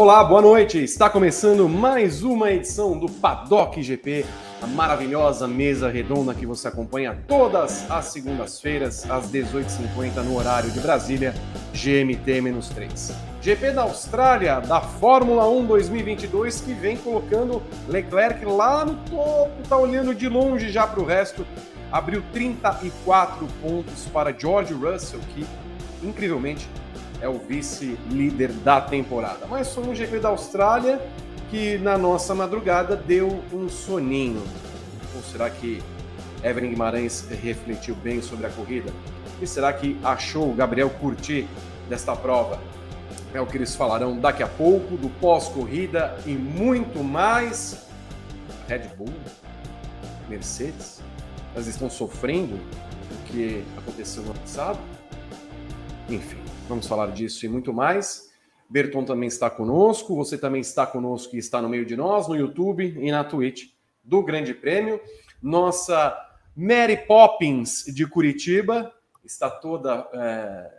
Olá, boa noite. Está começando mais uma edição do Paddock GP, a maravilhosa mesa redonda que você acompanha todas as segundas-feiras às 18h50 no horário de Brasília, GMT-3. GP da Austrália, da Fórmula 1 2022, que vem colocando Leclerc lá no topo, tá olhando de longe já para o resto. Abriu 34 pontos para George Russell, que incrivelmente é o vice-líder da temporada. Mas foi um GP da Austrália que na nossa madrugada deu um soninho. Ou será que Evelyn Guimarães refletiu bem sobre a corrida? E será que achou o Gabriel Curti desta prova? É o que eles falarão daqui a pouco, do pós-corrida e muito mais. Red Bull, Mercedes, elas estão sofrendo o que aconteceu no passado? Enfim, Vamos falar disso e muito mais. Berton também está conosco, você também está conosco e está no meio de nós, no YouTube e na Twitch do Grande Prêmio. Nossa Mary Poppins de Curitiba está toda é,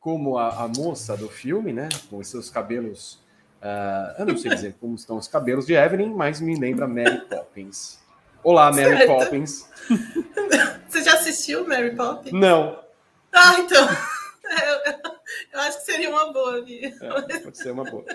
como a, a, moça do filme, né? Com os seus cabelos. Uh, eu não sei dizer como estão os cabelos de Evelyn, mas me lembra Mary Poppins. Olá, Mary certo. Poppins. Você já assistiu Mary Poppins? Não. Ah, então. Eu acho que seria uma boa, Vi. É, pode ser uma boa.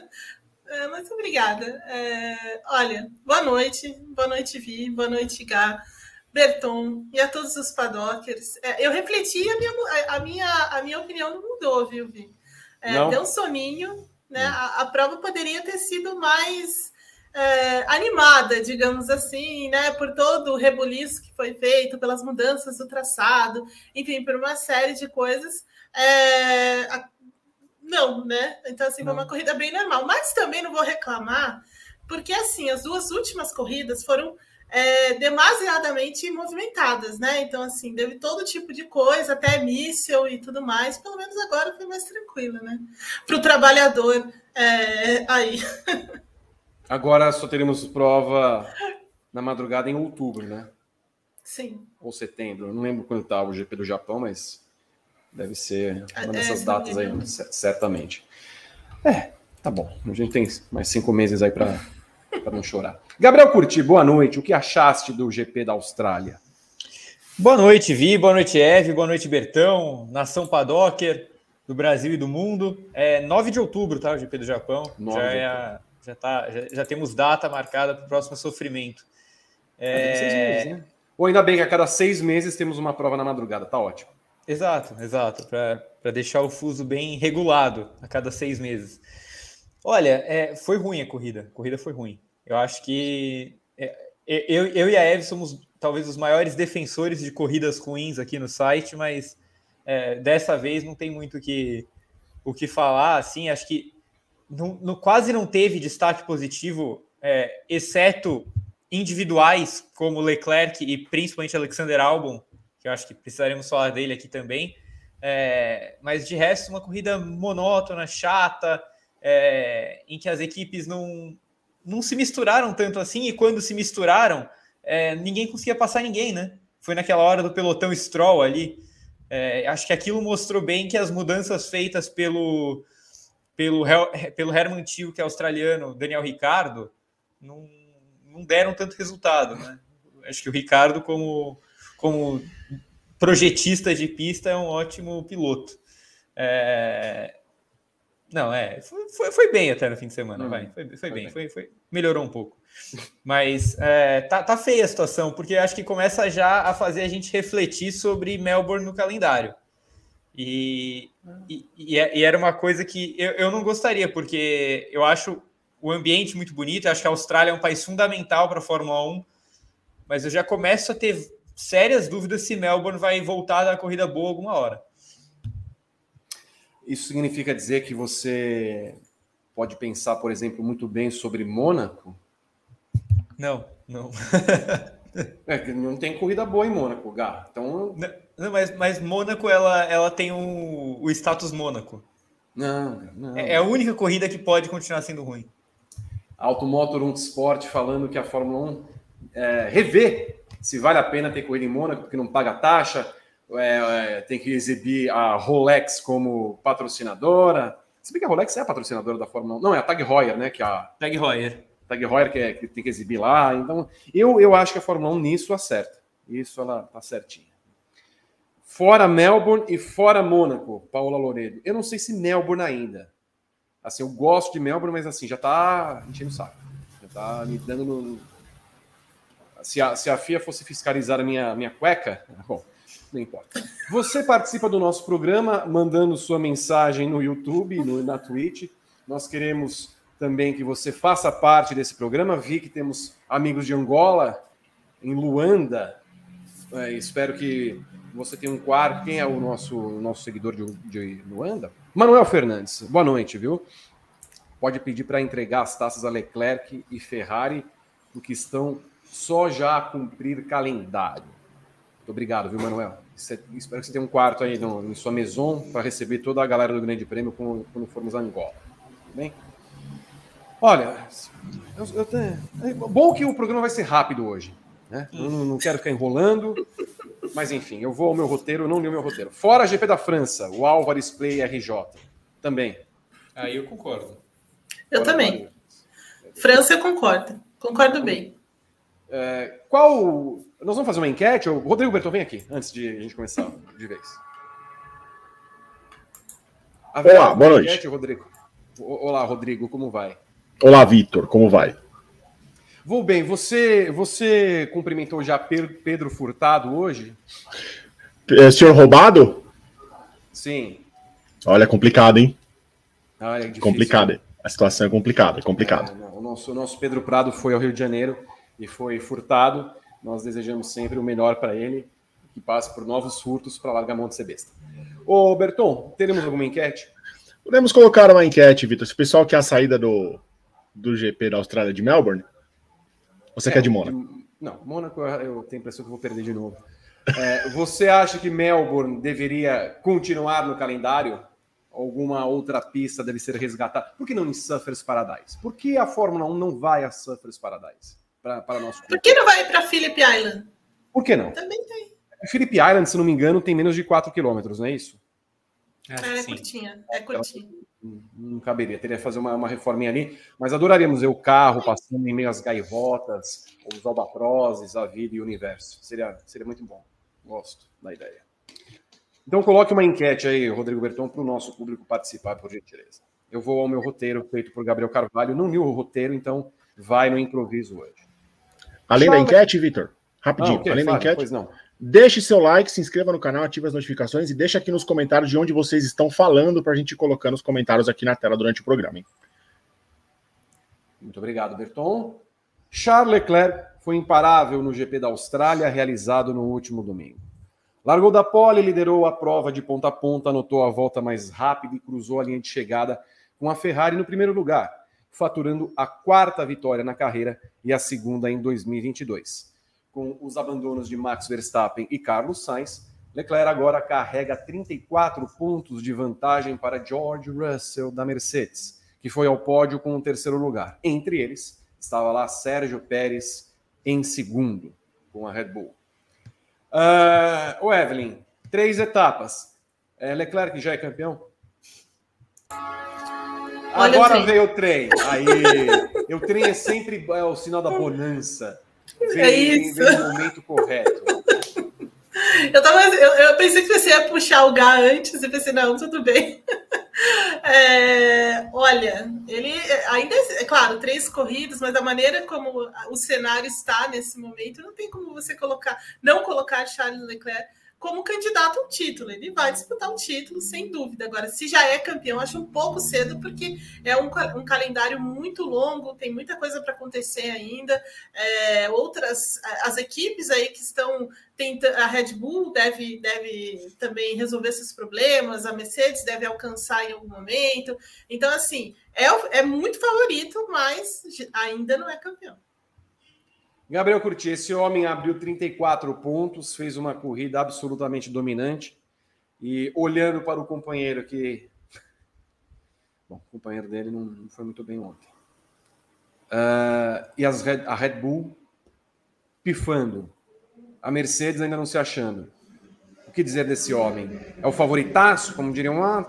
É, muito obrigada. É, olha, boa noite. Boa noite, Vi. Boa noite, Gá. Berton e a todos os padockers. É, eu refleti a minha, a, minha, a minha opinião não mudou, viu, Vi? É, deu um soninho, né? Hum. A, a, prova poderia ter sido mais é, animada, digamos assim, né? Por todo o rebuliço que foi feito, pelas mudanças do traçado, enfim, por uma série de coisas. É, a, não, né? Então, assim, foi uma corrida bem normal. Mas também não vou reclamar, porque, assim, as duas últimas corridas foram é, demasiadamente movimentadas, né? Então, assim, teve todo tipo de coisa, até míssil e tudo mais. Pelo menos agora foi mais tranquilo, né? Para o trabalhador é, aí. Agora só teremos prova na madrugada em outubro, né? Sim. Ou setembro. Eu não lembro quando estava o GP do Japão, mas Deve ser uma é, dessas é, datas aí, certamente. É, tá bom. A gente tem mais cinco meses aí para não chorar. Gabriel Curti, boa noite. O que achaste do GP da Austrália? Boa noite, Vi. Boa noite, Eve. Boa noite, Bertão. Nação Padocker do Brasil e do mundo. É 9 de outubro, tá? O GP do Japão. Já, é, já, tá, já, já, temos data marcada para o próximo sofrimento. É... Seis meses, né? Ou ainda bem que a cada seis meses temos uma prova na madrugada. Tá ótimo. Exato, exato, para deixar o fuso bem regulado a cada seis meses. Olha, é, foi ruim a corrida, a corrida foi ruim. Eu acho que é, eu, eu e a Eve somos talvez os maiores defensores de corridas ruins aqui no site, mas é, dessa vez não tem muito que, o que falar. Assim, acho que não, quase não teve destaque positivo, é, exceto individuais como Leclerc e principalmente Alexander Albon, que eu acho que precisaremos falar dele aqui também. É, mas de resto, uma corrida monótona, chata, é, em que as equipes não, não se misturaram tanto assim, e quando se misturaram, é, ninguém conseguia passar ninguém, né? Foi naquela hora do pelotão Stroll ali. É, acho que aquilo mostrou bem que as mudanças feitas pelo, pelo, pelo Herman Tio, que é australiano, Daniel Ricardo, não, não deram tanto resultado, né? Acho que o Ricardo, como como projetista de pista, é um ótimo piloto. É... Não, é, foi, foi, bem até no fim de semana, hum, vai, foi, foi, foi bem, bem. Foi, melhorou um pouco. Mas é, tá, tá feia a situação, porque acho que começa já a fazer a gente refletir sobre Melbourne no calendário. E, e, e, é, e era uma coisa que eu, eu não gostaria, porque eu acho o ambiente muito bonito, eu acho que a Austrália é um país fundamental para a Fórmula 1, mas eu já começo a ter sérias dúvidas se Melbourne vai voltar da corrida boa alguma hora. Isso significa dizer que você pode pensar, por exemplo, muito bem sobre Mônaco? Não, não. é não tem corrida boa em Mônaco, Gá. Então. Não, mas, mas Mônaco ela, ela tem um, o status Mônaco. Não, não. É, é a única corrida que pode continuar sendo ruim. Automotor 1 Sport falando que a Fórmula 1 é, revê se vale a pena ter corrida em Mônaco, porque não paga taxa, é, é, tem que exibir a Rolex como patrocinadora. Se bem que a Rolex é a patrocinadora da Fórmula 1. Não, é a Tag Heuer, né? Que é a Tag Heuer. Tag Heuer que, é, que tem que exibir lá. Então, eu, eu acho que a Fórmula 1 nisso acerta. Isso ela tá certinha. Fora Melbourne e fora Mônaco, Paula Loredo. Eu não sei se Melbourne ainda. Assim, eu gosto de Melbourne, mas assim, já tá enchendo o saco. Já tá me dando no, se a, se a FIA fosse fiscalizar a minha, minha cueca, bom, não importa. Você participa do nosso programa mandando sua mensagem no YouTube, no, na Twitch. Nós queremos também que você faça parte desse programa. Vi que temos amigos de Angola, em Luanda. É, espero que você tenha um quarto. Quem é o nosso, nosso seguidor de, de Luanda? Manuel Fernandes. Boa noite, viu? Pode pedir para entregar as taças a Leclerc e Ferrari, porque estão só já cumprir calendário. Muito obrigado, viu, Manuel? espero que você tenha um quarto aí no, em sua maison para receber toda a galera do Grande Prêmio quando, quando formos a Angola. Tudo bem? Olha, eu, eu tenho, é bom que o programa vai ser rápido hoje. Né? Eu não, não quero ficar enrolando, mas enfim, eu vou ao meu roteiro, não li o meu roteiro. Fora a GP da França, o Álvares Play RJ. Também. Aí eu concordo. Eu Fora também. França eu concordo. Concordo bem. É, qual. Nós vamos fazer uma enquete? O Rodrigo Berton, vem aqui, antes de a gente começar de vez. Olá, boa noite. Enquete, Rodrigo. Olá, Rodrigo, como vai? Olá, Vitor, como vai? Vou bem. Você, você cumprimentou já Pedro Furtado hoje? É, senhor roubado? Sim. Olha, complicado, hein? Ah, é complicado. A situação é complicada, é complicado. É, o, nosso, o nosso Pedro Prado foi ao Rio de Janeiro e foi furtado. Nós desejamos sempre o melhor para ele, que passe por novos furtos para largar a mão de ser besta. Ô, Berton, teremos alguma enquete? Podemos colocar uma enquete, Vitor. Se o pessoal quer a saída do, do GP da Austrália de Melbourne, você é, quer de Mônaco? Não, Mônaco eu tenho a impressão que vou perder de novo. É, você acha que Melbourne deveria continuar no calendário? Alguma outra pista deve ser resgatada? Por que não em Suffers Paradise? Por que a Fórmula 1 não vai a Suffers Paradise? Para nosso Por que não vai para Phillip Island? Por que não? Também tem. Phillip Island, se não me engano, tem menos de 4 quilômetros, não é isso? É, é curtinha, é curtinha. Não, não caberia, teria que fazer uma, uma reforminha ali, mas adoraríamos ver o carro passando em meio às gaivotas, os albatrozes, a vida e o universo. Seria, seria muito bom. Gosto da ideia. Então coloque uma enquete aí, Rodrigo Berton, para o nosso público participar, por gentileza. Eu vou ao meu roteiro feito por Gabriel Carvalho. Não li o roteiro, então vai no improviso hoje. Além da enquete, Vitor, rapidinho, ah, okay, além da enquete, deixe seu like, se inscreva no canal, ative as notificações e deixe aqui nos comentários de onde vocês estão falando para a gente colocar nos comentários aqui na tela durante o programa. Hein? Muito obrigado, Berton. Charles Leclerc foi imparável no GP da Austrália, realizado no último domingo. Largou da pole, liderou a prova de ponta a ponta, anotou a volta mais rápida e cruzou a linha de chegada com a Ferrari no primeiro lugar faturando a quarta vitória na carreira e a segunda em 2022. Com os abandonos de Max Verstappen e Carlos Sainz, Leclerc agora carrega 34 pontos de vantagem para George Russell da Mercedes, que foi ao pódio com o terceiro lugar. Entre eles estava lá Sérgio Pérez em segundo com a Red Bull. Uh, o Evelyn, três etapas. É, Leclerc já é campeão? Olha Agora veio o trem. Aí, o trem é sempre é o sinal da bonança. Vem, é isso. Vem no momento correto. Eu, tava, eu, eu, pensei que você ia puxar o Gá antes e pensei, não, tudo bem. É, olha, ele ainda é, claro, três corridas, mas a maneira como o cenário está nesse momento, não tem como você colocar, não colocar Charles Leclerc como candidato ao título. Ele vai disputar um título, sem dúvida. Agora, se já é campeão, acho um pouco cedo, porque é um, um calendário muito longo, tem muita coisa para acontecer ainda. É, outras, as equipes aí que estão tentando, a Red Bull deve, deve também resolver esses problemas, a Mercedes deve alcançar em algum momento. Então, assim, é, é muito favorito, mas ainda não é campeão. Gabriel Curti, esse homem abriu 34 pontos, fez uma corrida absolutamente dominante. E olhando para o companheiro que Bom, o companheiro dele não, não foi muito bem ontem. Uh, e as Red, a Red Bull pifando. A Mercedes ainda não se achando. O que dizer desse homem? É o favoritaço, como diriam lá?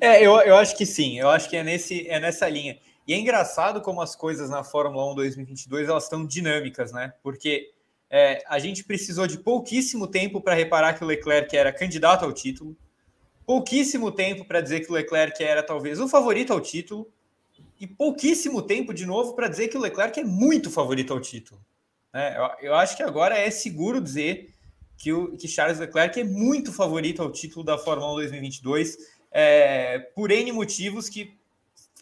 É, eu, eu acho que sim. Eu acho que é, nesse, é nessa linha. E é engraçado como as coisas na Fórmula 1 2022 elas estão dinâmicas, né? Porque é, a gente precisou de pouquíssimo tempo para reparar que o Leclerc era candidato ao título, pouquíssimo tempo para dizer que o Leclerc era talvez o favorito ao título, e pouquíssimo tempo de novo para dizer que o Leclerc é muito favorito ao título. É, eu, eu, acho que agora é seguro dizer que, o, que Charles Leclerc é muito favorito ao título da Fórmula 1 2022, é, por N motivos que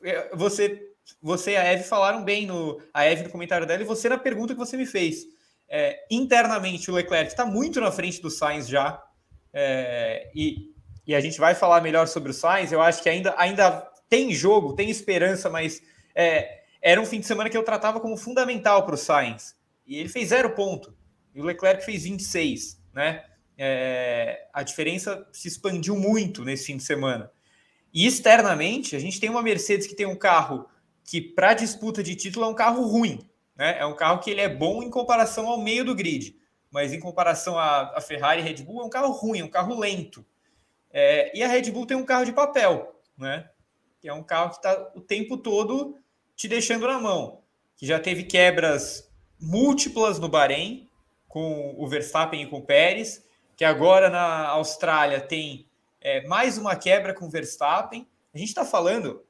é, você, você e a Eve falaram bem no a Eve no comentário dela e você na pergunta que você me fez. É, internamente, o Leclerc está muito na frente do Sainz já. É, e, e a gente vai falar melhor sobre o Sainz. Eu acho que ainda, ainda tem jogo, tem esperança, mas é, era um fim de semana que eu tratava como fundamental para o Sainz. E ele fez zero ponto. E o Leclerc fez 26, né? É, a diferença se expandiu muito nesse fim de semana. E externamente, a gente tem uma Mercedes que tem um carro que, para disputa de título, é um carro ruim. Né? É um carro que ele é bom em comparação ao meio do grid, mas em comparação à, à Ferrari e Red Bull, é um carro ruim, é um carro lento. É, e a Red Bull tem um carro de papel, né? que é um carro que está o tempo todo te deixando na mão, que já teve quebras múltiplas no Bahrein, com o Verstappen e com o Pérez, que agora na Austrália tem é, mais uma quebra com o Verstappen. A gente está falando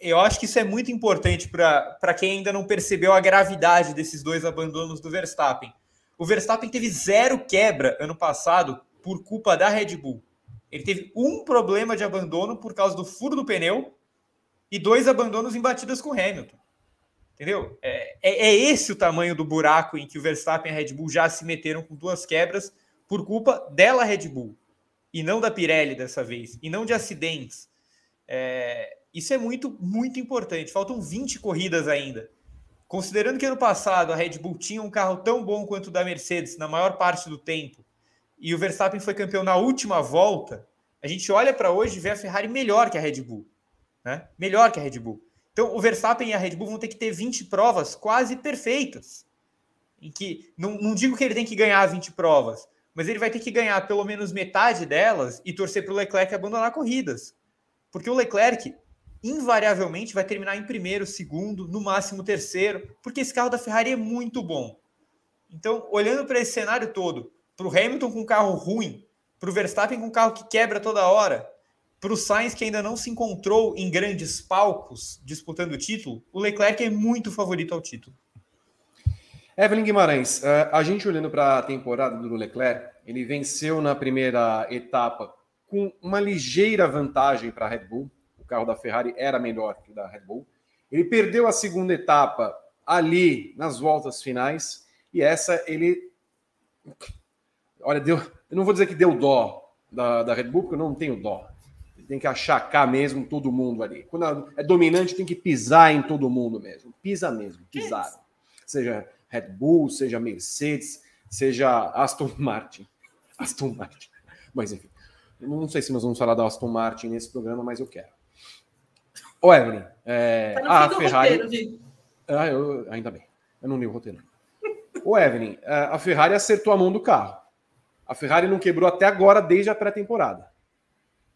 eu acho que isso é muito importante para quem ainda não percebeu a gravidade desses dois abandonos do Verstappen. O Verstappen teve zero quebra ano passado por culpa da Red Bull. Ele teve um problema de abandono por causa do furo do pneu e dois abandonos em batidas com o Hamilton. Entendeu? É, é, é, esse o tamanho do buraco em que o Verstappen e a Red Bull já se meteram com duas quebras por culpa dela Red Bull e não da Pirelli dessa vez e não de acidentes. É, isso é muito, muito importante. Faltam 20 corridas ainda. Considerando que ano passado a Red Bull tinha um carro tão bom quanto o da Mercedes na maior parte do tempo, e o Verstappen foi campeão na última volta, a gente olha para hoje e vê a Ferrari melhor que a Red Bull. Né? Melhor que a Red Bull. Então, o Verstappen e a Red Bull vão ter que ter 20 provas quase perfeitas. Em que, não, não digo que ele tem que ganhar 20 provas, mas ele vai ter que ganhar pelo menos metade delas e torcer para o Leclerc abandonar corridas. Porque o Leclerc, invariavelmente vai terminar em primeiro, segundo, no máximo terceiro, porque esse carro da Ferrari é muito bom. Então, olhando para esse cenário todo, para o Hamilton com um carro ruim, para o Verstappen com um carro que quebra toda hora, para o Sainz que ainda não se encontrou em grandes palcos disputando o título, o Leclerc é muito favorito ao título. Evelyn Guimarães, eh, a gente olhando para a temporada do Leclerc, ele venceu na primeira etapa com uma ligeira vantagem para a Red Bull, carro da Ferrari era melhor que o da Red Bull. Ele perdeu a segunda etapa ali nas voltas finais e essa ele olha, deu, eu não vou dizer que deu dó da, da Red Bull, porque eu não tenho dó. Ele tem que achacar mesmo todo mundo ali. Quando é dominante, tem que pisar em todo mundo mesmo. Pisa mesmo, pisaram. Seja Red Bull, seja Mercedes, seja Aston Martin. Aston Martin. Mas enfim, não sei se nós vamos falar da Aston Martin nesse programa, mas eu quero. Ô, Evelyn, é, tá a Ferrari. Roteiro, ah, eu, ainda bem. Eu não li o roteiro. Ô, Evelyn, é, a Ferrari acertou a mão do carro. A Ferrari não quebrou até agora, desde a pré-temporada.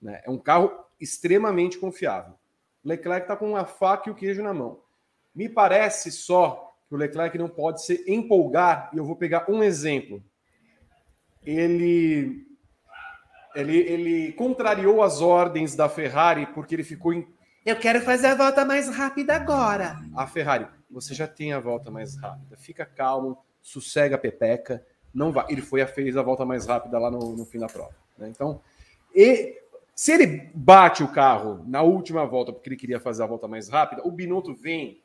Né? É um carro extremamente confiável. O Leclerc está com a faca e o queijo na mão. Me parece só que o Leclerc não pode se empolgar, e eu vou pegar um exemplo. Ele, ele, ele contrariou as ordens da Ferrari porque ele ficou em eu quero fazer a volta mais rápida agora. A Ferrari, você já tem a volta mais rápida. Fica calmo, sossega a pepeca. Não vai. Ele foi a fez a volta mais rápida lá no, no fim da prova. Né? Então, e, se ele bate o carro na última volta porque ele queria fazer a volta mais rápida, o Binotto vem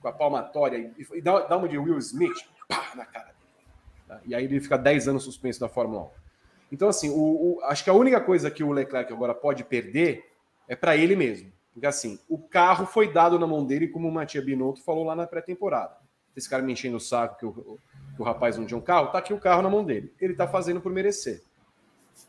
com a palmatória e, dá, dá, uma de Will Smith pá, na cara dele. Tá? E aí ele fica 10 anos suspenso da Fórmula 1. Então, assim, o, o, acho que a única coisa que o Leclerc agora pode perder é para ele mesmo. Porque assim, o carro foi dado na mão dele, como o Matia Binotto falou lá na pré-temporada. Esse cara me enchendo o saco que o, que o rapaz não tinha um carro, tá aqui o carro na mão dele. Ele tá fazendo por merecer.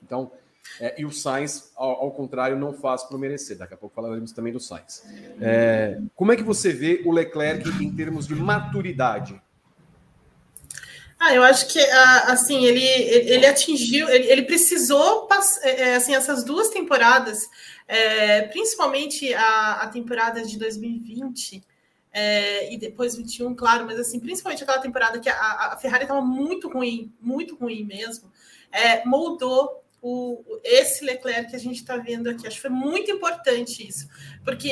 Então, É, e o Sainz, ao, ao, contrário, não faz por merecer. Daqui a pouco falaremos também do Sainz. É, como é que você vê o Leclerc em termos de maturidade? Ah, eu acho que assim ele, ele atingiu, ele, precisou é, é, assim essas duas temporadas, é, principalmente a, a temporada de 2020 é, e depois 21, claro, mas assim principalmente aquela temporada que a, a Ferrari estava muito ruim, muito ruim mesmo, é, moldou o, esse Leclerc que a gente está vendo aqui. Acho que foi muito importante isso, porque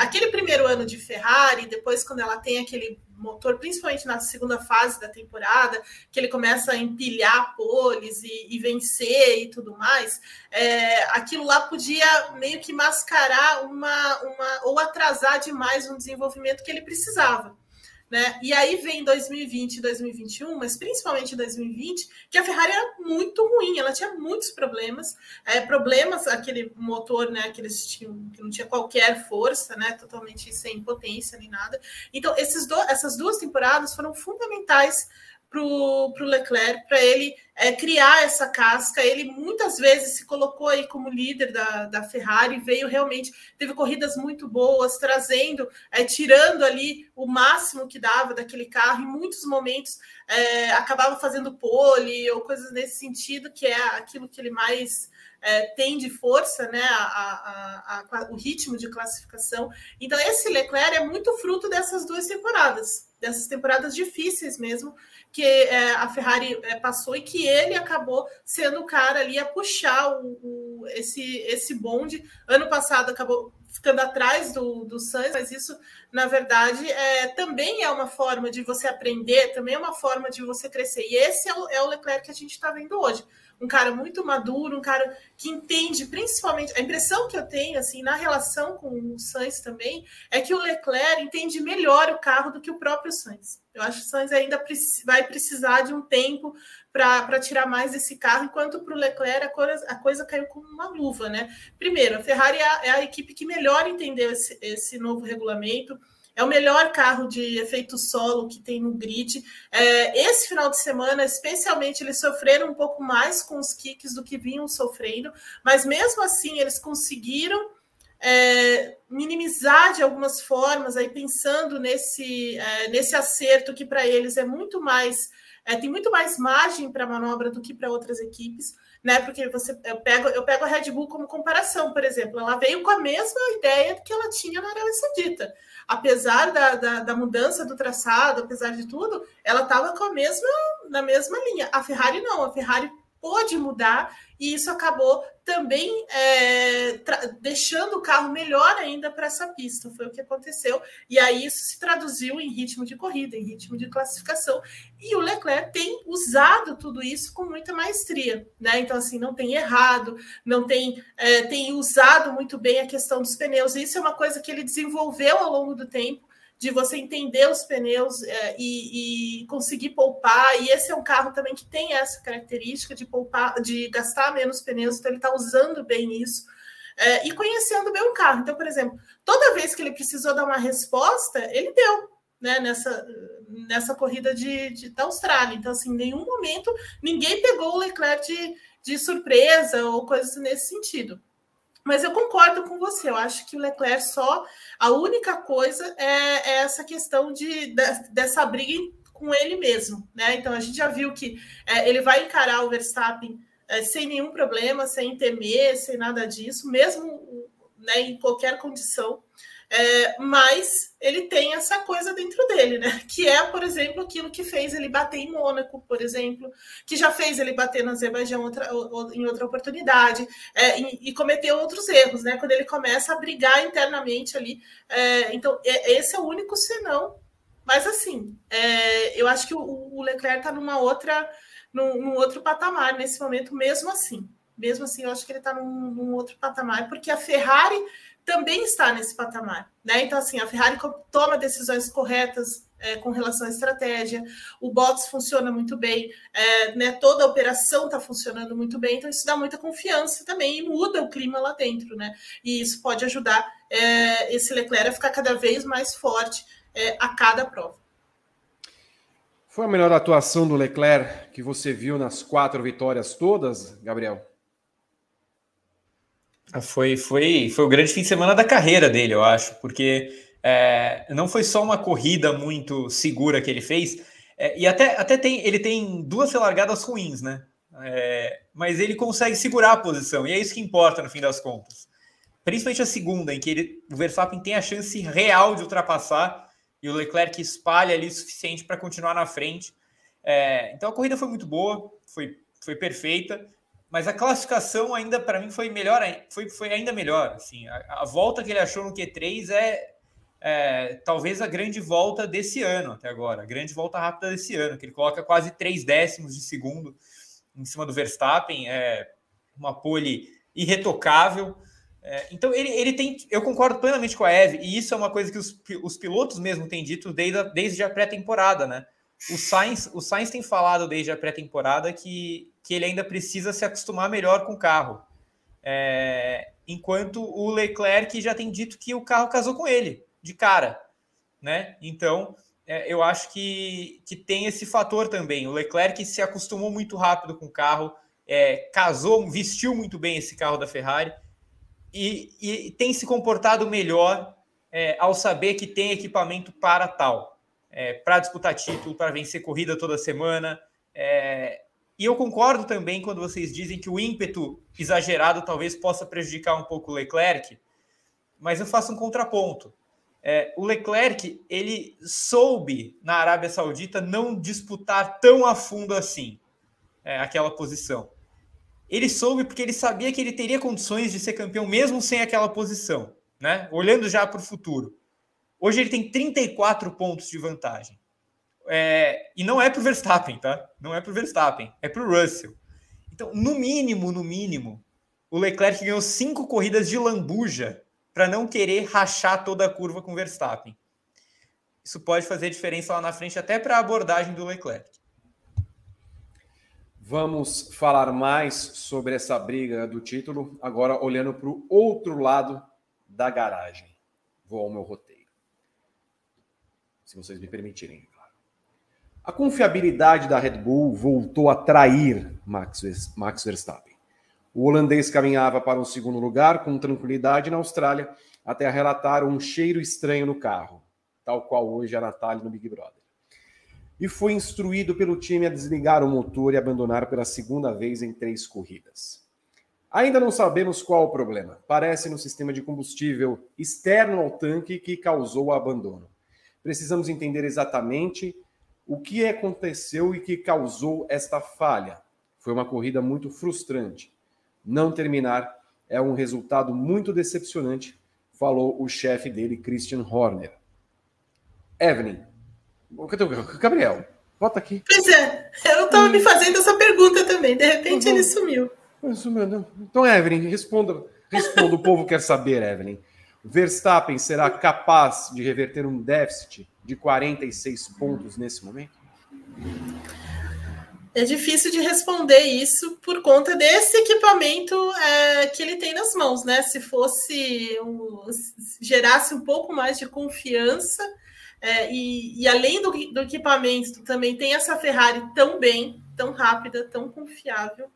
aquele primeiro ano de Ferrari, depois quando ela tem aquele motor, principalmente na segunda fase da temporada, que ele começa a empilhar poles e, e vencer e tudo mais, é, aquilo lá podia meio que mascarar uma, uma ou atrasar demais um desenvolvimento que ele precisava. Né? E aí vem 2020 e 2021, mas principalmente 2020, que a Ferrari era muito ruim, ela tinha muitos problemas, é, problemas, aquele motor, né, que eles tinham, que não tinha qualquer força, né, totalmente sem potência nem nada. Então, esses do, essas duas temporadas foram fundamentais para o Leclerc, para ele é, criar essa casca. Ele muitas vezes se colocou aí como líder da, da Ferrari, veio realmente, teve corridas muito boas, trazendo, é, tirando ali o máximo que dava daquele carro. Em muitos momentos é, acabava fazendo pole ou coisas nesse sentido, que é aquilo que ele mais. É, tem de força né, a, a, a, o ritmo de classificação. Então, esse Leclerc é muito fruto dessas duas temporadas, dessas temporadas difíceis mesmo, que é, a Ferrari é, passou e que ele acabou sendo o cara ali a puxar o, o, esse, esse bonde. Ano passado acabou ficando atrás do, do Sainz, mas isso, na verdade, é, também é uma forma de você aprender, também é uma forma de você crescer. E esse é o, é o Leclerc que a gente está vendo hoje um cara muito maduro, um cara que entende principalmente. A impressão que eu tenho, assim, na relação com o Sainz também, é que o Leclerc entende melhor o carro do que o próprio Sainz. Eu acho que o Sainz ainda vai precisar de um tempo para tirar mais desse carro, enquanto para o Leclerc a coisa, a coisa, caiu como uma luva, né? Primeiro, a Ferrari é a, é a equipe que melhor entendeu esse, esse novo regulamento é o melhor carro de efeito solo que tem no grid. É, esse final de semana, especialmente, eles sofreram um pouco mais com os kicks do que vinham sofrendo, mas mesmo assim eles conseguiram é, minimizar de algumas formas, aí pensando nesse, é, nesse acerto que para eles é muito mais, é, tem muito mais margem para manobra do que para outras equipes né? Porque você eu pego, eu pego a Red Bull como comparação, por exemplo, ela veio com a mesma ideia que ela tinha na Arábia Saudita. Apesar da, da, da mudança do traçado, apesar de tudo, ela estava com a mesma na mesma linha. A Ferrari não, a Ferrari pôde mudar e isso acabou também é, deixando o carro melhor ainda para essa pista. Foi o que aconteceu. E aí isso se traduziu em ritmo de corrida, em ritmo de classificação. E o Leclerc tem usado tudo isso com muita maestria. Né? Então, assim, não tem errado, não tem, é, tem usado muito bem a questão dos pneus. Isso é uma coisa que ele desenvolveu ao longo do tempo de você entender os pneus é, e, e, conseguir poupar. E esse é um carro também que tem essa característica de poupar, de gastar menos pneus, então ele está usando bem isso. É, e conhecendo bem o carro. Então, por exemplo, toda vez que ele precisou dar uma resposta, ele deu. Né, nessa, nessa corrida de, de, da Austrália. Então, assim, em nenhum momento ninguém pegou o Leclerc de, de surpresa ou coisas nesse sentido. Mas eu concordo com você, eu acho que o Leclerc só. A única coisa é, é essa questão de, de, dessa briga com ele mesmo. Né? Então a gente já viu que é, ele vai encarar o Verstappen é, sem nenhum problema, sem temer, sem nada disso, mesmo né, em qualquer condição. É, mas ele tem essa coisa dentro dele, né? Que é, por exemplo, aquilo que fez ele bater em Mônaco, por exemplo, que já fez ele bater no Azerbaijão outra, em outra oportunidade, é, e, e cometeu outros erros, né? Quando ele começa a brigar internamente ali. É, então, é, esse é o único senão. Mas assim, é, eu acho que o, o Leclerc está numa outra, num, num outro patamar nesse momento, mesmo assim. Mesmo assim, eu acho que ele está num, num outro patamar, porque a Ferrari também está nesse patamar. Né? Então, assim, a Ferrari toma decisões corretas é, com relação à estratégia, o box funciona muito bem, é, né, toda a operação está funcionando muito bem, então isso dá muita confiança também e muda o clima lá dentro, né? E isso pode ajudar é, esse Leclerc a ficar cada vez mais forte é, a cada prova. Foi a melhor atuação do Leclerc que você viu nas quatro vitórias todas, Gabriel? Foi, foi, foi o grande fim de semana da carreira dele, eu acho, porque é, não foi só uma corrida muito segura que ele fez, é, e até, até tem, ele tem duas relargadas ruins, né? É, mas ele consegue segurar a posição, e é isso que importa no fim das contas. Principalmente a segunda, em que ele, o Verstappen tem a chance real de ultrapassar e o Leclerc espalha ali o suficiente para continuar na frente. É, então a corrida foi muito boa, foi, foi perfeita, mas a classificação ainda para mim foi melhor, foi, foi ainda melhor. Assim, a, a, volta que ele achou no Q3 é, é, talvez a grande volta desse ano até agora, a grande volta rápida desse ano, que ele coloca quase três décimos de segundo em cima do Verstappen, é uma pole irretocável. É, então ele, ele tem, eu concordo plenamente com a Eve, e isso é uma coisa que os, os pilotos mesmo têm dito desde a, desde a pré-temporada, né? O Sainz, o Sainz tem falado desde a pré-temporada que, que ele ainda precisa se acostumar melhor com o carro. É, enquanto o Leclerc já tem dito que o carro casou com ele, de cara. Né? Então, é, eu acho que, que tem esse fator também. O Leclerc se acostumou muito rápido com o carro, é, casou, vestiu muito bem esse carro da Ferrari e, e tem se comportado melhor é, ao saber que tem equipamento para tal, é, para disputar título, para vencer corrida toda semana. É, e eu concordo também quando vocês dizem que o ímpeto exagerado talvez possa prejudicar um pouco o Leclerc, mas eu faço um contraponto. É, o Leclerc ele soube na Arábia Saudita não disputar tão a fundo assim é, aquela posição. Ele soube porque ele sabia que ele teria condições de ser campeão mesmo sem aquela posição, né? Olhando já para o futuro. Hoje ele tem 34 pontos de vantagem. É, e não é para o Verstappen, tá? Não é para o Verstappen, é para o Russell. Então, no mínimo, no mínimo, o Leclerc ganhou cinco corridas de lambuja para não querer rachar toda a curva com o Verstappen. Isso pode fazer diferença lá na frente, até para a abordagem do Leclerc. Vamos falar mais sobre essa briga do título, agora olhando para o outro lado da garagem. Vou ao meu roteiro. Se vocês me permitirem, claro. A confiabilidade da Red Bull voltou a trair Max, Verstappen. O holandês caminhava para um segundo lugar com tranquilidade na Austrália, até relatar um cheiro estranho no carro, tal qual hoje a Natália no Big Brother e foi instruído pelo time a desligar o motor e abandonar pela segunda vez em três corridas. Ainda não sabemos qual o problema. Parece no sistema de combustível externo ao tanque que causou o abandono. Precisamos entender exatamente o que aconteceu e que causou esta falha. Foi uma corrida muito frustrante. Não terminar é um resultado muito decepcionante, falou o chefe dele, Christian Horner. Evelyn, Gabriel? Volta aqui. Pois é, eu estava me fazendo essa pergunta também. De repente uhum. ele sumiu. Sumiu, não. Então, Evelyn, responda. Responda, o povo quer saber, Evelyn. Verstappen será capaz de reverter um déficit de 46 pontos nesse momento? É difícil de responder isso por conta desse equipamento é, que ele tem nas mãos, né? Se fosse um, gerasse um pouco mais de confiança, é, e, e, além do, do, equipamento, também tem essa Ferrari tão bem, tão rápida, tão confiável.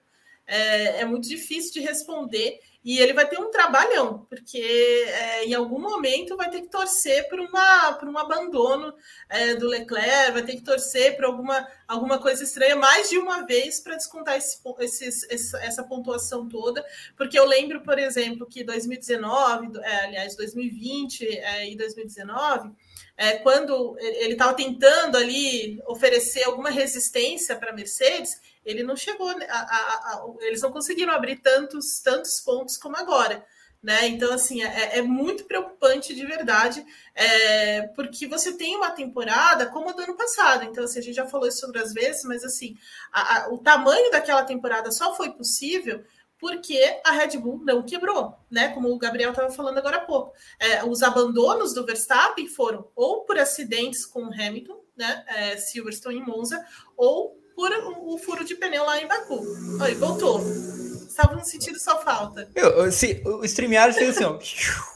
É, é muito difícil de responder. E ele vai ter um trabalhão, porque é, em algum momento vai ter que torcer por, uma, por um abandono é, do Leclerc, vai ter que torcer por alguma, alguma coisa estranha mais de uma vez para descontar esse, esse, essa pontuação toda. Porque eu lembro, por exemplo, que 2019, é, aliás, 2020 é, e 2019 é, quando ele estava tentando ali oferecer alguma resistência para a Mercedes, ele não chegou, a, a, a, eles não conseguiram abrir tantos, tantos pontos como agora. Né? Então, assim, é, é, muito preocupante de verdade, é, porque você tem uma temporada como a do ano passado. Então, assim, a gente já falou isso outras vezes, mas assim, a, a, o tamanho daquela temporada só foi possível porque a Red Bull não quebrou, né? Como o Gabriel estava falando agora há pouco. É, os abandonos do Verstappen foram ou por acidentes com o Hamilton, né? É, Silverstone em Monza, ou por o, furo de pneu lá em Baku. Oi, voltou. Estava no sentido só falta. Eu, se, o StreamYard fez assim, ó.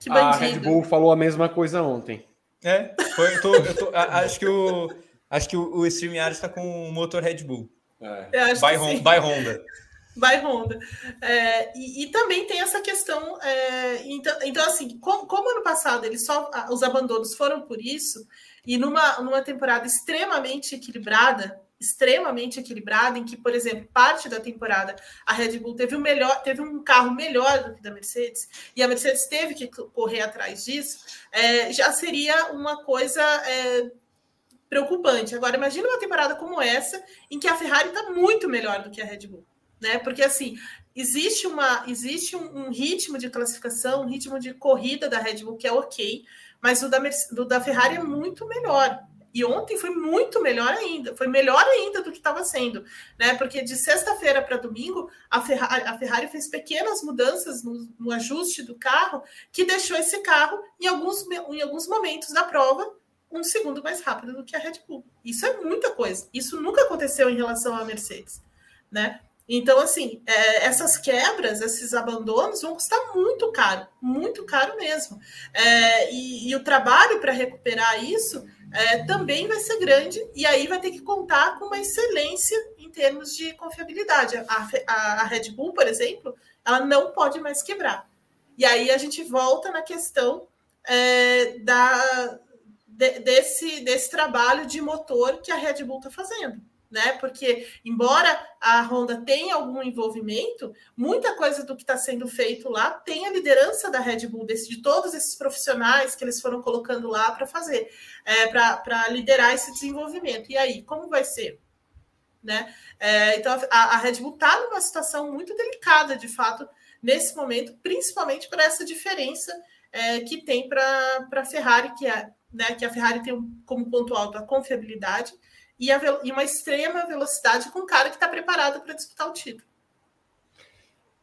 Que bandido. A Red Bull falou a mesma coisa ontem. É, foi, eu tô, eu tô, acho que o acho que o, o StreamYard está com o motor Red Bull. É. By, Honda, by Honda. Vai Honda. É, e, e, também tem essa questão. É, então, então, assim, como, como, ano passado eles só os abandonos foram por isso, e numa, numa temporada extremamente equilibrada, extremamente equilibrada, em que, por exemplo, parte da temporada a Red Bull teve um, melhor, teve um carro melhor do que da Mercedes, e a Mercedes teve que correr atrás disso, é, já seria uma coisa é, preocupante. Agora, imagine uma temporada como essa, em que a Ferrari está muito melhor do que a Red Bull. Né? Porque assim, existe, uma, existe um, um ritmo de classificação, um ritmo de corrida da Red Bull que é ok, mas o da, da Ferrari é muito melhor. E ontem foi muito melhor ainda, foi melhor ainda do que estava sendo, né? Porque de sexta-feira para domingo, a Ferrari, a Ferrari, fez pequenas mudanças no, no, ajuste do carro que deixou esse carro, em alguns, em alguns momentos da prova, um segundo mais rápido do que a Red Bull. Isso é muita coisa. Isso nunca aconteceu em relação à Mercedes, né? Então, assim, é, essas quebras, esses abandonos vão custar muito caro, muito caro mesmo. É, e, e, o trabalho para recuperar isso é, também vai ser grande, e aí vai ter que contar com uma excelência em termos de confiabilidade. A, a, a Red Bull, por exemplo, ela não pode mais quebrar. E aí a gente volta na questão é, da, de, desse, desse trabalho de motor que a Red Bull está fazendo né? Porque, embora a Honda tenha algum envolvimento, muita coisa do que está sendo feito lá tem a liderança da Red Bull, desse, de todos esses profissionais que eles foram colocando lá para fazer, é, para liderar esse desenvolvimento. E aí, como vai ser? Né? É, então, a, a Red Bull está numa situação muito delicada, de fato, nesse momento, principalmente para essa diferença é, que tem para a Ferrari, que é né, que a Ferrari tem como ponto alto a confiabilidade, e, a, e uma extrema velocidade com um cara que está preparado para disputar o título.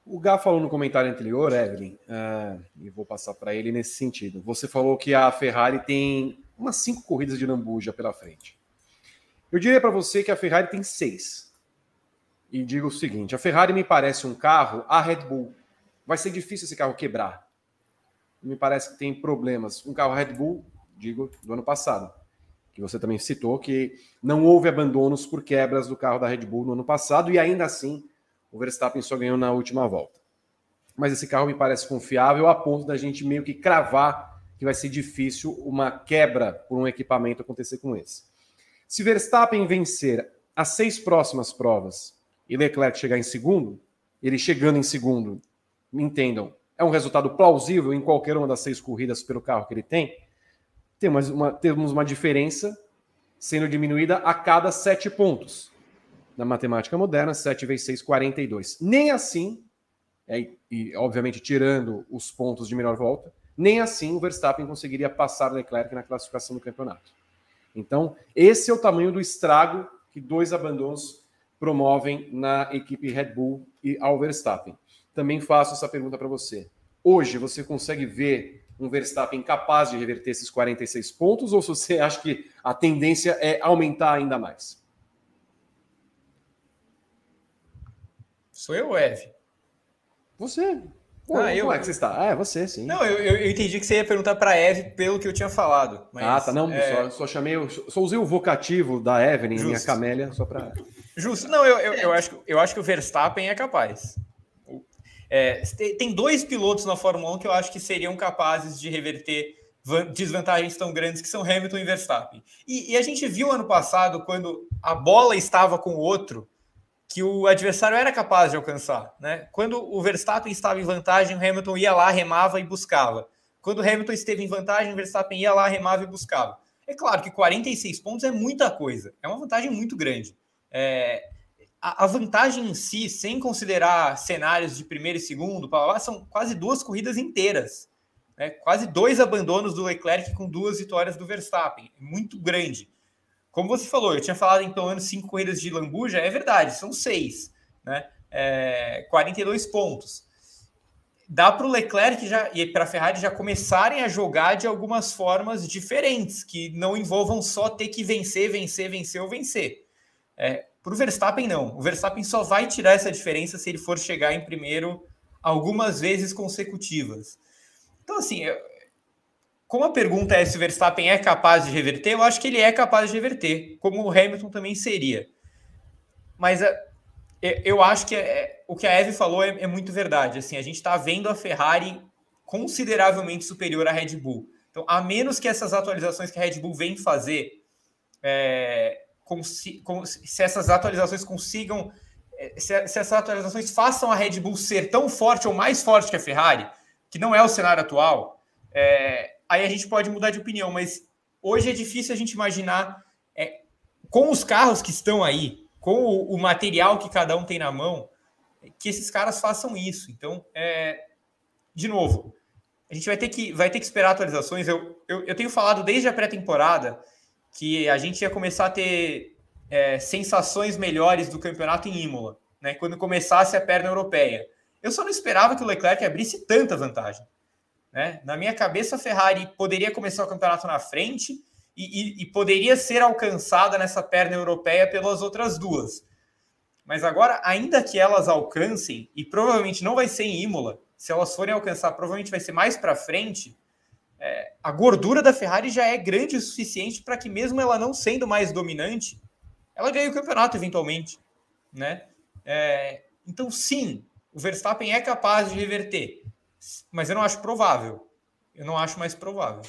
O Gá falou no comentário anterior, Evelyn, uh, e vou passar para ele nesse sentido. Você falou que a Ferrari tem umas cinco corridas de lambuja pela frente. Eu diria para você que a Ferrari tem seis. E digo o seguinte: a Ferrari me parece um carro, a Red Bull. Vai ser difícil esse carro quebrar. Me parece que tem problemas. Um carro Red Bull, digo, do ano passado que você também citou, que não houve abandonos por quebras do carro da Red Bull no ano passado e ainda assim o Verstappen só ganhou na última volta. Mas esse carro me parece confiável a ponto da gente meio que cravar que vai ser difícil uma quebra por um equipamento acontecer com esse. Se Verstappen vencer as seis próximas provas e Leclerc chegar em segundo, ele chegando em segundo, me entendam, é um resultado plausível em qualquer uma das seis corridas pelo carro que ele tem, temos uma, temos uma diferença sendo diminuída a cada sete pontos. Na matemática moderna, 7 vezes 6, 42. Nem assim, é, e obviamente tirando os pontos de melhor volta, nem assim o Verstappen conseguiria passar Leclerc na classificação do campeonato. Então, esse é o tamanho do estrago que dois abandonos promovem na equipe Red Bull e ao Verstappen. Também faço essa pergunta para você. Hoje, você consegue ver um Verstappen capaz de reverter esses 46 pontos ou se você acha que a tendência é aumentar ainda mais? Sou eu, Eve? Você. Pô, ah, eu... Como é que você está? Ah, é você, sim. Não, eu, eu entendi que você ia perguntar para a Eve pelo que eu tinha falado. Mas, ah, tá. Não, é... só, só, chamei, só usei o vocativo da Evelyn, minha camélia, só para. Justo. Não, eu, eu, eu, acho, eu acho que o Verstappen é capaz. É, tem dois pilotos na Fórmula 1 que eu acho que seriam capazes de reverter desvantagens tão grandes que são Hamilton e Verstappen. E, e, a gente viu ano passado, quando a bola estava com o outro, que o adversário era capaz de alcançar. Né? Quando o Verstappen estava em vantagem, o Hamilton ia lá, remava e buscava. Quando o Hamilton esteve em vantagem, o Verstappen ia lá, remava e buscava. É claro que 46 pontos é muita coisa, é uma vantagem muito grande. É, a, vantagem em si, sem considerar cenários de primeiro e segundo, blá, são quase duas corridas inteiras. Né? Quase dois abandonos do Leclerc com duas vitórias do Verstappen. Muito grande. Como você falou, eu tinha falado em pelo menos cinco corridas de Lambuja, é verdade, são seis. Né? É, 42 pontos. Dá para o Leclerc já, e para a Ferrari já começarem a jogar de algumas formas diferentes, que não envolvam só ter que vencer, vencer, vencer ou vencer. É, para o Verstappen, não. O Verstappen só vai tirar essa diferença se ele for chegar em primeiro algumas vezes consecutivas. Então, assim, como a pergunta é se o Verstappen é capaz de reverter, eu acho que ele é capaz de reverter, como o Hamilton também seria. Mas é, eu acho que é, o que a Eve falou é, é muito verdade. Assim, a gente está vendo a Ferrari consideravelmente superior à Red Bull. Então, a menos que essas atualizações que a Red Bull vem fazer, é, se essas atualizações consigam, é, se, se essas atualizações façam a Red Bull ser tão forte ou mais forte que a Ferrari, que não é o cenário atual, é, aí a gente pode mudar de opinião. Mas hoje é difícil a gente imaginar, é, com os carros que estão aí, com o, o, material que cada um tem na mão, que esses caras façam isso. Então, é, de novo, a gente vai ter que, vai ter que esperar atualizações. Eu, eu, eu tenho falado desde a pré-temporada que a gente ia começar a ter é, sensações melhores do campeonato em Imola, né? Quando começasse a perna europeia. Eu só não esperava que o Leclerc abrisse tanta vantagem. Né? Na minha cabeça, a Ferrari poderia começar o campeonato na frente e, e, e poderia ser alcançada nessa perna europeia pelas outras duas. Mas agora, ainda que elas alcancem, e provavelmente não vai ser em Imola, se elas forem alcançar, provavelmente vai ser mais para frente. É, a gordura da Ferrari já é grande o suficiente para que, mesmo ela não sendo mais dominante, ela ganhe o campeonato eventualmente, né? É, então, sim, o Verstappen é capaz de reverter, mas eu não acho provável. Eu não acho mais provável.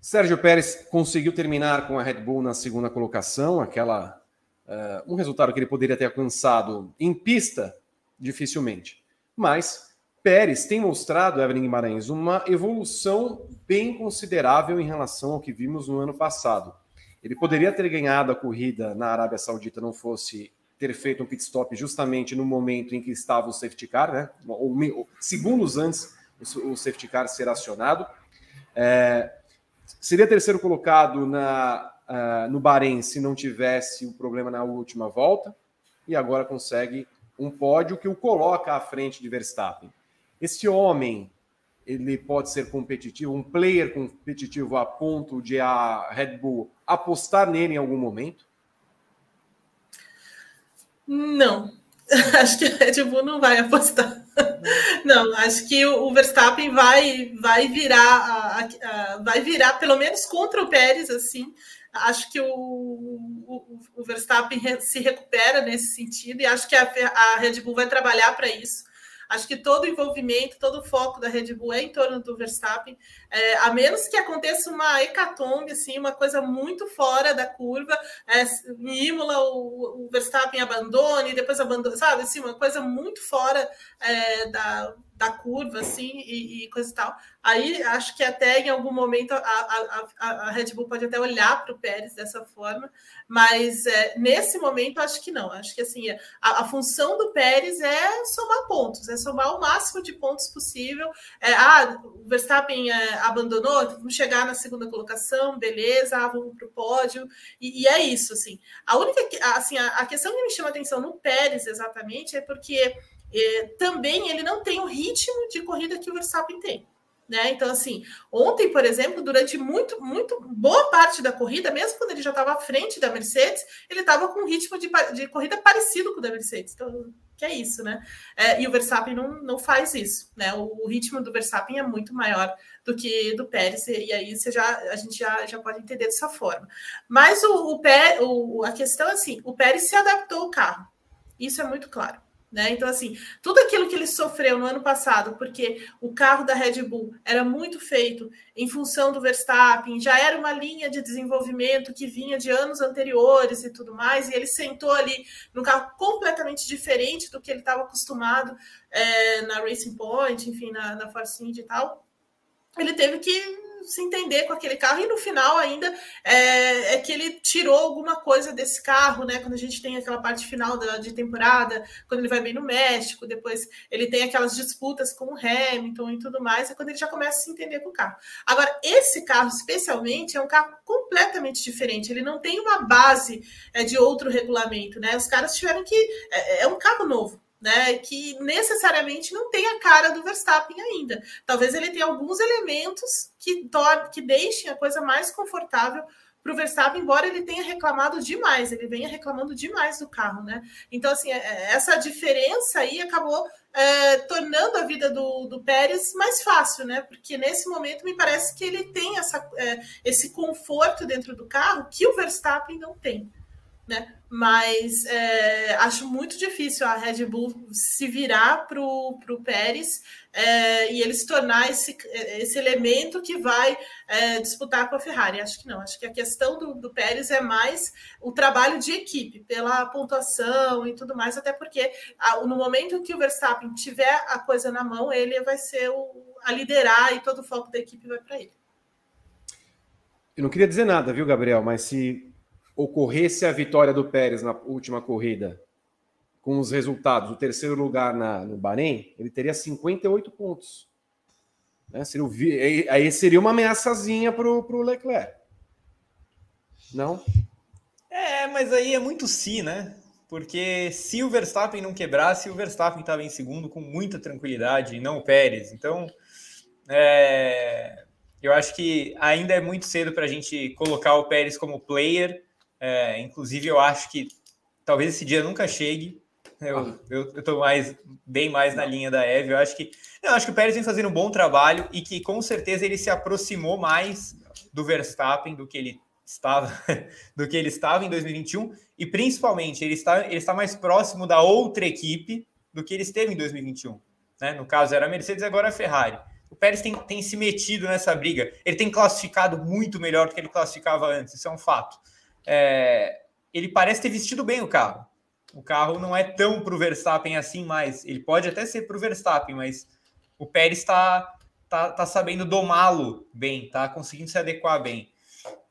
Sérgio Pérez conseguiu terminar com a Red Bull na segunda colocação, aquela uh, um resultado que ele poderia ter alcançado em pista dificilmente. Mas Pérez tem mostrado, Evelyn Guimarães, uma evolução bem considerável em relação ao que vimos no ano passado. Ele poderia ter ganhado a corrida na Arábia Saudita, não fosse ter feito um pit stop justamente no momento em que estava o safety car, né? Ou, segundos antes o safety car ser acionado. É, seria terceiro colocado na, uh, no Bahrein se não tivesse o problema na última volta, e agora consegue um pódio que o coloca à frente de Verstappen. Esse homem, ele pode ser competitivo, um player competitivo a ponto de a Red Bull apostar nele em algum momento? Não, acho que a Red Bull não vai apostar. Não, acho que o Verstappen vai vai virar a, a, vai virar pelo menos contra o Pérez assim Acho que o, o, o, Verstappen se recupera nesse sentido e acho que a, a Red Bull vai trabalhar para isso. Acho que todo o envolvimento, todo o foco da Red Bull é em torno do Verstappen, é, a menos que aconteça uma hecatombe, assim, uma coisa muito fora da curva. É, em Imola, o, o Verstappen abandone, depois abandona, sabe? Assim, uma coisa muito fora é, da, da curva, assim, e, e, coisa e tal. Aí acho que até em algum momento a, a, a, a Red Bull pode até olhar para o Pérez dessa forma, mas é, nesse momento acho que não. Acho que assim a, função do Pérez é somar pontos, é somar o máximo de pontos possível. É, ah, o Verstappen é, abandonou, vamos chegar na segunda colocação, beleza, ah, vamos para o pódio, e, e, é isso, assim. A única, assim, a, a questão que me chama atenção no Pérez exatamente é porque também ele não tem o ritmo de corrida que o Verstappen tem. Né? Então, assim, ontem, por exemplo, durante muito, muito boa parte da corrida, mesmo quando ele já estava à frente da Mercedes, ele estava com um ritmo de, de, corrida parecido com o da Mercedes. Então, que é isso, né? É, e o Verstappen não, não faz isso, né? O, o, ritmo do Verstappen é muito maior do que do Pérez, e, e aí você já, a gente já, já pode entender dessa forma. Mas o, o, Pé, o, a questão é assim: o Pérez se adaptou ao carro, isso é muito claro. Né? Então, assim, tudo aquilo que ele sofreu no ano passado, porque o carro da Red Bull era muito feito em função do Verstappen, já era uma linha de desenvolvimento que vinha de anos anteriores e tudo mais, e ele sentou ali num carro completamente diferente do que ele estava acostumado é, na Racing Point, enfim, na, na Force Indy e tal. Ele teve que se entender com aquele carro, e no final ainda é, é, que ele tirou alguma coisa desse carro, né? Quando a gente tem aquela parte final da, de temporada, quando ele vai bem no México, depois ele tem aquelas disputas com o Hamilton e tudo mais, é quando ele já começa a se entender com o carro. Agora, esse carro, especialmente, é um carro completamente diferente, ele não tem uma base é, de outro regulamento, né? Os caras tiveram que. é, é um carro novo né, que necessariamente não tem a cara do Verstappen ainda. Talvez ele tenha alguns elementos que, que deixem a coisa mais confortável para o Verstappen, embora ele tenha reclamado demais, ele venha reclamando demais do carro, né? Então, assim, é, é, essa diferença aí acabou é, tornando a vida do, do Pérez mais fácil, né? Porque nesse momento me parece que ele tem essa, é, esse conforto dentro do carro que o Verstappen não tem. né? Mas é, acho muito difícil a Red Bull se virar para o Pérez é, e ele se tornar esse, esse elemento que vai é, disputar com a Ferrari. Acho que não. Acho que a questão do, do Pérez é mais o trabalho de equipe, pela pontuação e tudo mais, até porque no momento que o Verstappen tiver a coisa na mão, ele vai ser o, a liderar e todo o foco da equipe vai para ele. Eu não queria dizer nada, viu, Gabriel? Mas se ocorresse a vitória do Pérez na última corrida, com os resultados, o terceiro lugar na, no Bahrein, ele teria 58 pontos. Né? Seria, aí seria uma ameaçazinha para o Leclerc. Não? É, mas aí é muito si, né? Porque se o Verstappen não quebrasse, o Verstappen estava em segundo com muita tranquilidade, e não o Pérez. Então, é, eu acho que ainda é muito cedo para a gente colocar o Pérez como player. É, inclusive, eu acho que talvez esse dia nunca chegue. Eu, ah. eu, eu tô mais, bem mais na linha da Eve. Eu acho que eu acho que o Pérez vem fazendo um bom trabalho e que com certeza ele se aproximou mais do Verstappen do que ele estava do que ele estava em 2021 e principalmente ele está ele está mais próximo da outra equipe do que ele esteve em 2021. Né? No caso era a Mercedes, agora a Ferrari. O Pérez tem, tem se metido nessa briga. Ele tem classificado muito melhor do que ele classificava antes, isso é um fato. É, ele parece ter vestido bem o carro. O carro não é tão para o Verstappen assim mais. Ele pode até ser para o Verstappen, mas o Pérez está tá, tá sabendo domá-lo bem, tá conseguindo se adequar bem.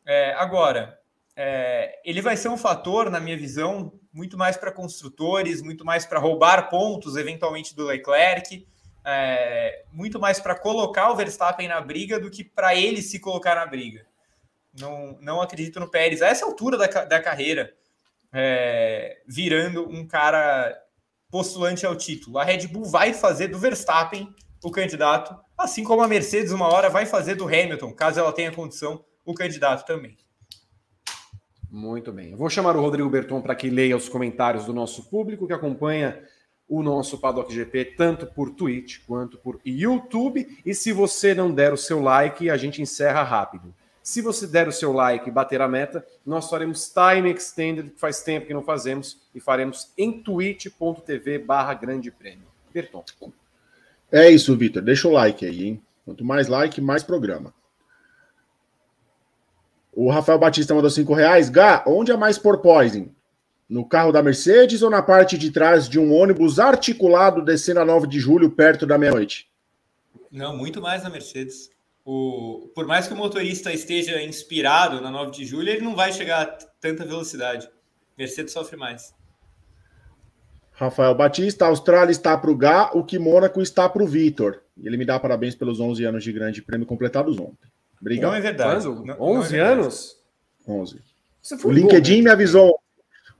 É, agora, é, ele vai ser um fator, na minha visão, muito mais para construtores, muito mais para roubar pontos, eventualmente, do Leclerc é, muito mais para colocar o Verstappen na briga do que para ele se colocar na briga. Não, não acredito no Pérez a essa altura da, da carreira, é, virando um cara postulante ao título. A Red Bull vai fazer do Verstappen o candidato, assim como a Mercedes, uma hora, vai fazer do Hamilton, caso ela tenha condição, o candidato também. Muito bem. Eu vou chamar o Rodrigo Berton para que leia os comentários do nosso público que acompanha o nosso Paddock GP, tanto por Twitch quanto por YouTube. E se você não der o seu like, a gente encerra rápido. Se você der o seu like e bater a meta, nós faremos time extended, que faz tempo que não fazemos, e faremos em twitch.tv barra grande prêmio. Berton. É isso, Vitor. Deixa o like aí, hein? Quanto mais like, mais programa. O Rafael Batista mandou 5 reais. Gá, onde é mais porpoising? No carro da Mercedes ou na parte de trás de um ônibus articulado descendo a 9 de julho perto da meia-noite? Não, muito mais na Mercedes. O, por mais que o motorista esteja inspirado na 9 de julho, ele não vai chegar a tanta velocidade. Mercedes sofre mais. Rafael Batista, a Austrália está para o Gá, o que Mônaco está para o Vitor. Ele me dá parabéns pelos 11 anos de grande prêmio completados ontem. Obrigado. Não é verdade. Não, 11 não é verdade. anos? 11. O LinkedIn bom, me avisou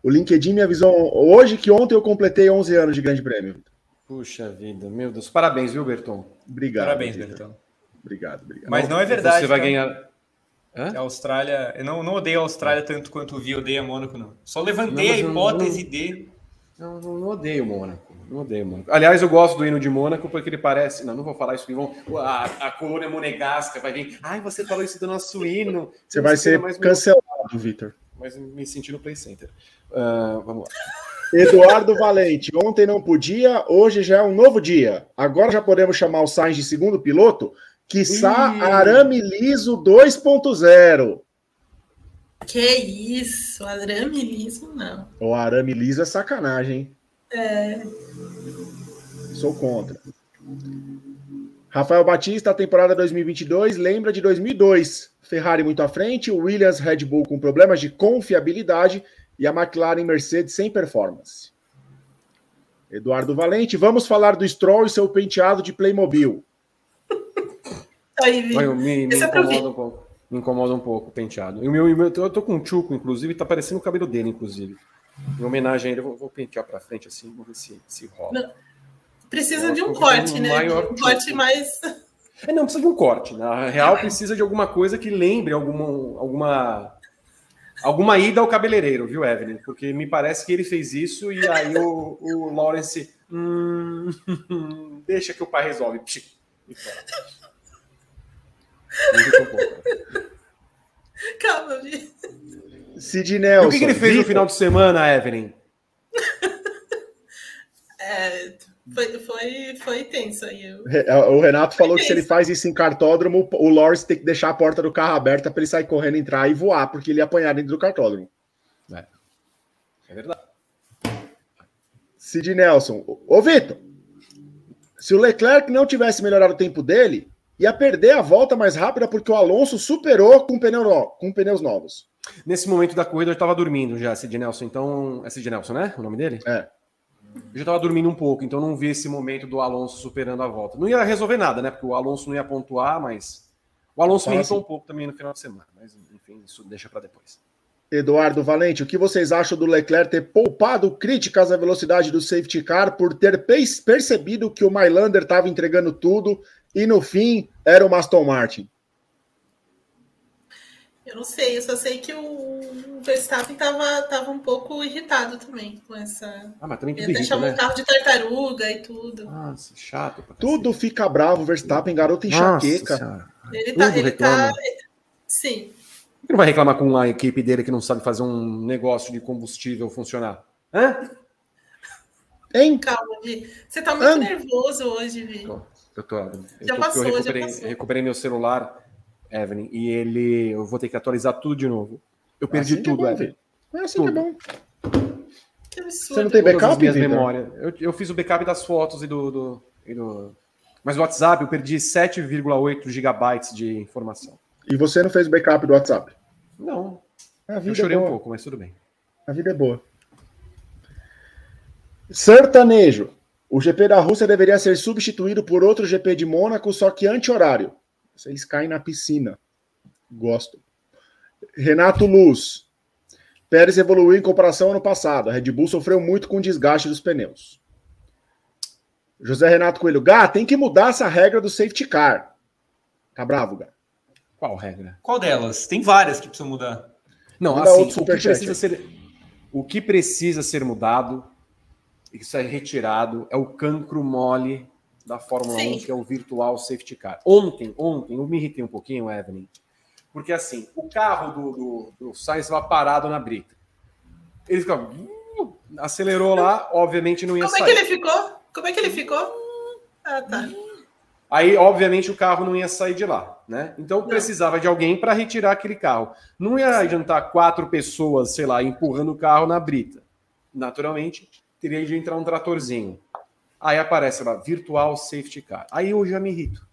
o LinkedIn me avisou hoje que ontem eu completei 11 anos de Grande Prêmio. Puxa vida, meu Deus. Parabéns, viu, Berton? Obrigado. Parabéns, Berton. Obrigado, obrigado. Mas não é verdade. Você vai tá? ganhar. Hã? A Austrália. Eu não, não odeio a Austrália tanto quanto o Vi odeia Mônaco, não. Só levantei não, a hipótese não, de. Não, não, não odeio o Mônaco. Não odeio Mônaco. Aliás, eu gosto do hino de Mônaco porque ele parece. Não, não vou falar isso. Vão... A, a colônia monegasca vai vir. Ai, você falou isso do nosso hino. Você vai ser cancelado, Vitor. Mas me senti no Play Center. Uh, vamos lá. Eduardo Valente, ontem não podia, hoje já é um novo dia. Agora já podemos chamar o Sainz de segundo piloto? Quiçá Arame Liso 2.0. Que isso, arame liso não. O arame liso é sacanagem, hein? É. Sou contra. Rafael Batista, temporada 2022, lembra de 2002. Ferrari muito à frente, Williams Red Bull com problemas de confiabilidade e a McLaren Mercedes sem performance. Eduardo Valente, vamos falar do Stroll e seu penteado de Playmobil. Aí, me, me, me incomoda um pouco. Me incomoda um pouco o penteado. E o meu, eu tô com um chuco, inclusive, tá parecendo o cabelo dele, inclusive. Em homenagem a ele, eu vou, vou pentear pra frente assim, vamos ver se, se rola. Não. Precisa de um corte, né? Um corte mais. É, não, precisa de um corte. Na real, precisa de alguma coisa que lembre alguma, alguma alguma ida ao cabeleireiro, viu, Evelyn? Porque me parece que ele fez isso e aí o, o Lawrence. Hum, deixa que o pai resolve. Calma, Sid Nelson. E o que, que ele fez Vitor? no final de semana, Evelyn? é, foi, foi, foi tenso aí. É, o Renato falou que se ele faz isso em cartódromo, o Loris tem que deixar a porta do carro aberta para ele sair correndo, entrar e voar, porque ele ia apanhar dentro do cartódromo. É, é verdade. Sid Nelson. Ô, Vitor, se o Leclerc não tivesse melhorado o tempo dele, ia perder a volta mais rápida porque o Alonso superou com, pneu no... com pneus novos. Nesse momento da corrida eu estava dormindo já, Sid Nelson. Então, é Sid Nelson, né? O nome dele? É. Eu já estava dormindo um pouco, então não vi esse momento do Alonso superando a volta. Não ia resolver nada, né? Porque o Alonso não ia pontuar, mas o Alonso me irritou um pouco também no final de semana. Mas, enfim, isso deixa para depois. Eduardo Valente, o que vocês acham do Leclerc ter poupado críticas à velocidade do safety car por ter percebido que o Mylander estava entregando tudo e no fim era o Aston Martin? Eu não sei, eu só sei que o Verstappen estava tava um pouco irritado também com essa. Ah, mas também tudo Ele chamou né? um carro de tartaruga e tudo. Nossa, chato. Tudo fica bravo, Verstappen, garoto enxaqueca. Ele tá, ele tá. Sim. Por que não vai reclamar com a equipe dele que não sabe fazer um negócio de combustível funcionar? Hã? Hein? Calma, Vi. Você tá muito Hã? nervoso hoje, Vi. Eu tô. Eu já tô, passou, eu recuperei, já passou. recuperei meu celular, Evelyn, e ele. Eu vou ter que atualizar tudo de novo. Eu perdi assim tudo, é bom, Evelyn. É assim tudo. que é bom. Você não tem backup? Minhas memórias. Eu, eu fiz o backup das fotos e do, do, e do... Mas o WhatsApp eu perdi 7,8 gigabytes de informação. E você não fez o backup do WhatsApp? Não. eu é chorei é um pouco, mas tudo bem. A vida é boa. Sertanejo. O GP da Rússia deveria ser substituído por outro GP de Mônaco, só que anti-horário. Eles caem na piscina. Gosto. Renato Luz. Pérez evoluiu em comparação ao ano passado. A Red Bull sofreu muito com o desgaste dos pneus. José Renato Coelho. Gá, tem que mudar essa regra do safety car. Tá bravo, Gá? Qual regra? Qual delas? Tem várias que precisam mudar. Não, Muda assim, o que, precisa ser, o que precisa ser mudado e que isso é retirado é o cancro mole da Fórmula Sim. 1, que é o virtual safety car. Ontem, ontem, eu me irritei um pouquinho, Evelyn, porque assim, o carro do, do, do Sainz estava parado na brita. Ele ficou, uh, acelerou lá, obviamente não ia Como sair. Como é que ele ficou? Como é que ele ficou? Ah, tá. Aí, obviamente, o carro não ia sair de lá, né? Então não. precisava de alguém para retirar aquele carro. Não ia adiantar quatro pessoas, sei lá, empurrando o carro na brita. Naturalmente, teria de entrar um tratorzinho. Aí aparece lá, virtual safety car. Aí eu já me irrito.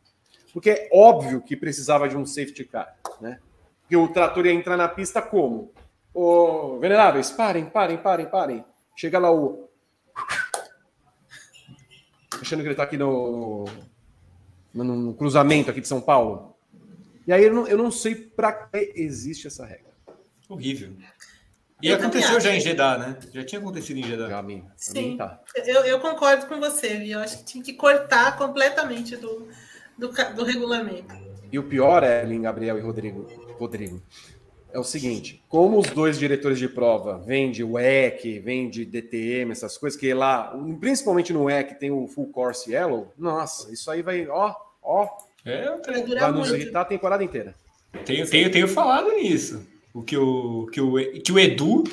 Porque é óbvio que precisava de um safety car, né? Porque o trator ia entrar na pista como? Ô, veneráveis, parem, parem, parem, parem. Chega lá o. Achando que ele tá aqui no, no, no cruzamento aqui de São Paulo. E aí eu não, eu não sei para que existe essa regra. Horrível. E eu aconteceu já em Jeddah, né? Já tinha acontecido em Jeddah. Já, mim, Sim, tá. eu, eu concordo com você, eu acho que tinha que cortar completamente do, do, do regulamento. E o pior, é, Gabriel e Rodrigo, Rodrigo, é o seguinte: como os dois diretores de prova vêm de WEC, vêm de DTM, essas coisas, que lá, principalmente no WEC, tem o Full Course Yellow, nossa, isso aí vai, ó, ó, é, vai nos irritar a temporada inteira. Tenho, tenho, tenho falado nisso. O que o, que o, que o Edu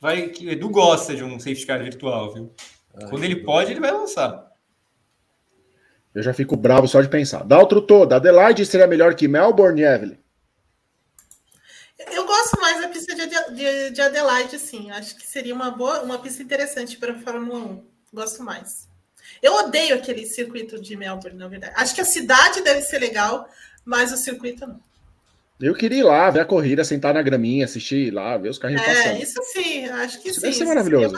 vai. Que o Edu gosta de um safety car virtual, viu? Ai, Quando ele pode, ele vai lançar. Eu já fico bravo só de pensar. Dá outro todo. Adelaide seria melhor que Melbourne, Evelyn? Eu gosto mais da pista de, de, de Adelaide, sim. Acho que seria uma boa, uma pista interessante para a Fórmula 1. Gosto mais. Eu odeio aquele circuito de Melbourne, na verdade. Acho que a cidade deve ser legal, mas o circuito não. Eu queria ir lá, ver a corrida, sentar na graminha, assistir lá, ver os carrinhos é, passando. É, isso sim, acho que isso sim. Deve ser maravilhoso.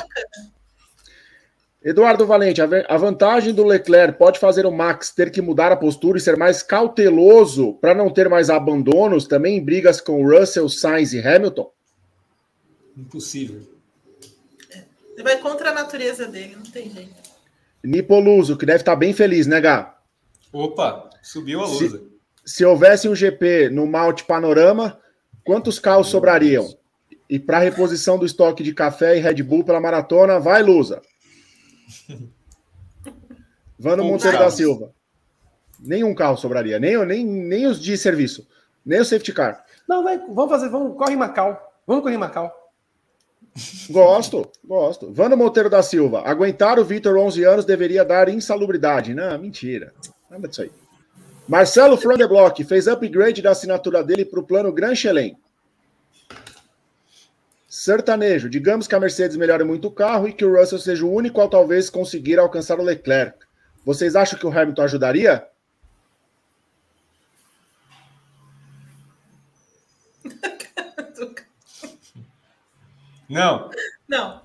Eduardo Valente, a vantagem do Leclerc pode fazer o Max ter que mudar a postura e ser mais cauteloso para não ter mais abandonos também em brigas com Russell, Sainz e Hamilton? Impossível. Ele vai contra a natureza dele, não tem jeito. Nipoluso, que deve estar bem feliz, né, Gá? Opa, subiu a lusa. Se se houvesse um GP no Malte Panorama, quantos carros sobrariam? E para reposição do estoque de café e Red Bull pela maratona, vai Lusa. Vano Monteiro da Silva. Nenhum carro sobraria, nem, nem, nem os de serviço, nem o safety car. Não, vai, vamos fazer, vamos, corre em Macau. Vamos correr em Macau. Gosto, gosto. Vando Monteiro da Silva. Aguentar o Vitor 11 anos deveria dar insalubridade. Não, mentira. Nada disso aí. Marcelo Block fez upgrade da assinatura dele para o plano Gran Chelem. Sertanejo. Digamos que a Mercedes melhore muito o carro e que o Russell seja o único ao talvez conseguir alcançar o Leclerc. Vocês acham que o Hamilton ajudaria? Não. Não.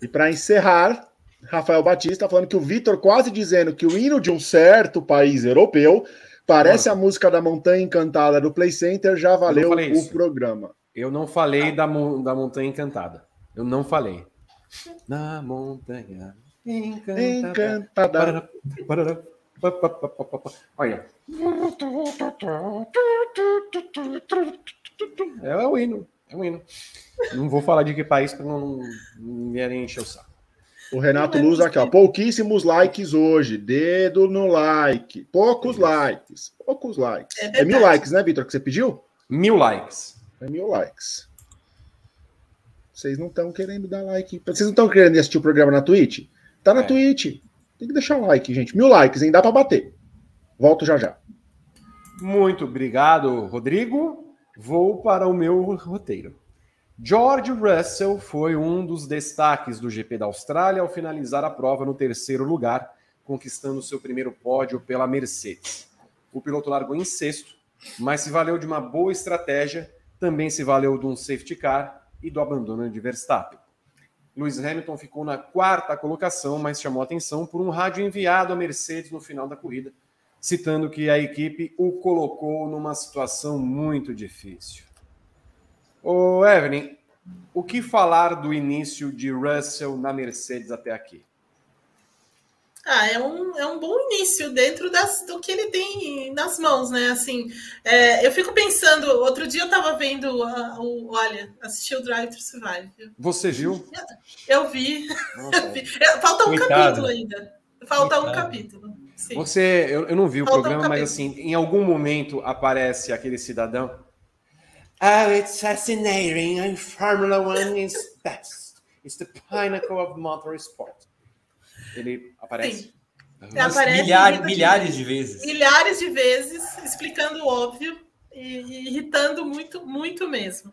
E para encerrar, Rafael Batista falando que o Vitor quase dizendo que o hino de um certo país europeu parece a música da Montanha Encantada do Play Center, já valeu o isso. programa. Eu não falei da, da Montanha Encantada. Eu não falei. Na Montanha Encantada. Encantada. Olha. É o hino. É um hino. Não vou falar de que país para não, não me encher o saco. O Renato Luz aqui, ó. Pouquíssimos likes hoje. Dedo no like. Poucos likes. Poucos likes. É, é mil likes, né, Vitor, que você pediu? Mil likes. É mil likes. Vocês não estão querendo dar like. Vocês não estão querendo assistir o programa na Twitch? Tá na é. Twitch. Tem que deixar o like, gente. Mil likes, hein? Dá para bater. Volto já já. Muito obrigado, Rodrigo. Vou para o meu roteiro. George Russell foi um dos destaques do GP da Austrália ao finalizar a prova no terceiro lugar, conquistando seu primeiro pódio pela Mercedes. O piloto largou em sexto, mas se valeu de uma boa estratégia, também se valeu de um safety car e do abandono de Verstappen. Lewis Hamilton ficou na quarta colocação, mas chamou atenção por um rádio enviado à Mercedes no final da corrida, citando que a equipe o colocou numa situação muito difícil. Ô, Evelyn, o que falar do início de Russell na Mercedes até aqui? Ah, é um, é um bom início dentro das, do que ele tem nas mãos, né? Assim, é, eu fico pensando, outro dia eu estava vendo o, olha, assisti o Drive to Survive. Você viu? Eu, vi. Eu vi. Falta um Coitado. capítulo ainda. Falta Coitado. um capítulo. Sim. Você, eu, eu não vi o Falta programa, um mas assim, em algum momento aparece aquele cidadão. Oh, it's fascinating. Formula One is best. It's the pinnacle of motorsport. Ele aparece. aparece milhares, milhares de vezes. Milhares de vezes, explicando o óbvio e irritando muito, muito mesmo.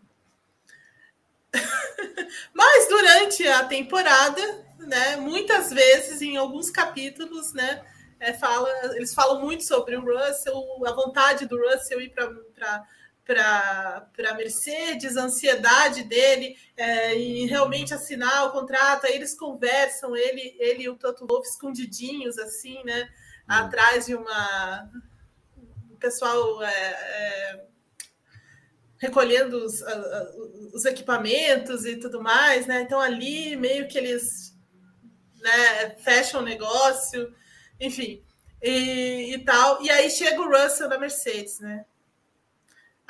Mas durante a temporada, né, muitas vezes, em alguns capítulos, né, é, fala, eles falam muito sobre o Russell, a vontade do Russell ir para para a Mercedes, a ansiedade dele é, em realmente assinar o contrato. Aí eles conversam, ele, ele e o Toto Wolff escondidinhos, assim, né? Hum. Atrás de uma. O pessoal é, é, recolhendo os, os equipamentos e tudo mais, né? Então ali meio que eles né, fecham o negócio, enfim. E, e tal. E aí chega o Russell da Mercedes, né?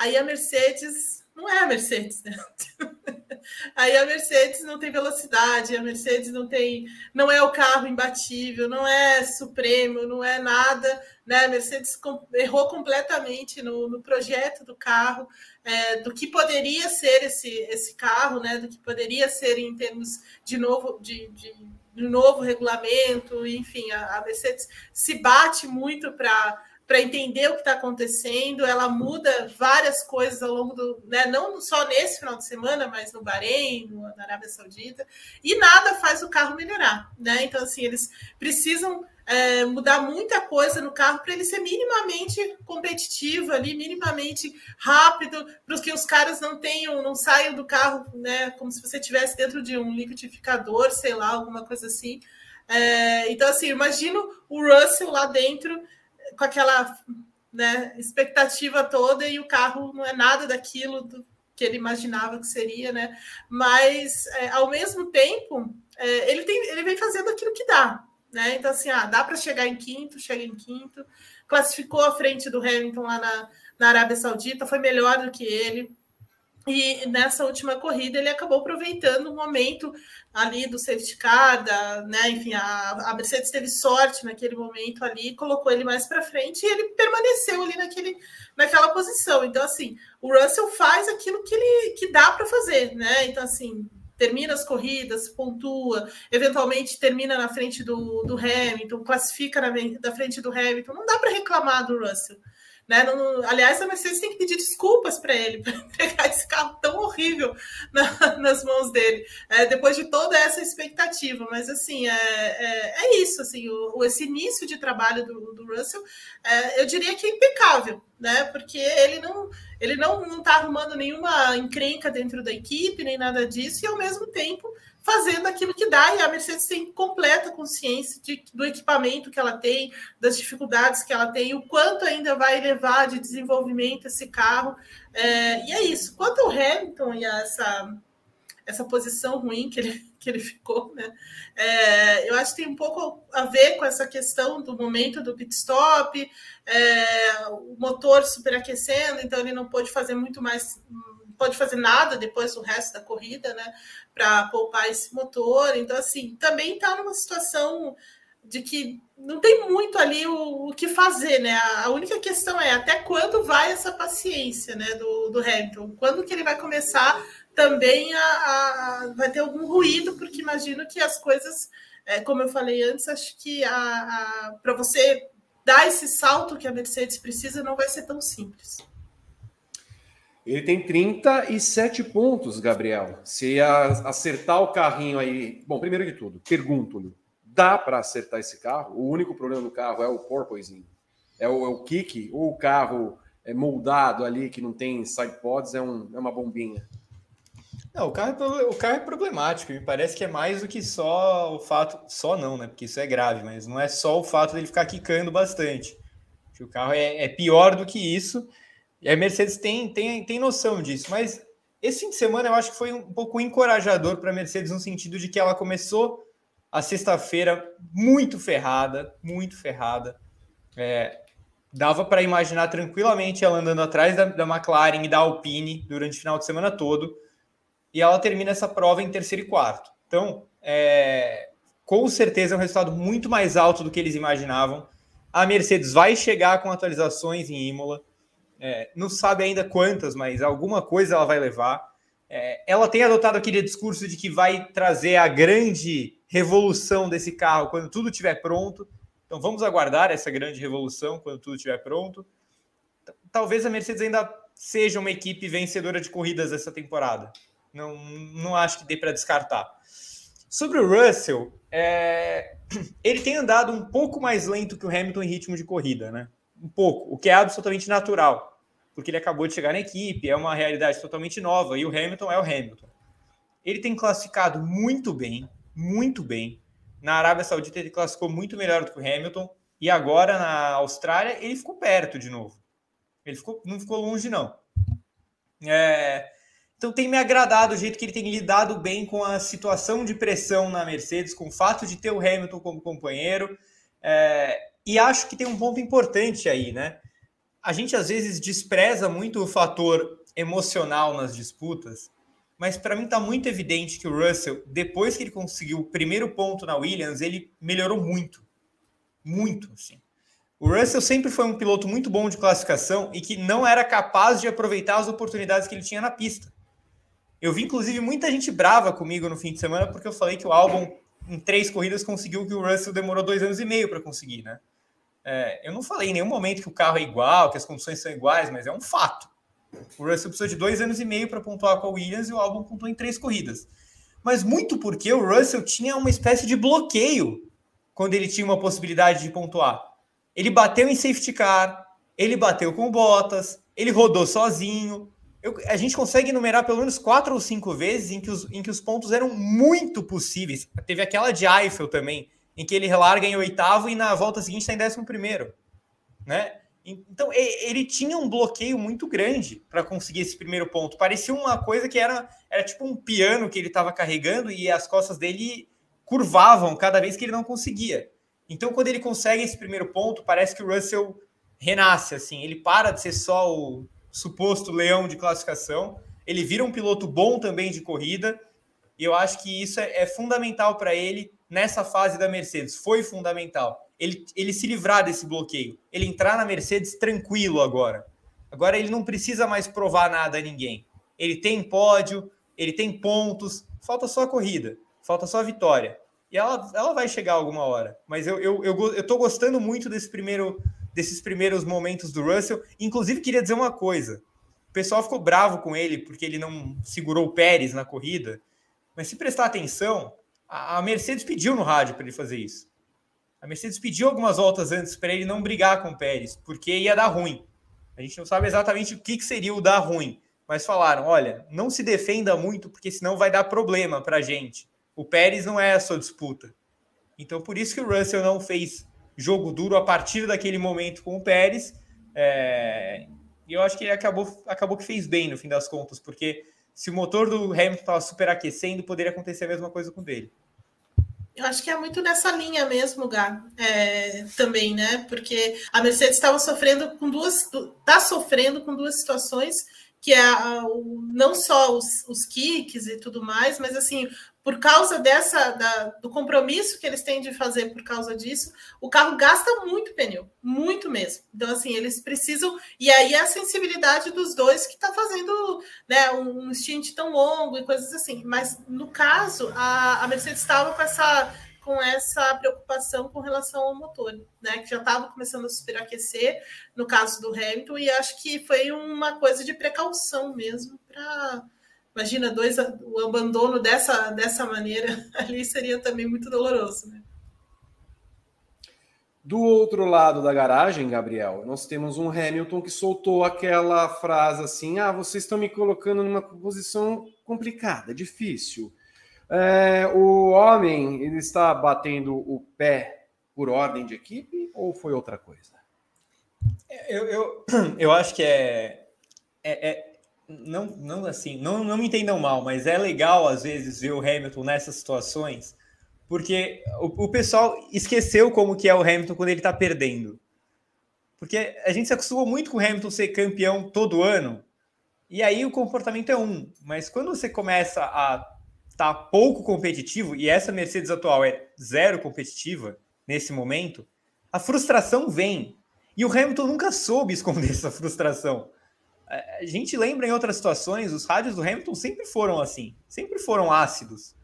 Aí a Mercedes não é a Mercedes, né? Aí a Mercedes não tem velocidade, a Mercedes não tem, não é o carro imbatível, não é supremo, não é nada, né? A Mercedes errou completamente no, no projeto do carro, é, do que poderia ser esse, esse carro, né? Do que poderia ser em termos de novo de, de, de novo regulamento, enfim, a, a Mercedes se bate muito para para entender o que está acontecendo. Ela muda várias coisas ao longo do, né, não só nesse final de semana, mas no Bahrein, no, na Arábia Saudita, e nada faz o carro melhorar, né? Então assim eles precisam é, mudar muita coisa no carro para ele ser minimamente competitivo ali, minimamente rápido, para que os caras não tenham, não saiam do carro, né? Como se você estivesse dentro de um liquidificador, sei lá, alguma coisa assim. É, então assim, imagino o Russell lá dentro com aquela né, expectativa toda e o carro não é nada daquilo do que ele imaginava que seria, né? Mas é, ao mesmo tempo é, ele tem, ele vem fazendo aquilo que dá, né? Então assim, ah, dá para chegar em quinto, chega em quinto, classificou à frente do Hamilton lá na, na Arábia Saudita, foi melhor do que ele. E nessa última corrida ele acabou aproveitando o momento ali do safety car, da, né, enfim, a, a Mercedes teve sorte naquele momento ali, colocou ele mais para frente e ele permaneceu ali naquele, naquela posição. Então, assim, o Russell faz aquilo que ele que dá para fazer, né? Então, assim, termina as corridas, pontua, eventualmente termina na frente do, do Hamilton, classifica na, na frente do Hamilton. Não dá para reclamar do Russell. Né? Não, aliás, a Mercedes tem que pedir desculpas para ele, para entregar esse carro tão horrível na, nas mãos dele, é, depois de toda essa expectativa. Mas, assim, é, é, é isso. Assim, o, esse início de trabalho do, do Russell, é, eu diria que é impecável, né? porque ele não ele não está arrumando nenhuma encrenca dentro da equipe, nem nada disso, e ao mesmo tempo fazendo aquilo que dá, e a Mercedes tem completa consciência de, do equipamento que ela tem, das dificuldades que ela tem, o quanto ainda vai levar de desenvolvimento esse carro. É, e é isso. Quanto ao Hamilton e a essa, essa posição ruim que ele, que ele ficou, né? É, eu acho que tem um pouco a ver com essa questão do momento do pit stop, é, o motor superaquecendo, então ele não pôde fazer muito mais pode fazer nada depois do resto da corrida, né? Para poupar esse motor. Então, assim, também está numa situação de que não tem muito ali o, o, que fazer, né? A única questão é até quando vai essa paciência, né? Do, do Hamilton, quando que ele vai começar também a, a vai ter algum ruído, porque imagino que as coisas, é, como eu falei antes, acho que para você dar esse salto que a Mercedes precisa não vai ser tão simples. Ele tem 37 pontos, Gabriel. Se acertar o carrinho aí. Bom, primeiro de tudo, pergunto-lhe: dá para acertar esse carro? O único problema do carro é o porpoising? É o, é o kick? Ou o carro é moldado ali que não tem side pods? É, um, é uma bombinha? Não, o carro, é, o carro é problemático. Me parece que é mais do que só o fato. Só não, né? Porque isso é grave, mas não é só o fato dele ficar quicando bastante. O carro é, é pior do que isso. E a Mercedes tem, tem, tem noção disso, mas esse fim de semana eu acho que foi um pouco encorajador para a Mercedes no sentido de que ela começou a sexta-feira muito ferrada, muito ferrada. É, dava para imaginar tranquilamente ela andando atrás da, da McLaren e da Alpine durante o final de semana todo, e ela termina essa prova em terceiro e quarto. Então, é, com certeza é um resultado muito mais alto do que eles imaginavam. A Mercedes vai chegar com atualizações em Imola. É, não sabe ainda quantas, mas alguma coisa ela vai levar. É, ela tem adotado aquele discurso de que vai trazer a grande revolução desse carro quando tudo estiver pronto. Então vamos aguardar essa grande revolução quando tudo estiver pronto. Talvez a Mercedes ainda seja uma equipe vencedora de corridas essa temporada. Não, não acho que dê para descartar. Sobre o Russell, é... ele tem andado um pouco mais lento que o Hamilton em ritmo de corrida, né? Um pouco, o que é absolutamente natural porque ele acabou de chegar na equipe, é uma realidade totalmente nova, e o Hamilton é o Hamilton. Ele tem classificado muito bem, muito bem. Na Arábia Saudita ele classificou muito melhor do que o Hamilton, e agora na Austrália ele ficou perto de novo. Ele ficou, não ficou longe, não. É, então tem me agradado o jeito que ele tem lidado bem com a situação de pressão na Mercedes, com o fato de ter o Hamilton como companheiro. É, e acho que tem um ponto importante aí, né? A gente às vezes despreza muito o fator emocional nas disputas, mas para mim está muito evidente que o Russell, depois que ele conseguiu o primeiro ponto na Williams, ele melhorou muito. Muito, assim. O Russell sempre foi um piloto muito bom de classificação e que não era capaz de aproveitar as oportunidades que ele tinha na pista. Eu vi, inclusive, muita gente brava comigo no fim de semana porque eu falei que o álbum, em três corridas, conseguiu o que o Russell demorou dois anos e meio para conseguir, né? É, eu não falei em nenhum momento que o carro é igual, que as condições são iguais, mas é um fato. O Russell precisou de dois anos e meio para pontuar com a Williams e o álbum pontuou em três corridas. Mas muito porque o Russell tinha uma espécie de bloqueio quando ele tinha uma possibilidade de pontuar. Ele bateu em safety car, ele bateu com Bottas, ele rodou sozinho. Eu, a gente consegue enumerar pelo menos quatro ou cinco vezes em que, os, em que os pontos eram muito possíveis. Teve aquela de Eiffel também, em que ele larga em oitavo e na volta seguinte está em décimo primeiro, né? Então ele tinha um bloqueio muito grande para conseguir esse primeiro ponto. Parecia uma coisa que era, era tipo um piano que ele estava carregando e as costas dele curvavam cada vez que ele não conseguia. Então quando ele consegue esse primeiro ponto, parece que o Russell renasce assim, ele para de ser só o suposto leão de classificação, ele vira um piloto bom também de corrida. E eu acho que isso é, é fundamental para ele nessa fase da Mercedes foi fundamental. Ele, ele se livrar desse bloqueio, ele entrar na Mercedes tranquilo agora. Agora ele não precisa mais provar nada a ninguém. Ele tem pódio, ele tem pontos, falta só a corrida, falta só a vitória. E ela, ela vai chegar alguma hora. Mas eu, eu, eu, eu tô gostando muito desse primeiro, desses primeiros momentos do Russell. Inclusive, queria dizer uma coisa. O pessoal ficou bravo com ele porque ele não segurou o Pérez na corrida. Mas se prestar atenção, a, Mercedes pediu no rádio para ele fazer isso. A Mercedes pediu algumas voltas antes para ele não brigar com o Pérez, porque ia dar ruim. A gente não sabe exatamente o que, que seria o dar ruim, mas falaram: olha, não se defenda muito, porque senão vai dar problema para a gente. O Pérez não é a sua disputa. Então, por isso que o Russell não fez jogo duro a partir daquele momento com o Pérez. É... E eu acho que ele acabou, acabou que fez bem no fim das contas, porque se o motor do Hamilton estava superaquecendo, poderia acontecer a mesma coisa com o dele. Eu acho que é muito nessa linha mesmo, Gá, é, também, né? Porque a Mercedes estava sofrendo com duas, está sofrendo com duas situações que é a, o, não só os, os kicks e tudo mais, mas assim por causa dessa da, do compromisso que eles têm de fazer por causa disso, o carro gasta muito pneu, muito mesmo. Então, assim, eles precisam. E aí é a sensibilidade dos dois que está fazendo né, um stint tão longo e coisas assim. Mas no caso, a, a Mercedes estava com essa com essa preocupação com relação ao motor, né? Que já estava começando a superaquecer no caso do Hamilton, e acho que foi uma coisa de precaução mesmo para Imagina dois, o abandono dessa, dessa maneira ali seria também muito doloroso. Né? Do outro lado da garagem, Gabriel, nós temos um Hamilton que soltou aquela frase assim: ah, vocês estão me colocando numa posição complicada, difícil. É, o homem ele está batendo o pé por ordem de equipe ou foi outra coisa? Eu, eu, eu acho que é, é, é não, não assim, não, não me entendam mal, mas é legal às vezes ver o Hamilton nessas situações, porque o, o pessoal esqueceu como que é o Hamilton quando ele está perdendo. Porque a gente se acostumou muito com o Hamilton ser campeão todo ano, e aí o comportamento é um. Mas quando você começa a estar tá pouco competitivo, e essa Mercedes atual é zero competitiva nesse momento, a frustração vem. E o Hamilton nunca soube esconder essa frustração a gente lembra em outras situações, os rádios do Hamilton sempre foram assim, sempre foram ácidos.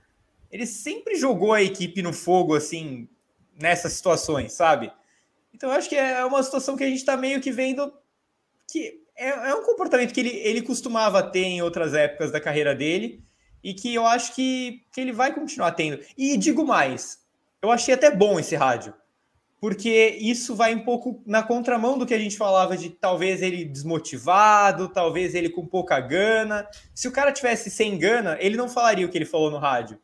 Ele sempre jogou a equipe no fogo, assim, nessas situações, sabe? Então eu acho que é uma situação que a gente está meio que vendo que é, é, um comportamento que ele, ele costumava ter em outras épocas da carreira dele e que eu acho que, que ele vai continuar tendo. E digo mais, eu achei até bom esse rádio porque isso vai um pouco na contramão do que a gente falava de talvez ele desmotivado, talvez ele com pouca gana. Se o cara tivesse sem gana, ele não falaria o que ele falou no rádio.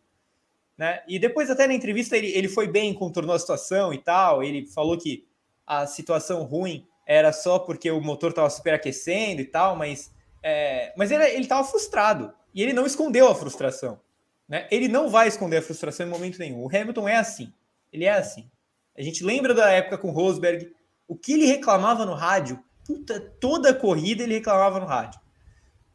Né? E depois, até na entrevista, ele, ele foi bem, contornou a situação e tal. Ele falou que a situação ruim era só porque o motor estava superaquecendo e tal, mas, é, mas ele estava frustrado e ele não escondeu a frustração. Né? Ele não vai esconder a frustração em momento nenhum. O Hamilton é assim. Ele é assim. A gente lembra da época com Rosberg, o que ele reclamava no rádio, puta, toda corrida ele reclamava no rádio,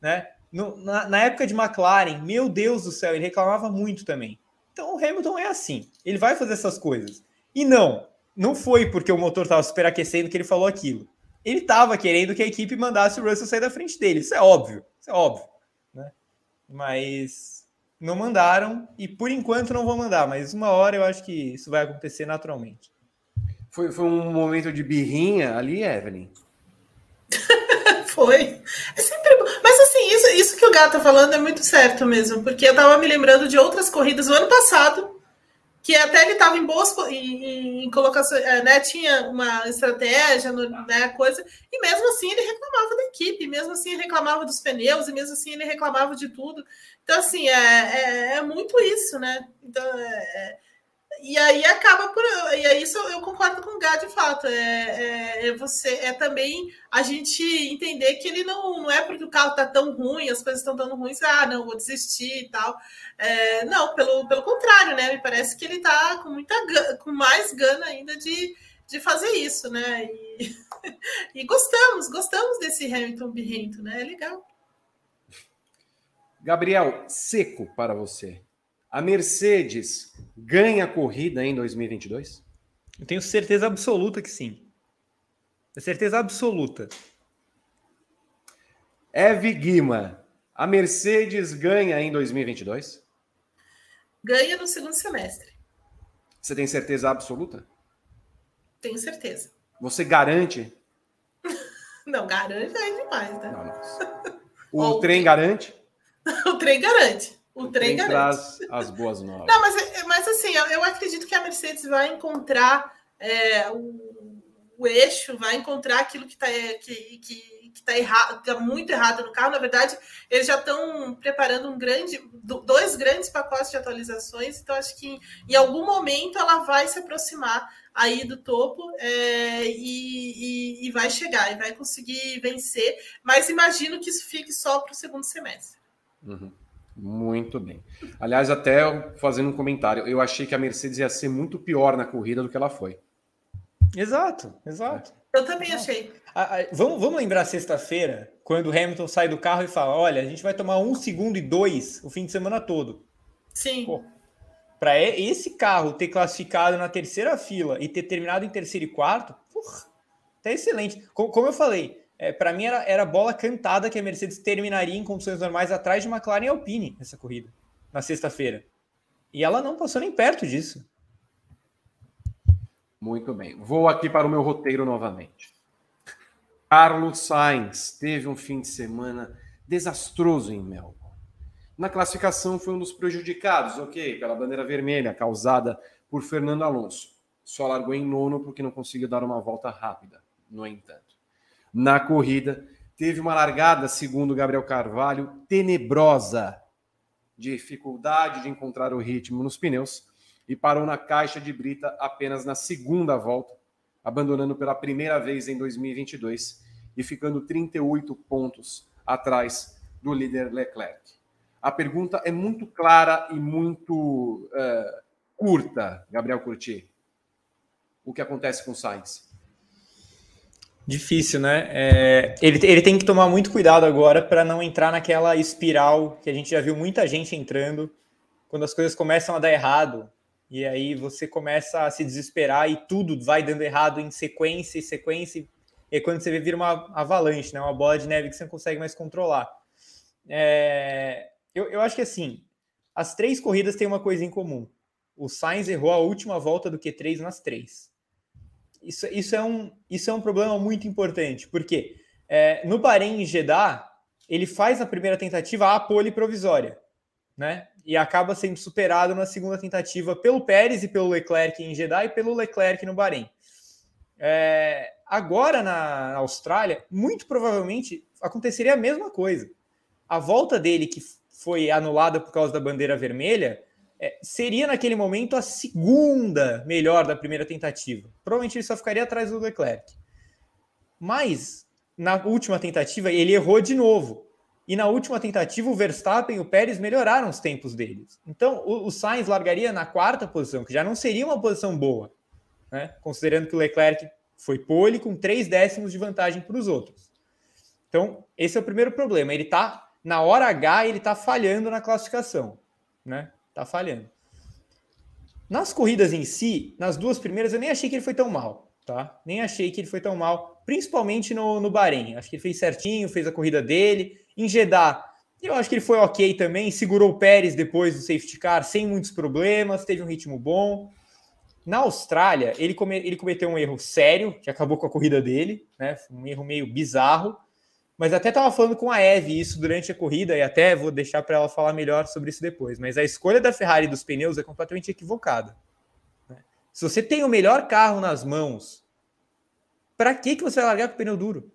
né? No, na, na, época de McLaren, meu Deus do céu, ele reclamava muito também. Então o Hamilton é assim, ele vai fazer essas coisas. E não, não foi porque o motor estava superaquecendo que ele falou aquilo. Ele estava querendo que a equipe mandasse o Russell sair da frente dele, isso é óbvio, isso é óbvio, né? Mas não mandaram e por enquanto não vão mandar, mas uma hora eu acho que isso vai acontecer naturalmente. Foi, foi um momento de birrinha ali, Evelyn? foi. É sempre Mas assim, isso, isso que o Gato tá falando é muito certo mesmo, porque eu tava me lembrando de outras corridas do ano passado, que até ele estava em boas em, em colocações, é, né? Tinha uma estratégia, né? Coisa, e mesmo assim ele reclamava da equipe, mesmo assim ele reclamava dos pneus, e mesmo assim ele reclamava de tudo. Então, assim, é, é, é muito isso, né? Então, é, é, e aí acaba por. E aí isso eu concordo com o Gá de fato. É, é, é, você é também a gente entender que ele não, não é porque o carro está tão ruim, as coisas estão tão ruins, ah, não, vou desistir e tal. É, não, pelo, pelo contrário, né? Me parece que ele está com muita com mais gana ainda de, de fazer isso, né? E, e gostamos, gostamos desse Hamilton birrento, né? É legal. Gabriel, seco para você. A Mercedes ganha a corrida em 2022? Eu tenho certeza absoluta que sim. certeza absoluta. Eve Guima, a Mercedes ganha em 2022? ganha no segundo semestre. Você tem certeza absoluta? Tenho certeza. Você garante? não, garante aí demais, né? Não, não. O trem garante? o trem garante. O, o trem, trem traz as boas novas. Não, mas, mas assim, eu, eu acredito que a Mercedes vai encontrar é, o, o, eixo, vai encontrar aquilo que está que, que, que tá errado, tá muito errado no carro. Na verdade, eles já estão preparando um grande, dois grandes pacotes de atualizações. Então, acho que em algum momento ela vai se aproximar aí do topo é, e, e, e, vai chegar e vai conseguir vencer. Mas imagino que isso fique só para o segundo semestre. Uhum. Muito bem. Aliás, até fazendo um comentário, eu achei que a Mercedes ia ser muito pior na corrida do que ela foi. Exato, exato. Eu também achei. vamos, vamos lembrar sexta-feira, quando o Hamilton sai do carro e fala: olha, a gente vai tomar um segundo e dois o fim de semana todo. Sim. Para esse carro ter classificado na terceira fila e ter terminado em terceiro e quarto, porra, tá excelente. Como, como eu falei, é, para mim era, era bola cantada que a Mercedes terminaria em condições normais atrás de McLaren e Alpine nessa corrida, na sexta-feira. E ela não passou nem perto disso. Muito bem. Vou aqui para o meu roteiro novamente. Carlos Sainz teve um fim de semana desastroso em Melbourne. Na classificação foi um dos prejudicados, ok, pela bandeira vermelha causada por Fernando Alonso. Só largou em nono porque não conseguiu dar uma volta rápida. No entanto, na corrida. Teve uma largada, segundo Gabriel Carvalho, tenebrosa. Dificuldade de encontrar o ritmo nos pneus e parou na caixa de brita apenas na segunda volta, abandonando pela primeira vez em 2022 e ficando 38 pontos atrás do líder Leclerc. A pergunta é muito clara e muito uh, curta, Gabriel Curti. O que acontece com Sainz? Difícil, né? É, ele, ele tem que tomar muito cuidado agora para não entrar naquela espiral que a gente já viu muita gente entrando quando as coisas começam a dar errado. E aí você começa a se desesperar e tudo vai dando errado em sequência e sequência. E quando você vê, vira uma avalanche, né? uma bola de neve que você não consegue mais controlar. É, eu, eu acho que assim, as três corridas têm uma coisa em comum. O Sainz errou a última volta do Q3 nas três isso, isso, é, um, isso é um problema muito importante, porque é, no Bahrein e Jeddah, ele faz a primeira tentativa a pole provisória, né? E acaba sendo superado na segunda tentativa pelo Pérez e pelo Leclerc em Jeddah e pelo Leclerc no Bahrein. É, agora na Austrália, muito provavelmente aconteceria a mesma coisa. A volta dele, que foi anulada por causa da bandeira vermelha, é, seria naquele momento a segunda melhor da primeira tentativa. Provavelmente ele só ficaria atrás do Leclerc. Mas na última tentativa ele errou de novo. E na última tentativa o Verstappen e o Pérez melhoraram os tempos deles. Então o, o Sainz largaria na quarta posição, que já não seria uma posição boa, né? considerando que o Leclerc foi pole com três décimos de vantagem para os outros. Então esse é o primeiro problema. Ele está na hora H ele está falhando na classificação, né? Tá falhando. Nas corridas em si, nas duas primeiras, eu nem achei que ele foi tão mal, tá? Nem achei que ele foi tão mal, principalmente no, no Bahrein. Acho que ele fez certinho, fez a corrida dele. Em Jeddah, eu acho que ele foi ok também, segurou o Pérez depois do safety car sem muitos problemas, teve um ritmo bom. Na Austrália, ele, come, ele cometeu um erro sério, que acabou com a corrida dele, né? Um erro meio bizarro. Mas até estava falando com a Eve isso durante a corrida, e até vou deixar para ela falar melhor sobre isso depois. Mas a escolha da Ferrari dos pneus é completamente equivocada. Né? Se você tem o melhor carro nas mãos, para que, que você vai largar com o pneu duro?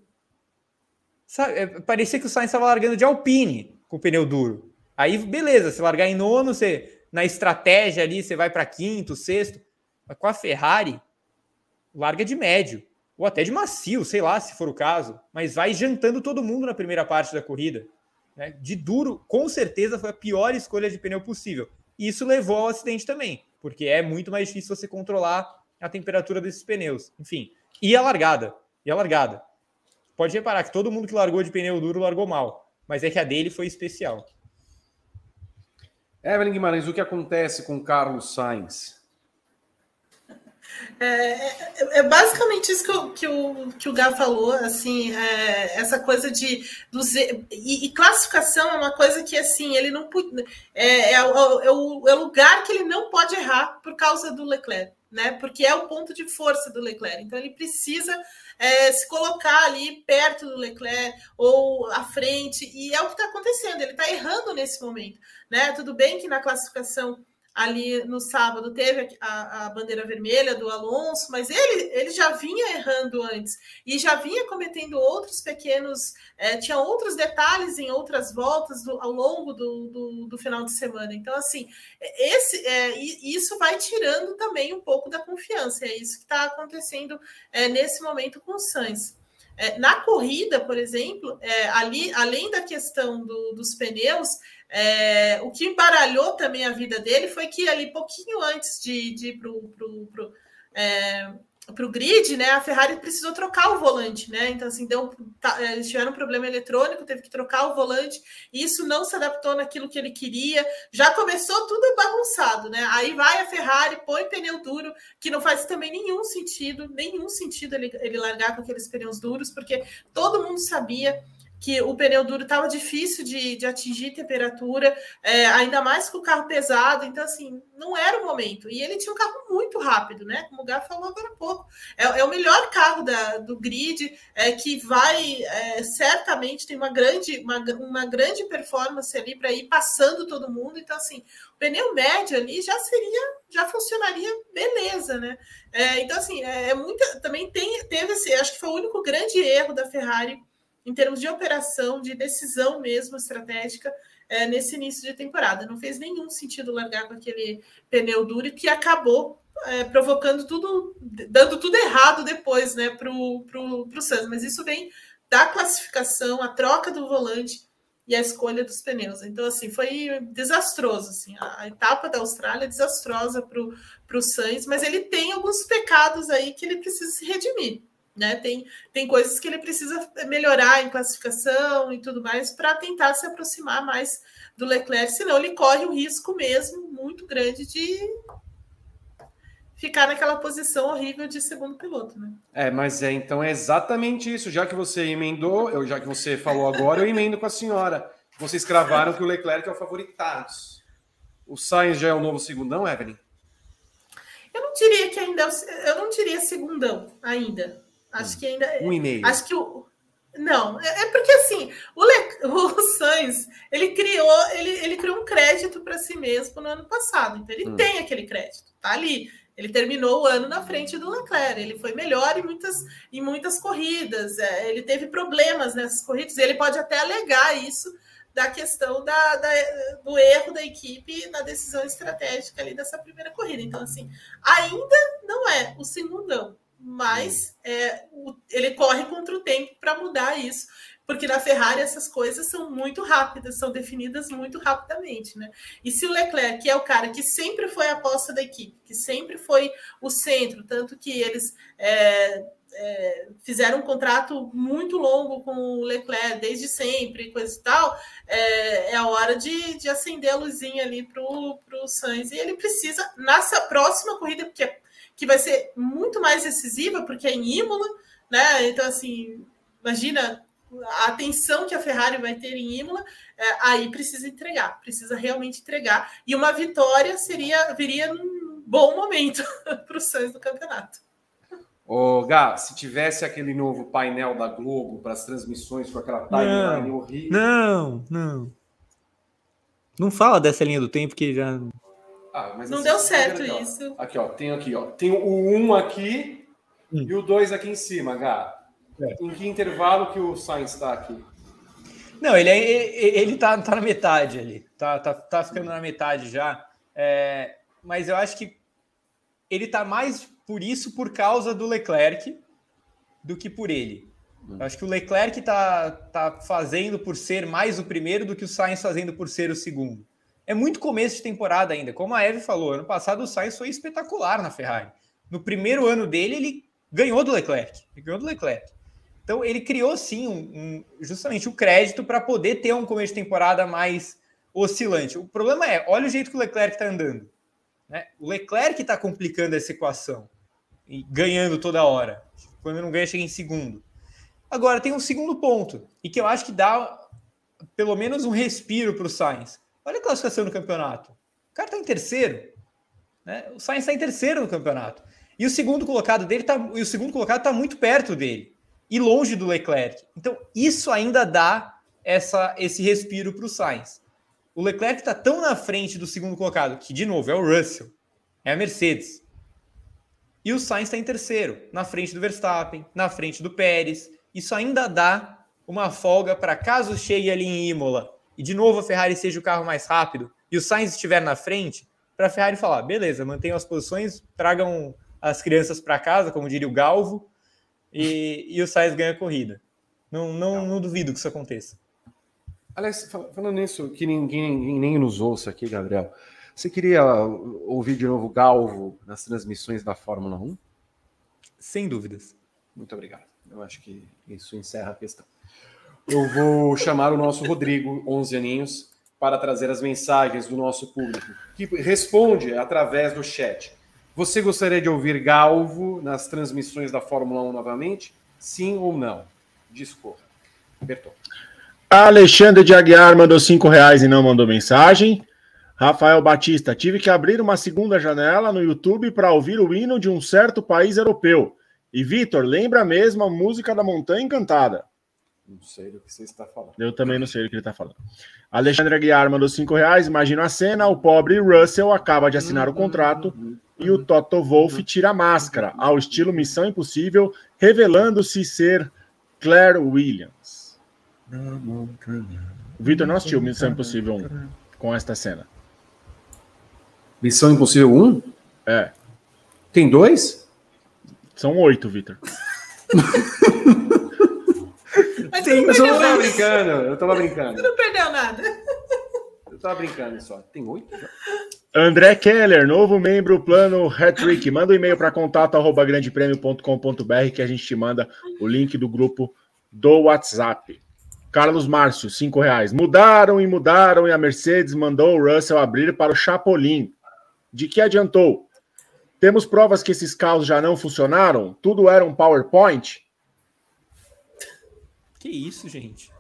Sabe, é, parecia que o Sainz estava largando de Alpine com o pneu duro. Aí, beleza, se largar em nono, você, na estratégia ali, você vai para quinto, sexto. Mas com a Ferrari, larga de médio ou até de macio, sei lá, se for o caso, mas vai jantando todo mundo na primeira parte da corrida. Né? De duro, com certeza foi a pior escolha de pneu possível. E isso levou ao acidente também, porque é muito mais difícil você controlar a temperatura desses pneus. Enfim, e a largada, e a largada. Pode reparar que todo mundo que largou de pneu duro largou mal, mas é que a dele foi especial. Evelyn Guimarães, o que acontece com Carlos Sainz? É, é, é, basicamente isso que o, que o, que o Gá falou, assim, é, essa coisa de dos, e, e, classificação é uma coisa que assim ele não é, é, é, o, é o lugar que ele não pode errar por causa do Leclerc, né? Porque é o ponto de força do Leclerc. Então ele precisa é, se colocar ali perto do Leclerc ou à frente, e é o que está acontecendo, ele está errando nesse momento. Né? Tudo bem que na classificação ali no sábado teve a, a, bandeira vermelha do Alonso, mas ele, ele já vinha errando antes e já vinha cometendo outros pequenos, é, tinha outros detalhes em outras voltas do, ao longo do, do, do, final de semana. Então, assim, esse, é, isso vai tirando também um pouco da confiança. É isso que está acontecendo é, nesse momento com o Sainz. É, na corrida, por exemplo, é, ali, além da questão do, dos pneus, é, o que embaralhou também a vida dele foi que ali, pouquinho antes de, de ir para o é, grid, né, a Ferrari precisou trocar o volante, né? Então, assim, deu, tá, eles tiveram um problema eletrônico, teve que trocar o volante, e isso não se adaptou naquilo que ele queria. Já começou tudo bagunçado, né? Aí vai a Ferrari, põe pneu duro, que não faz também nenhum sentido, nenhum sentido ele, ele largar com aqueles pneus duros, porque todo mundo sabia que o pneu duro estava difícil de, de, atingir temperatura, é, ainda mais com o carro pesado, então assim, não era o momento. E ele tinha um carro muito rápido, né? Como o Gá falou agora há pouco. É, é o melhor carro da, do grid, é, que vai é, certamente tem uma grande, uma, uma grande performance ali para ir passando todo mundo. Então, assim, o pneu médio ali já seria, já funcionaria beleza, né? É, então, assim, é, é muita. Também tem, teve esse, acho que foi o único grande erro da Ferrari em termos de operação, de decisão mesmo estratégica, é, nesse início de temporada. Não fez nenhum sentido largar com aquele pneu duro que acabou é, provocando tudo, dando tudo errado depois né, para o pro, pro Santos. Mas isso vem da classificação, a troca do volante e a escolha dos pneus. Então, assim, foi desastroso. Assim, a, etapa da Austrália é desastrosa para o Sainz, mas ele tem alguns pecados aí que ele precisa se redimir. Né? Tem, tem coisas que ele precisa melhorar em classificação e tudo mais para tentar se aproximar mais do Leclerc, senão ele corre um risco mesmo muito grande de ficar naquela posição horrível de segundo piloto, né? É, mas é então é exatamente isso. Já que você emendou, eu já que você falou agora, eu emendo com a senhora. Vocês cravaram que o Leclerc é o favoritado. O Sainz já é o novo segundão, Evelyn? Eu não diria que ainda, eu não diria segundão ainda. Acho que ainda. Um e-mail. Acho que o. Não, é, é porque assim, o, Le... o Sainz, ele criou, ele, ele criou um crédito para si mesmo no ano passado. Então ele hum. tem aquele crédito, tá ali. Ele terminou o ano na frente do Leclerc. Ele foi melhor em muitas, em muitas corridas. É, ele teve problemas nessas corridas. Ele pode até alegar isso da questão da, da, do erro da equipe na decisão estratégica ali dessa primeira corrida. Então, assim, ainda não é o segundão mas é, o, ele corre contra o tempo para mudar isso, porque na Ferrari essas coisas são muito rápidas, são definidas muito rapidamente, né? E se o Leclerc, que é o cara que sempre foi a aposta da equipe, que sempre foi o centro, tanto que eles é, é, fizeram um contrato muito longo com o Leclerc desde sempre, coisa e tal, é, é a hora de, de acender a luzinha ali para o Sainz. E ele precisa, nessa próxima corrida, porque que vai ser muito mais decisiva, porque é em Imola, né? Então, assim, imagina a atenção que a Ferrari vai ter em Imola, é, aí precisa entregar, precisa realmente entregar. E uma vitória seria viria num bom momento para o Sainz do campeonato. Ô, Gá, se tivesse aquele novo painel da Globo para as transmissões com aquela timeline horrível. Não, não. Não fala dessa linha do tempo que já ah, não assim, deu certo aqui, isso. Aqui, ó, tem aqui, ó. Tem o 1 um aqui hum. e o 2 aqui em cima, Gá. É. Em que intervalo que o Sainz está aqui? Não, ele, é, ele tá, tá na metade ali. Tá, tá, tá ficando na metade já. É, mas eu acho que ele tá mais por isso por causa do Leclerc do que por ele. Hum. Eu acho que o Leclerc tá, tá fazendo por ser mais o primeiro do que o Sainz fazendo por ser o segundo é muito começo de temporada ainda. Como a Eve falou, ano passado o Sainz foi espetacular na Ferrari. No primeiro ano dele, ele ganhou do Leclerc. Ele ganhou do Leclerc. Então, ele criou sim um, um, justamente o crédito para poder ter um começo de temporada mais oscilante. O problema é, olha o jeito que o Leclerc está andando. Né? O Leclerc está complicando essa equação. ganhando toda hora. Quando não ganha, chega em segundo. Agora, tem um segundo ponto, e que eu acho que dá pelo menos um respiro para o Sainz. Olha a classificação do campeonato. O cara está em terceiro. Né? O Sainz está em terceiro no campeonato. E o segundo colocado dele tá, e o segundo colocado está muito perto dele e longe do Leclerc. Então, isso ainda dá essa, esse respiro para o Sainz. O Leclerc está tão na frente do segundo colocado, que, de novo, é o Russell, é a Mercedes. E o Sainz está em terceiro, na frente do Verstappen, na frente do Pérez. Isso ainda dá uma folga para caso chegue ali em Imola e de novo a Ferrari seja o carro mais rápido e o Sainz estiver na frente, para a Ferrari falar: beleza, mantenham as posições, tragam as crianças para casa, como diria o Galvo, e, e o Sainz ganha a corrida. Não, não, não duvido que isso aconteça. Aliás, falando nisso, que ninguém, ninguém nem nos ouça aqui, Gabriel. Você queria ouvir de novo Galvo nas transmissões da Fórmula 1? Sem dúvidas. Muito obrigado. Eu acho que isso encerra a questão. Eu vou chamar o nosso Rodrigo, 11 aninhos, para trazer as mensagens do nosso público, que responde através do chat. Você gostaria de ouvir Galvo nas transmissões da Fórmula 1 novamente? Sim ou não? Discorra. Berton. Alexandre de Aguiar mandou cinco reais e não mandou mensagem. Rafael Batista, tive que abrir uma segunda janela no YouTube para ouvir o hino de um certo país europeu. E Vitor, lembra mesmo a música da Montanha Encantada? Não sei do que você está falando. Eu também não sei do que ele está falando. Alexandre Aguiar mandou cinco reais. Imagina a cena: o pobre Russell acaba de assinar o contrato e o Toto Wolff tira a máscara, ao estilo Missão Impossível, revelando-se ser Claire Williams. O Vitor não assistiu Missão Impossível 1 com esta cena. Missão Impossível 1? É. Tem dois? São oito, Vitor. Mas Sim, você eu não tava perdeu brincando, eu tava brincando. Você não perdeu nada. Eu tava brincando só. Tem oito já? André Keller, novo membro plano Hattrick. Manda um e-mail para contato arroba grandepremio.com.br que a gente te manda o link do grupo do WhatsApp. Carlos Márcio, cinco reais. Mudaram e mudaram e a Mercedes mandou o Russell abrir para o Chapolin. De que adiantou? Temos provas que esses carros já não funcionaram? Tudo era um PowerPoint? Que isso, gente?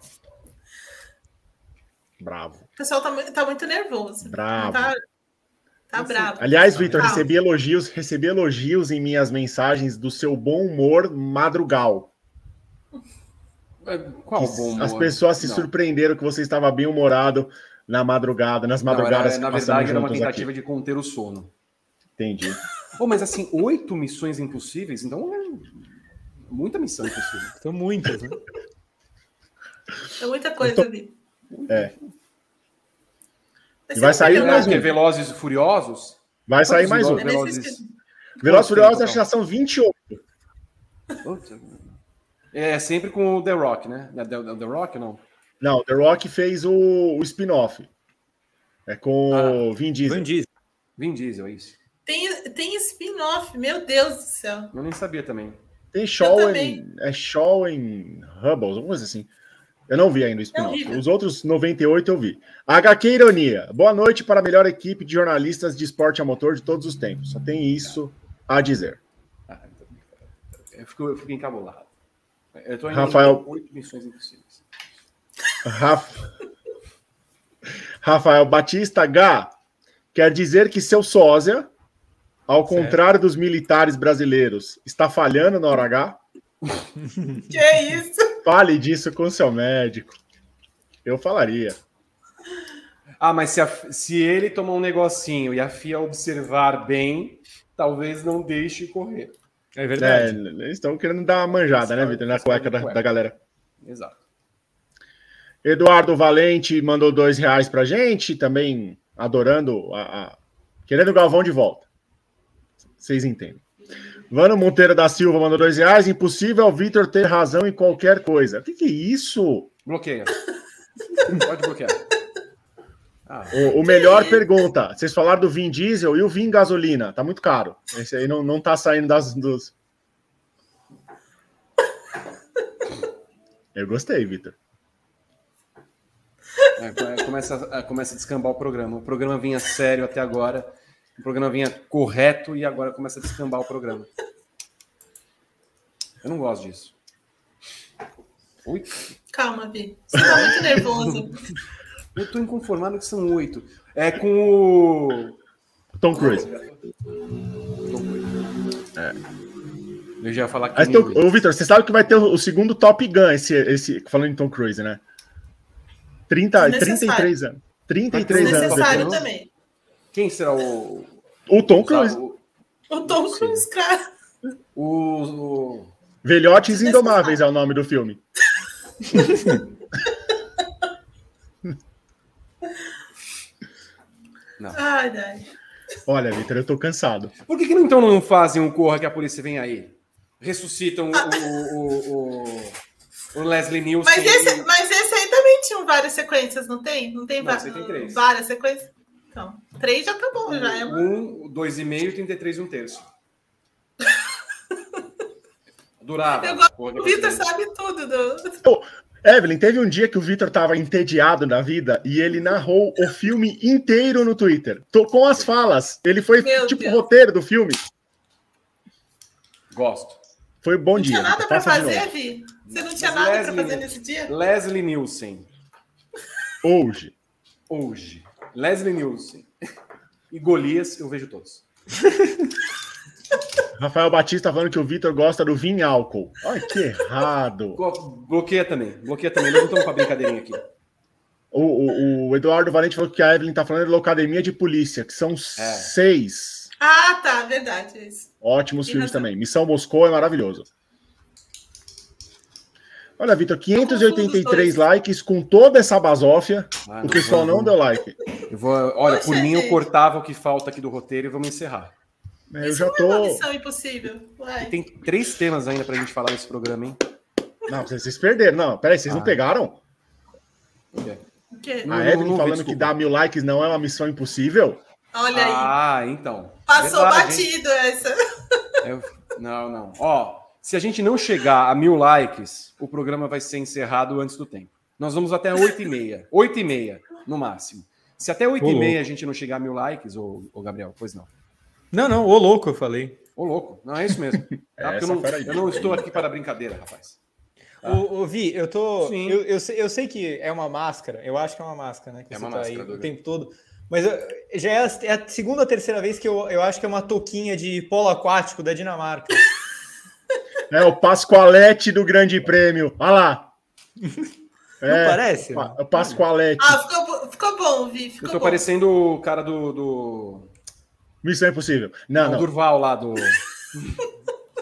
Bravo. O pessoal tá, tá muito nervoso. Bravo. Tá, tá bravo. Aliás, Vitor, Calma. recebi elogios, recebi elogios em minhas mensagens do seu bom humor madrugal. Qual Que bom humor? As pessoas se Não. surpreenderam que você estava bem humorado na madrugada, nas Não, madrugadas era- que na verdade, era uma tentativa aqui. de conter o sono. Entendi. Pô, mas assim, oito missões impossíveis, então é muita missão impossível. São muitas, né? É muita coisa ali. É. E vai sair mais um. Velozes e Furiosos? Vai sair mais um. Velozes... e Furiosos acho que já são 28. Puta. É sempre com o The Rock, né? É The, The Rock ou não? Não, The Rock fez o, o spin-off. É com Ah, o Vin Diesel. Van Diesel. Vin Diesel, é isso. Tem, tem spin-off, meu Deus do céu. Eu nem sabia também. Tem Shaw em, é Shaw em Hubbles, alguma coisa assim. Eu não vi ainda o spin-off. Os outros 98 eu vi. HQ Ironia. Boa noite para a melhor equipe de jornalistas de esporte a motor de todos os tempos. Só tem isso a dizer. Ah, então, eu, fico, eu fico encabulado. Eu tô em Rafael. oito missões impossíveis. Rafa- Rafael Batista H. Quer dizer que seu sósia, ao Certo. contrário dos militares brasileiros, está falhando na hora H? Que é isso? Fale disso com seu médico. Eu falaria. Ah, mas se, a- se ele tomar um negocinho e a FIA observar bem, talvez não deixe correr. É É, verdade. eles estão querendo dar uma manjada, né, Vitor? Na cueca da, da galera. Exato. Eduardo Valente mandou dois reais pra gente, também adorando, a, a- querendo o Galvão de volta. Vocês entendem. Vano Monteiro da Silva mandou dois reais. Impossível o Vitor ter razão em qualquer coisa. O que, que é isso? Bloqueia. Pode bloquear. Ah, O, o melhor pergunta. Vocês falaram do Vin Diesel e o Vin Gasolina. Tá muito caro. Esse aí não, não tá saindo das, dos. Eu gostei, Vitor. é, é, começa, a- começa a descambar o programa. O programa vinha sério até agora. O programa vinha correto e agora começa a descambar o programa. Eu não gosto disso. Oi? Calma, Vi. Você tá muito nervoso. Eu tô inconformado que são oito. É com o. Tom Cruise. Tom Cruise. É. Eu já ia falar que. Mas, ô, Vitor, você sabe que vai ter o, segundo Top Gun, esse, esse, falando em Tom Cruise, né? 30, 33 anos. 33 anos. Necessário também. Quem será o. O Tom Cruise. O, o Tom Cruise, cara. O, o... Velhotes Indomáveis é o nome do filme. não. Ai, ai. Olha, Vitor, eu tô cansado. Por que, que então não fazem um Corra que a polícia vem aí? Ressuscitam ah. o, o, o, o, Leslie Nielsen. Mas esse, mas esse aí também tinha várias sequências, não tem? Não tem, não, tem três. várias sequências? Então, três já tá bom, já é Um, dois e meio, 33 e um terço. Durava. Eu gosto, o Vitor sabe tudo. Do... Evelyn, teve um dia que o Vitor estava entediado na vida e ele narrou o filme inteiro no Twitter. Com as falas. Ele foi Meu tipo Deus. roteiro do filme. Gosto. Foi bom não dia. Não tinha nada para fazer, Vi? Você não tinha Mas nada para fazer nesse dia? Leslie Nielsen. Hoje. Hoje. Leslie Nielsen. E Golias, eu vejo todos. Rafael Batista falando que o Vitor gosta do vinho álcool. Ai, que errado. Bloqueia também. Bloqueia também. Não estamos com a brincadeirinha aqui. O, o, o, Eduardo Valente falou que a Evelyn está falando da Locademia de Polícia, que são é. seis. Ah, tá, verdade. É isso. Ótimos Tem filmes também. Missão Moscou é maravilhoso. Olha, Vitor, 583 likes com toda essa basófia. Ah, o pessoal não, não deu like. Eu vou, olha, Poxa, por mim eu cortava o que falta aqui do roteiro e vamos encerrar. É, eu já tô. Não é uma missão impossível. Tem três temas ainda pra gente falar nesse programa, hein? Não, vocês perderam. Não, peraí, vocês ah. não pegaram? O quê? A Evelyn não, falando que dar mil likes não é uma missão impossível? Olha aí. Ah, então. Passou Verdade, batido gente. essa. Eu... Não, não. Ó, se a gente não chegar a mil likes, o programa vai ser encerrado antes do tempo. Nós vamos até 8 e meia. 8 e meia, no máximo. Se até 8 e meia a gente não chegar a mil likes, ô, ô Gabriel, pois não. Não, não, ô louco, eu falei. Ô louco, não é isso mesmo. Tá? eu, não, eu, não, estou aqui para brincadeira, rapaz. Tá? Ô, ô, Vi, eu tô. Eu, eu, sei, eu sei que é uma máscara, eu acho que é uma máscara, né? Que é uma tá máscara, aí o tempo todo. Mas eu, já é a, é a, segunda ou terceira vez que eu, eu acho que é uma touquinha de polo aquático da Dinamarca. É o Pascoalete do Grande Prêmio. Olha lá. Não é, parece? O Pascoalete. Ah, ficou, ficou bom, Vi. Ficou eu tô bom. parecendo o cara do, do Missão Impossível. Não, não. O Durval lá do.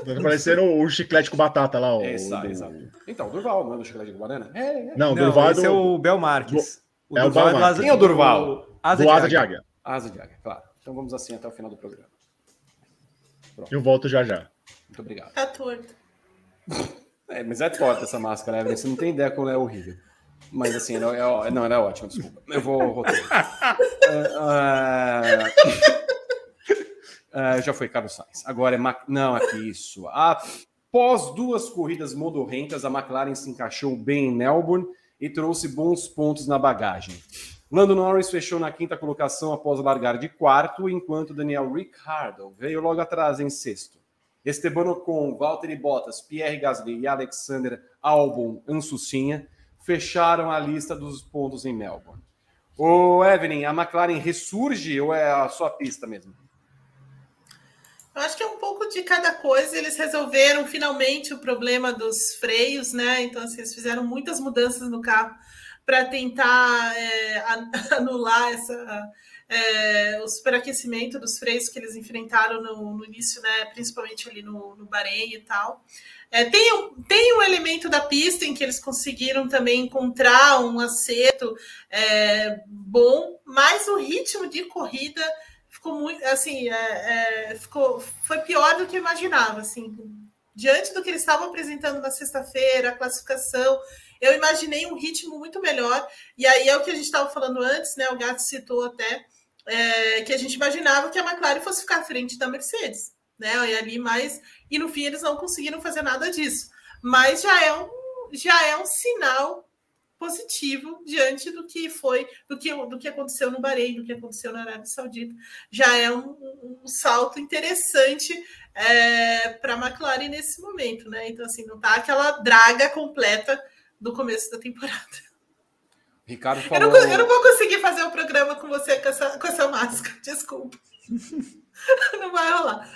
Tá parecendo o chiclete com batata lá. O, exato, do... exato. Então, o Durval, não é do chiclete com banana? É, é. Não, o Durval é esse é, do... é o Bel Marques. O é Durval o Bel Marques. Quem é o Durval? Asa, do Asa de Águia. Asa de Águia, claro. Então vamos assim até o final do programa. Pronto. Eu volto já já. Muito obrigado. Tá torto. É, mas é torta essa máscara, Evelyn. Você não tem ideia como é horrível. Mas assim, não, é, não, ela é ótima, desculpa. Eu vou roteiro. uh, uh... Uh, já foi Carlos Sainz. Agora é. Não, aqui isso. Após duas corridas modorrentas, a McLaren se encaixou bem em Melbourne e trouxe bons pontos na bagagem. Lando Norris fechou na quinta colocação após largar de quarto, enquanto Daniel Ricciardo veio logo atrás em sexto. Esteban Ocon, Valtteri Bottas, Pierre Gasly e Alexander Albon Ansucinha fecharam a lista dos pontos em Melbourne. O Evelyn, a McLaren ressurge ou é a sua pista mesmo? Eu acho que é um pouco de cada coisa. Eles resolveram finalmente o problema dos freios, né? Então, assim, eles fizeram muitas mudanças no carro para tentar é, anular essa, é, o superaquecimento dos freios que eles enfrentaram no, no início, né? Principalmente ali no, no Bahrein e tal. É, tem, um, tem um elemento da pista em que eles conseguiram também encontrar um acerto é, bom, mas o ritmo de corrida ficou muito assim é, é, ficou foi pior do que eu imaginava assim diante do que eles estavam apresentando na sexta-feira a classificação eu imaginei um ritmo muito melhor e aí é o que a gente estava falando antes né o Gato citou até é, que a gente imaginava que a McLaren fosse ficar à frente da Mercedes né e ali mais e no fim eles não conseguiram fazer nada disso mas já é um já é um sinal positivo diante do que foi, do que, do que aconteceu no Bahrein, do que aconteceu na Arábia Saudita. Já é um, um salto interessante é, para a McLaren nesse momento, né? Então, assim, não tá aquela draga completa do começo da temporada. Ricardo falou... eu, não, eu não vou conseguir fazer o um programa com você com essa, com essa máscara, desculpa. não vai rolar.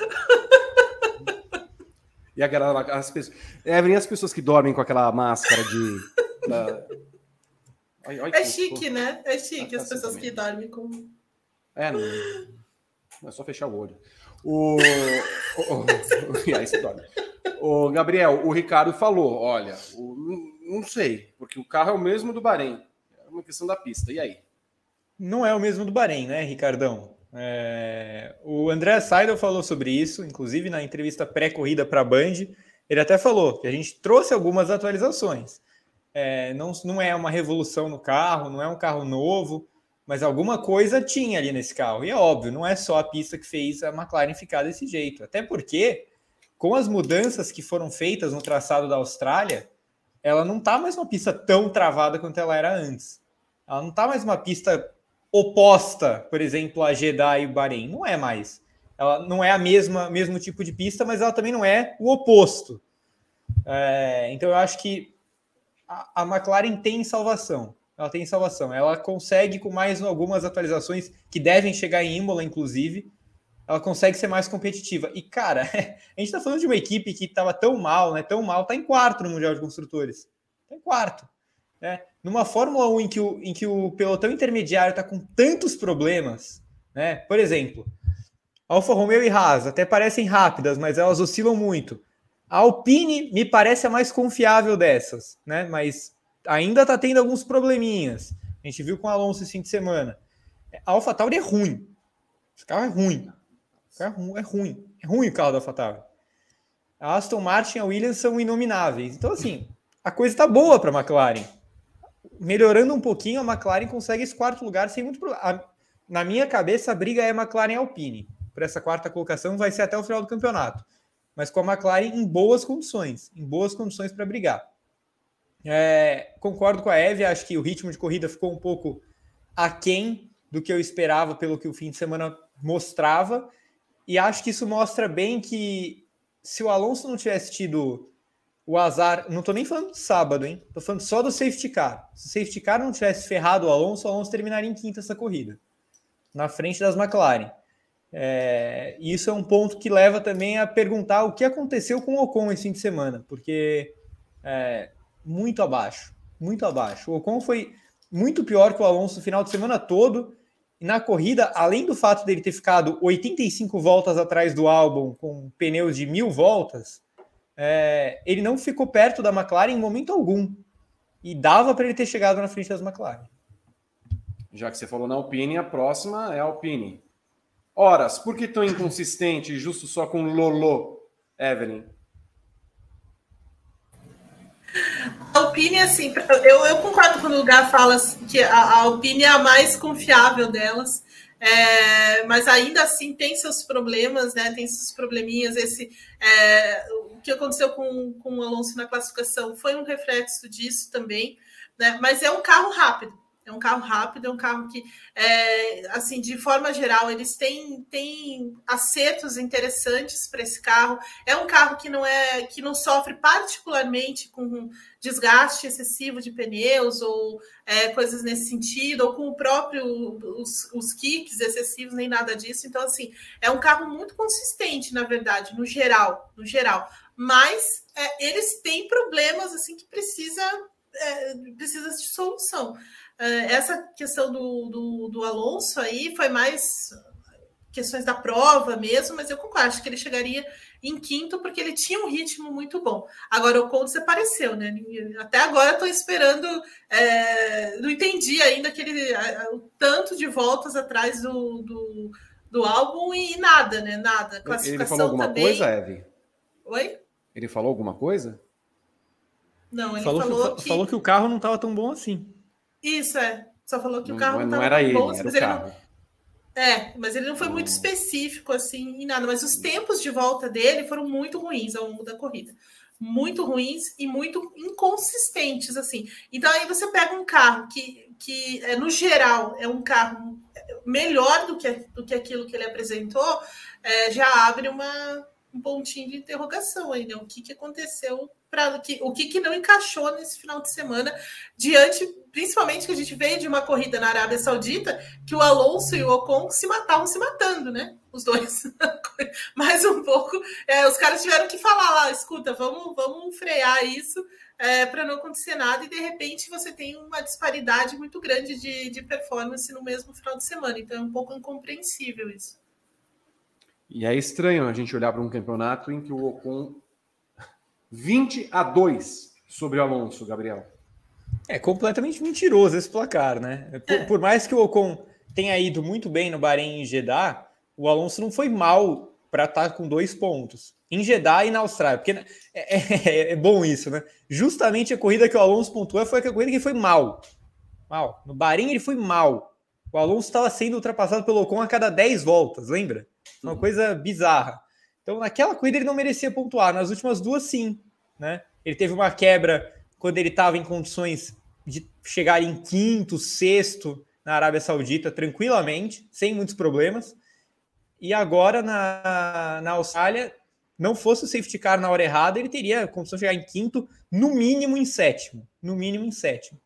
E aquela, as pessoas. Evelyn, as pessoas que dormem com aquela máscara de. Da... Ai, ai, é chique, né? É chique ah, as pessoas também. que dormem com. É, não. É só fechar o olho. O... e aí você dorme. O Gabriel, o Ricardo falou: olha, o... não sei, porque o carro é o mesmo do Bahrein. Uma questão da pista. E aí? Não é o mesmo do Bahrein, né, Ricardão? É, o André Seidel falou sobre isso, inclusive na entrevista pré-corrida para a Band. Ele até falou que a gente trouxe algumas atualizações. É, não, não é uma revolução no carro, não é um carro novo, mas alguma coisa tinha ali nesse carro. E é óbvio, não é só a pista que fez a McLaren ficar desse jeito. Até porque, com as mudanças que foram feitas no traçado da Austrália, ela não está mais uma pista tão travada quanto ela era antes. Ela não está mais uma pista oposta, por exemplo, a Jeddah e o Bahrein. Não é mais. Ela não é a mesma mesmo tipo de pista, mas ela também não é o oposto. É, então eu acho que a, a, McLaren tem salvação. Ela tem salvação. Ela consegue, com mais algumas atualizações que devem chegar em Imola, inclusive, ela consegue ser mais competitiva. E, cara, a gente está falando de uma equipe que estava tão mal, né? Tão mal, está em quarto no Mundial de Construtores. Está em quarto. Né? Numa Fórmula 1 em que o, em que o pelotão intermediário está com tantos problemas, né? Por exemplo, Alfa Romeo e Haas até parecem rápidas, mas elas oscilam muito. A Alpine me parece a mais confiável dessas, né? Mas ainda está tendo alguns probleminhas. A gente viu com o Alonso esse fim de semana. A AlphaTauri é ruim. Esse carro é ruim. é ruim. É ruim. É ruim o carro da AlphaTauri. A Aston Martin e a Williams são inomináveis. Então, assim, a coisa está boa para a McLaren melhorando um pouquinho, a McLaren consegue esse quarto lugar sem muito problema. Na minha cabeça, a briga é McLaren Alpine. Por essa quarta colocação, vai ser até o final do campeonato. Mas com a McLaren em boas condições, em boas condições para brigar. É, concordo com a Eve, acho que o ritmo de corrida ficou um pouco aquém do que eu esperava pelo que o fim de semana mostrava. E acho que isso mostra bem que se o Alonso não tivesse tido o azar, não tô nem falando de sábado, hein? Tô falando só do safety car. Se o safety car não tivesse ferrado o Alonso, o Alonso terminaria em quinta essa corrida, na frente das McLaren. É, isso é um ponto que leva também a perguntar o que aconteceu com o Ocon esse fim de semana, porque é, muito abaixo, muito abaixo. O Ocon foi muito pior que o Alonso no final de semana todo. E na corrida, além do fato dele ter ficado 85 voltas atrás do álbum com pneus de mil voltas, é, ele não ficou perto da McLaren em momento algum. E dava para ele ter chegado na frente das McLaren. Já que você falou na Alpine, a próxima é a Alpine. Horas, por que tão inconsistente, justo só com Lolo, Evelyn? Alpine, assim, eu, eu concordo quando o lugar fala que a, a Alpine é a mais confiável delas. É, mas ainda assim tem seus problemas, né? Tem seus probleminhas. Esse, é, o que aconteceu com, com o Alonso na classificação foi um reflexo disso também, né? Mas é um carro rápido. É um carro rápido, é um carro que, é, assim, de forma geral, eles têm, têm acertos interessantes para esse carro. É um carro que não é que não sofre particularmente com desgaste excessivo de pneus ou é, coisas nesse sentido, ou com o próprio os, os kicks excessivos, nem nada disso. Então, assim, é um carro muito consistente, na verdade, no geral, no geral. Mas é, eles têm problemas assim que precisa, é, precisa de solução. É, essa questão do, do, do, Alonso aí foi mais questões da prova mesmo, mas eu concordo, acho que ele chegaria em quinto porque ele tinha um ritmo muito bom. Agora o Conde desapareceu, né? Até agora estou esperando, é, não entendi ainda aquele o tanto de voltas atrás do, do, do álbum e nada, né? Nada. Classificação ele falou alguma também. coisa, Eve? Oi? Ele falou alguma coisa? Não, ele falou, falou que, falou que o carro não estava tão bom assim. Isso, é. Só falou que o carro não, não, não era ele, era o carro. Não... É, mas ele não foi muito específico assim em nada. Mas os tempos de volta dele foram muito ruins ao longo da corrida. muito ruins e muito inconsistentes, assim. Então aí você pega um carro que, que é, no geral, é um carro melhor do que, do que aquilo que ele apresentou, é, já abre uma, um pontinho de interrogação aí, né? O que, que aconteceu para que o que, que não encaixou nesse final de semana, diante, principalmente que a gente veio de uma corrida na Arábia Saudita, que o Alonso e o Ocon se matavam se matando, né? Os dois. Mais um pouco. É, os caras tiveram que falar lá, escuta, vamos, vamos frear isso. É, para não acontecer nada, e de repente você tem uma disparidade muito grande de, de performance no mesmo final de semana. Então é um pouco incompreensível isso. E é estranho a gente olhar para um campeonato em que o Ocon 20 a 2 sobre o Alonso, Gabriel. É completamente mentiroso esse placar, né? Por, é. por, mais que o Ocon tenha ido muito bem no Bahrein e Jeddah, o Alonso não foi mal para estar tá com dois pontos. Em Jeddah e na Austrália, porque é, é, é, bom isso, né? Justamente a corrida que o Alonso pontuou foi a corrida que foi mal. Mal. No Bahrein ele foi mal. O Alonso estava sendo ultrapassado pelo Ocon a cada 10 voltas, lembra? Uma uhum. coisa bizarra. Então, naquela corrida ele não merecia pontuar, nas últimas duas, sim. Né? Ele teve uma quebra quando ele estava em condições de chegar em quinto, sexto na Arábia Saudita tranquilamente, sem muitos problemas. E agora na, na Austrália, não fosse o safety car na hora errada, ele teria condição de chegar em quinto, no mínimo em sétimo. No mínimo em sétimo.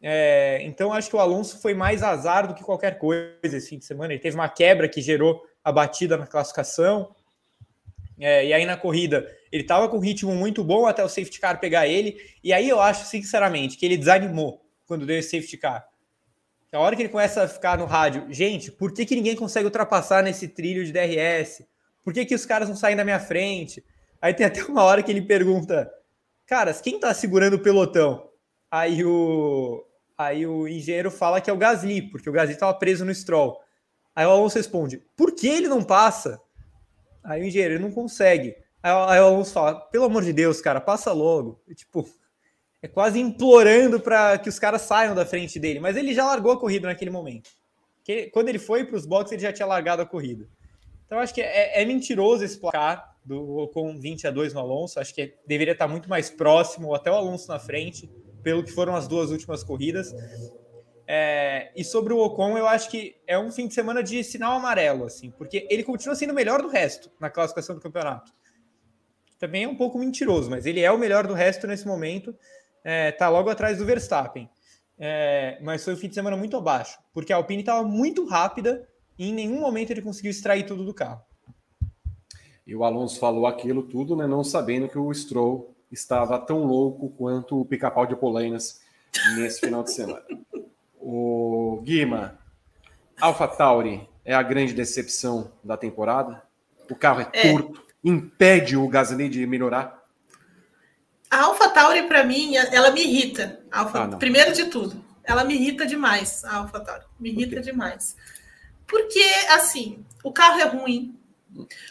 É, então acho que o Alonso foi mais azar do que qualquer coisa esse fim de semana. Ele teve uma quebra que gerou a batida na classificação. É, e aí na corrida ele estava com um ritmo muito bom até o safety car pegar ele. E aí eu acho, sinceramente, que ele desanimou quando deu esse safety car. A hora que ele começa a ficar no rádio, gente, por que, que ninguém consegue ultrapassar nesse trilho de DRS? Por que, que os caras não saem da minha frente? Aí tem até uma hora que ele pergunta, caras, quem tá segurando o pelotão? Aí o, aí o engenheiro fala que é o Gasly, porque o Gasly estava preso no Stroll. Aí o Alonso responde, por que ele não passa? Aí o engenheiro não consegue. Aí, o Alonso fala: pelo amor de Deus, cara, passa logo. E, tipo, é quase implorando para que os caras saiam da frente dele. Mas ele já largou a corrida naquele momento. Quando ele foi para os boxes, ele já tinha largado a corrida. Então acho que é, é mentiroso esse placar do com 20 a 2 no Alonso. Acho que deveria estar muito mais próximo, ou até o Alonso na frente, pelo que foram as duas últimas corridas. É, e sobre o Ocon, eu acho que é um fim de semana de sinal amarelo, assim, porque ele continua sendo o melhor do resto na classificação do campeonato. Também é um pouco mentiroso, mas ele é o melhor do resto nesse momento. É, tá logo atrás do Verstappen. É, mas foi um fim de semana muito abaixo, porque a Alpine estava muito rápida e em nenhum momento ele conseguiu extrair tudo do carro. E o Alonso falou aquilo tudo, né, não sabendo que o Stroll estava tão louco quanto o pica-pau de Polainas nesse final de semana. O Guima, Alpha Tauri é a grande decepção da temporada? O carro é, é. curto, impede o Gasly de melhorar? A Alpha Tauri, para mim, ela me irrita. Alpha, ah, primeiro de tudo, ela me irrita demais, a Alpha Tauri. Me irrita demais. Porque, assim, o carro é ruim.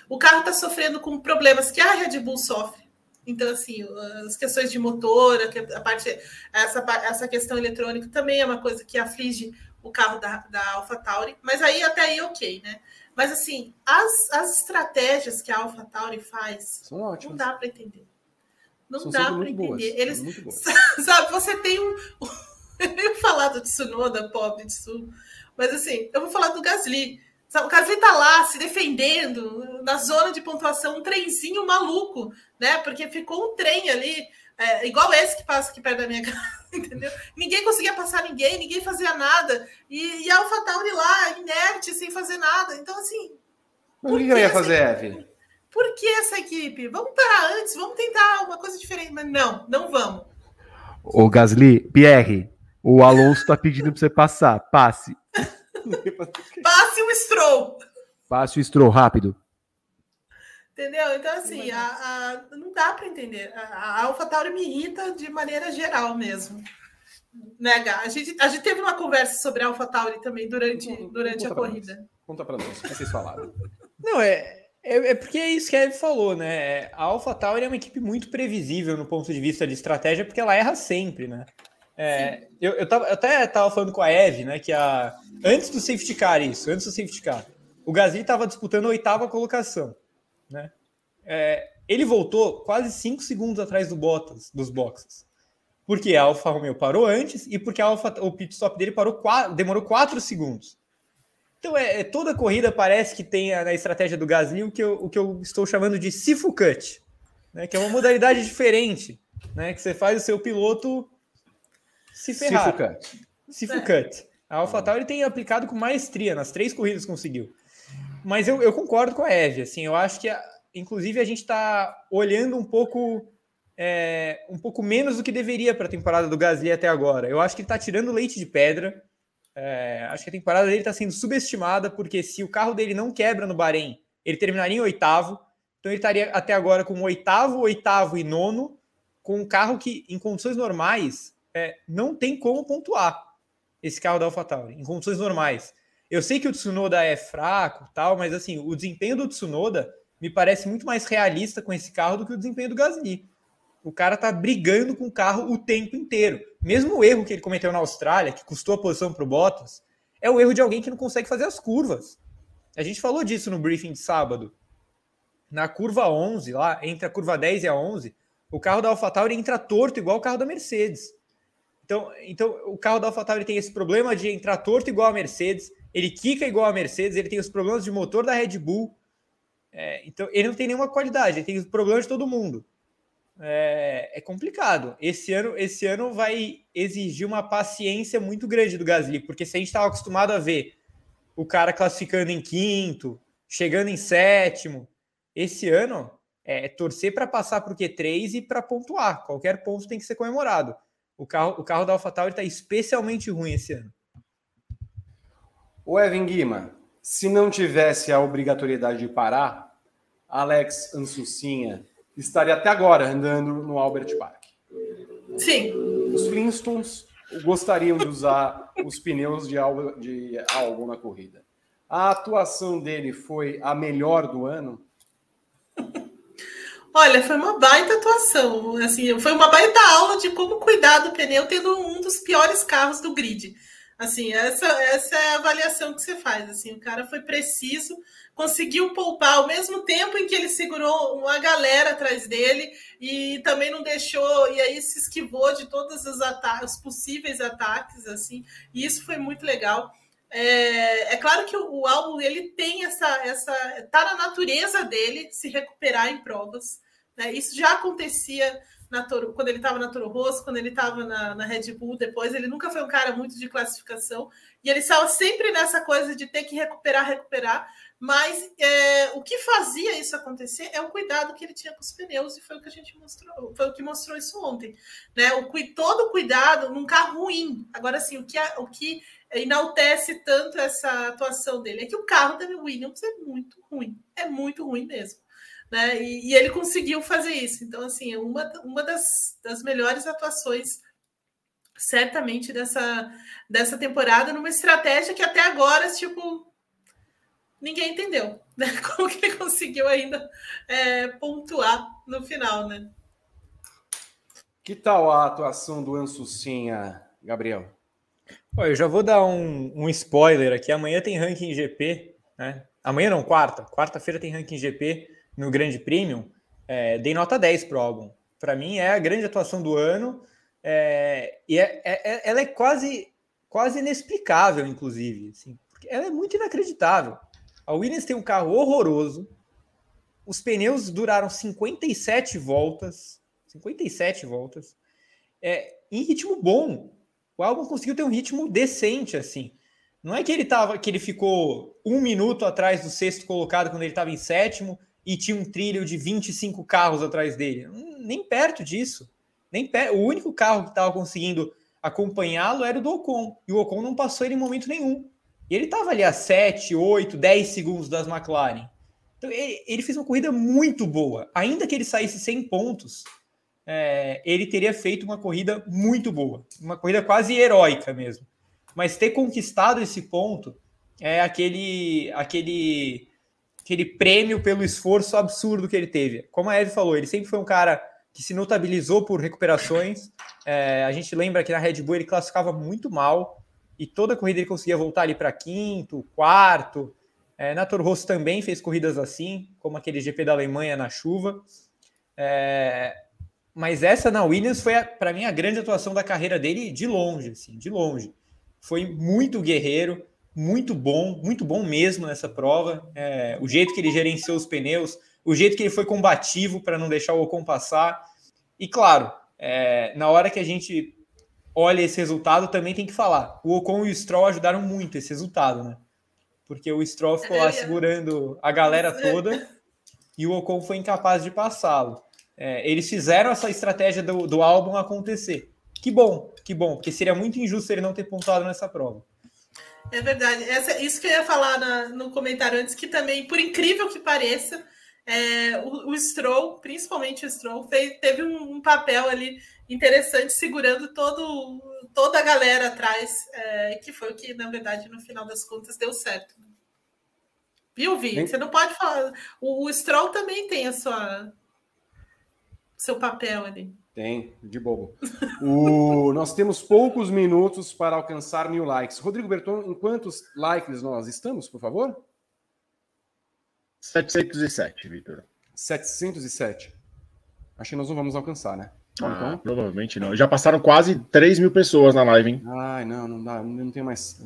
O carro está sofrendo com problemas que a Red Bull sofre. Então, assim, as questões de motor, a parte, essa, essa questão eletrônica também é uma coisa que aflige o carro da, da AlphaTauri, mas aí até aí ok, né? Mas assim, as, as estratégias que a AlphaTauri faz, São ótimas. não dá para entender. Não São dá para entender. Boas. Eles, sabe, você tem um. eu ia falar do Tsunoda, pobre Tsu, mas assim, eu vou falar do Gasly. O Gasly tá lá se defendendo na zona de pontuação, um trenzinho maluco, né? Porque ficou um trem ali, é, igual esse que passa aqui perto da minha casa, entendeu? Ninguém conseguia passar ninguém, ninguém fazia nada. E, e a AlphaTauri lá, inerte, sem fazer nada. Então, assim. Mas o que, eu ia fazer, Eve? Por que essa equipe? Vamos parar antes, vamos tentar uma coisa diferente. Mas não, não vamos. Ô, Gasly, Pierre, o Alonso tá pedindo para você passar. Passe. Passe o Stroll. Passe o Stroll, rápido. Entendeu? Então, assim, a, a, não dá para entender. A, a AlphaTauri me irrita de maneira geral mesmo. Né, A gente, a gente teve uma conversa sobre a AlphaTauri também durante, durante a corrida. Nós. Conta para nós, o que vocês falaram? Não, é, é, é, porque é isso que a Eve falou, né? A AlphaTauri é uma equipe muito previsível no ponto de vista de estratégia, porque ela erra sempre, né? É, eu, eu, tava, eu, até estava falando com a Eve, né? Que a, antes do safety car, isso, antes do safety car, o Gasly estava disputando a oitava colocação, né? É, ele voltou quase 5 segundos atrás do Bottas, dos boxes. Porque a Alfa Romeo parou antes e porque a Alfa, o pit stop dele parou quatro, demorou 4 segundos. Então, é, é, toda corrida parece que tem na estratégia do Gasly o que eu, o que eu estou chamando de Sifu Cut, né, que é uma modalidade diferente, né, que você faz o seu piloto se ferrar. Sifu Cut. Sifu Cut. A AlphaTauri tem aplicado com maestria, nas três corridas conseguiu. Mas eu, eu concordo com a Eve, assim, eu acho que, inclusive, a gente está olhando um pouco é, um pouco menos do que deveria para a temporada do Gasly até agora. Eu acho que ele está tirando leite de pedra. É, acho que a temporada dele está sendo subestimada, porque se o carro dele não quebra no Bahrein, ele terminaria em oitavo. Então ele estaria até agora com oitavo, oitavo e nono, com um carro que, em condições normais, é, não tem como pontuar esse carro da AlphaTauri, em condições normais. Eu sei que o Tsunoda é fraco, tal, mas assim, o desempenho do Tsunoda me parece muito mais realista com esse carro do que o desempenho do Gasly. O cara tá brigando com o carro o tempo inteiro. Mesmo o erro que ele cometeu na Austrália, que custou a posição para o Bottas, é o erro de alguém que não consegue fazer as curvas. A gente falou disso no briefing de sábado. Na curva 11, lá, entre a curva 10 e a 11, o carro da AlphaTauri entra torto igual o carro da Mercedes. Então, então o carro da AlphaTauri tem esse problema de entrar torto igual a Mercedes, ele quica igual a Mercedes, ele tem os problemas de motor da Red Bull. É, então, ele não tem nenhuma qualidade, ele tem os problemas de todo mundo é, é, complicado. Esse ano, esse ano vai exigir uma paciência muito grande do Gasly, porque se a gente estava acostumado a ver o cara classificando em quinto, chegando em sétimo, esse ano é torcer para passar para o Q3 e para pontuar. Qualquer ponto tem que ser comemorado. O carro, o carro da AlphaTauri está especialmente ruim esse ano. O Evan Guima, se não tivesse a obrigatoriedade de parar, Alex Ansucinha estaria até agora andando no Albert Park. Sim. Os Flintstones gostariam de usar os pneus de álbum, de álbum na corrida. A atuação dele foi a melhor do ano? Olha, foi uma baita atuação. Assim, foi uma baita aula de como cuidar do pneu tendo um dos piores carros do grid. Assim, essa, essa é a avaliação que você faz. Assim, o cara foi preciso conseguiu poupar ao mesmo tempo em que ele segurou uma galera atrás dele e também não deixou, e aí se esquivou de todos os ataques, os possíveis ataques, assim, e isso foi muito legal. É, é claro que o, o, álbum ele tem essa, essa. tá na natureza dele se recuperar em provas. Né? Isso já acontecia na Toro, quando ele estava na Toro Rosso, quando ele estava na, na, Red Bull depois, ele nunca foi um cara muito de classificação, e ele estava sempre nessa coisa de ter que recuperar, recuperar, mas é, o que fazia isso acontecer é o cuidado que ele tinha com os pneus, e foi o que a gente mostrou, foi o que mostrou isso ontem. Né? O, todo cuidado num carro ruim. Agora, assim, o que, o que enaltece tanto essa atuação dele é que o carro da Williams é muito ruim. É muito ruim mesmo. Né? E, e ele conseguiu fazer isso. Então, assim, é uma, uma das, das melhores atuações certamente dessa, dessa temporada, numa estratégia que até agora, tipo, ninguém entendeu né? como que ele conseguiu ainda é, pontuar no final, né? Que tal a atuação do Ansucinha, Gabriel? Pô, eu já vou dar um, um, spoiler aqui. Amanhã tem ranking GP, né? Amanhã não, quarta. Quarta-feira tem ranking GP no Grande Premium. É, dei nota 10 pro álbum. Para mim é a grande atuação do ano. É, e é, é, é, ela é quase, quase inexplicável, inclusive. Assim, porque ela é muito inacreditável. A Williams tem um carro horroroso. Os pneus duraram 57 voltas. 57 voltas. É, em ritmo bom. O álbum conseguiu ter um ritmo decente, assim. Não é que ele tava, que ele ficou um minuto atrás do sexto colocado quando ele estava em sétimo e tinha um trilho de 25 carros atrás dele. Nem perto disso. Nem per... O único carro que estava conseguindo acompanhá-lo era o do Ocon. E o Ocon não passou ele em momento nenhum. E ele estava ali a 7, 8, 10 segundos das McLaren. Então, ele, ele, fez uma corrida muito boa. Ainda que ele saísse sem pontos, é, ele teria feito uma corrida muito boa. Uma corrida quase heróica mesmo. Mas ter conquistado esse ponto é aquele, aquele, aquele prêmio pelo esforço absurdo que ele teve. Como a Eve falou, ele sempre foi um cara que se notabilizou por recuperações. É, a gente lembra que na Red Bull ele classificava muito mal e toda corrida ele conseguia voltar ali para quinto, quarto. É, na Toro Rosso também fez corridas assim, como aquele GP da Alemanha na chuva. É, mas essa na Williams foi, para mim, a grande atuação da carreira dele de longe, assim, de longe. Foi muito guerreiro, muito bom, muito bom mesmo nessa prova. É, o jeito que ele gerenciou os pneus, o jeito que ele foi combativo para não deixar o Ocon passar. E claro, é, na hora que a gente olha esse resultado, também tem que falar. O Ocon e o Stroll ajudaram muito esse resultado, né? Porque o Stroll ficou lá segurando a galera toda e o Ocon foi incapaz de passá-lo. É, eles fizeram essa estratégia do, do álbum acontecer. Que bom, que bom, porque seria muito injusto ele não ter pontuado nessa prova. É verdade. Essa, isso que eu ia falar na, no comentário antes, que também, por incrível que pareça, é, o, o, Stroll, principalmente o Stroll, fez, teve um, um, papel ali interessante segurando todo, toda a galera atrás, é, que foi o que, na verdade, no final das contas, deu certo. Viu, Vi? Você não pode falar. O, o Stroll também tem a sua seu papel ali. Tem, de bobo. O, nós temos poucos minutos para alcançar mil likes. Rodrigo Berton, em quantos likes nós estamos, por favor? 707, Vitor. 707. Acho que nós não vamos alcançar, né? Ah, então... Provavelmente não. Já passaram quase 3 mil pessoas na live, hein? Ai, não, não dá, não tem mais.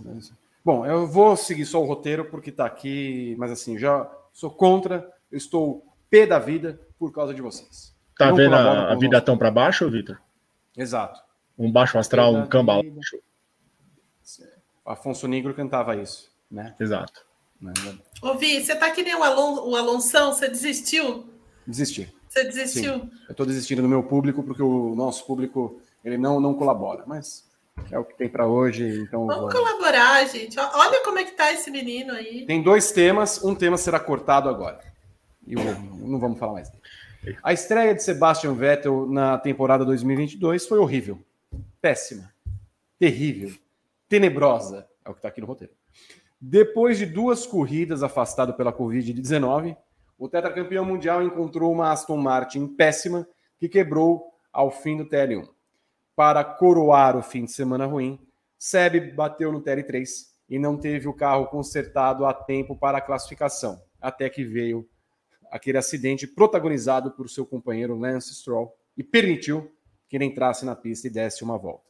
Bom, eu vou seguir só o roteiro porque tá aqui, mas assim, já sou contra, eu estou pé da vida por causa de vocês. Tá vendo a, a vida tão para baixo, Vitor? Exato. Um baixo astral, um cambal. Afonso Negro cantava isso, né? Exato. Ouvi, você tá que nem o, Alon, o Alonso, você desistiu? Desisti. Você desistiu? Sim. Eu estou desistindo do meu público porque o nosso público ele não, não colabora, mas é o que tem para hoje. Então vamos vou... colaborar, gente. Olha como é que tá esse menino aí. Tem dois temas, um tema será cortado agora. E não vamos falar mais A estreia de Sebastian Vettel na temporada 2022 foi horrível, péssima, terrível, tenebrosa, é o que está aqui no roteiro. Depois de duas corridas afastado pela Covid-19, o tetracampeão mundial encontrou uma Aston Martin péssima que quebrou ao fim do TL1. Para coroar o fim de semana ruim, Seb bateu no TL3 e não teve o carro consertado a tempo para a classificação, até que veio aquele acidente protagonizado por seu companheiro Lance Stroll e permitiu que ele entrasse na pista e desse uma volta.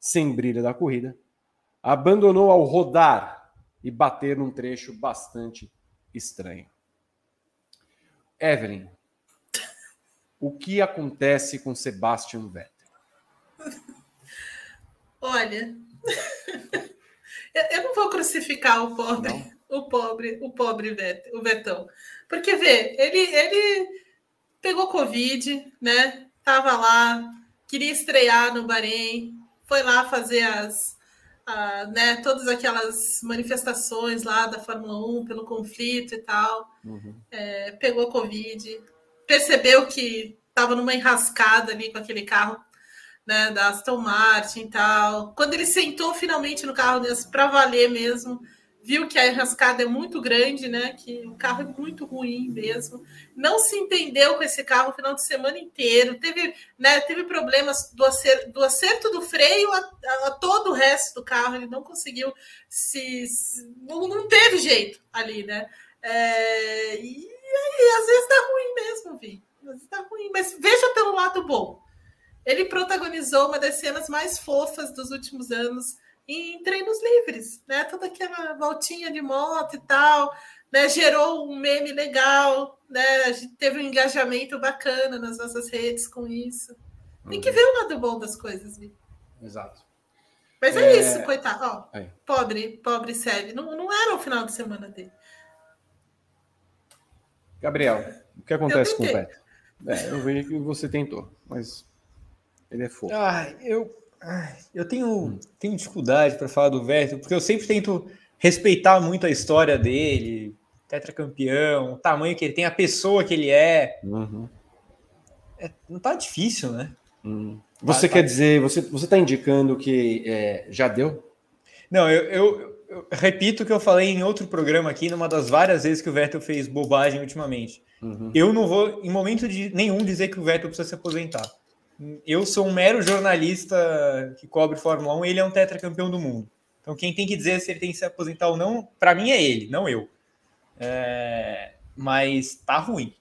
Sem brilha da corrida, abandonou ao rodar e bater num trecho bastante estranho. Evelyn, o que acontece com Sebastian Vettel? Olha, eu não vou crucificar o pobre, não? o pobre, o pobre Vettel, o Vettel, porque vê, ele, ele pegou Covid, né? Tava lá, queria estrear no Bahrein, foi lá fazer as uh, né, todas aquelas manifestações lá da Fórmula 1 pelo conflito e tal, uhum. é, pegou Covid, percebeu que estava numa enrascada ali com aquele carro né, da Aston Martin e tal. Quando ele sentou finalmente no carro para valer mesmo, viu que a enrascada é muito grande, né? Que o carro é muito ruim mesmo. Não se entendeu com esse carro o final de semana inteiro. Teve, né, teve problemas do acerto, do acerto do freio a, a, a, todo o resto do carro. Ele não conseguiu se. se não, não, teve jeito ali, né? É, e, e, às vezes tá ruim mesmo, Vi. Às vezes tá ruim. Mas veja pelo lado bom. Ele protagonizou uma das cenas mais fofas dos últimos anos em treinos livres, né? Toda aquela voltinha de moto e tal, né? Gerou um meme legal, né? A gente teve um engajamento bacana nas nossas redes com isso. Tem que uhum. ver o lado bom das coisas, Vi. Exato. Mas é, é isso, coitado. Ó, é. Pobre, pobre Sérgio. Não, não era o final de semana dele. Gabriel, o que acontece com o Beto? É, eu vejo que você tentou, mas ele é fofo. Ah, eu eu tenho, tenho dificuldade para falar do Vettel, porque eu sempre tento respeitar muito a história dele, tetracampeão, o tamanho que ele tem, a pessoa que ele é. Uhum. é não tá difícil, né? Uhum. Você tá, quer tá... dizer, você você tá indicando que é, já deu? Não, eu, eu, eu, repito o que eu falei em outro programa aqui, numa das várias vezes que o Vettel fez bobagem ultimamente. Uhum. Eu não vou, em momento de nenhum, dizer que o Vettel precisa se aposentar eu sou um mero jornalista que cobre Fórmula 1, ele é um tetracampeão do mundo. Então quem tem que dizer se ele tem que se aposentar ou não, para mim é ele, não eu. É, mas tá ruim.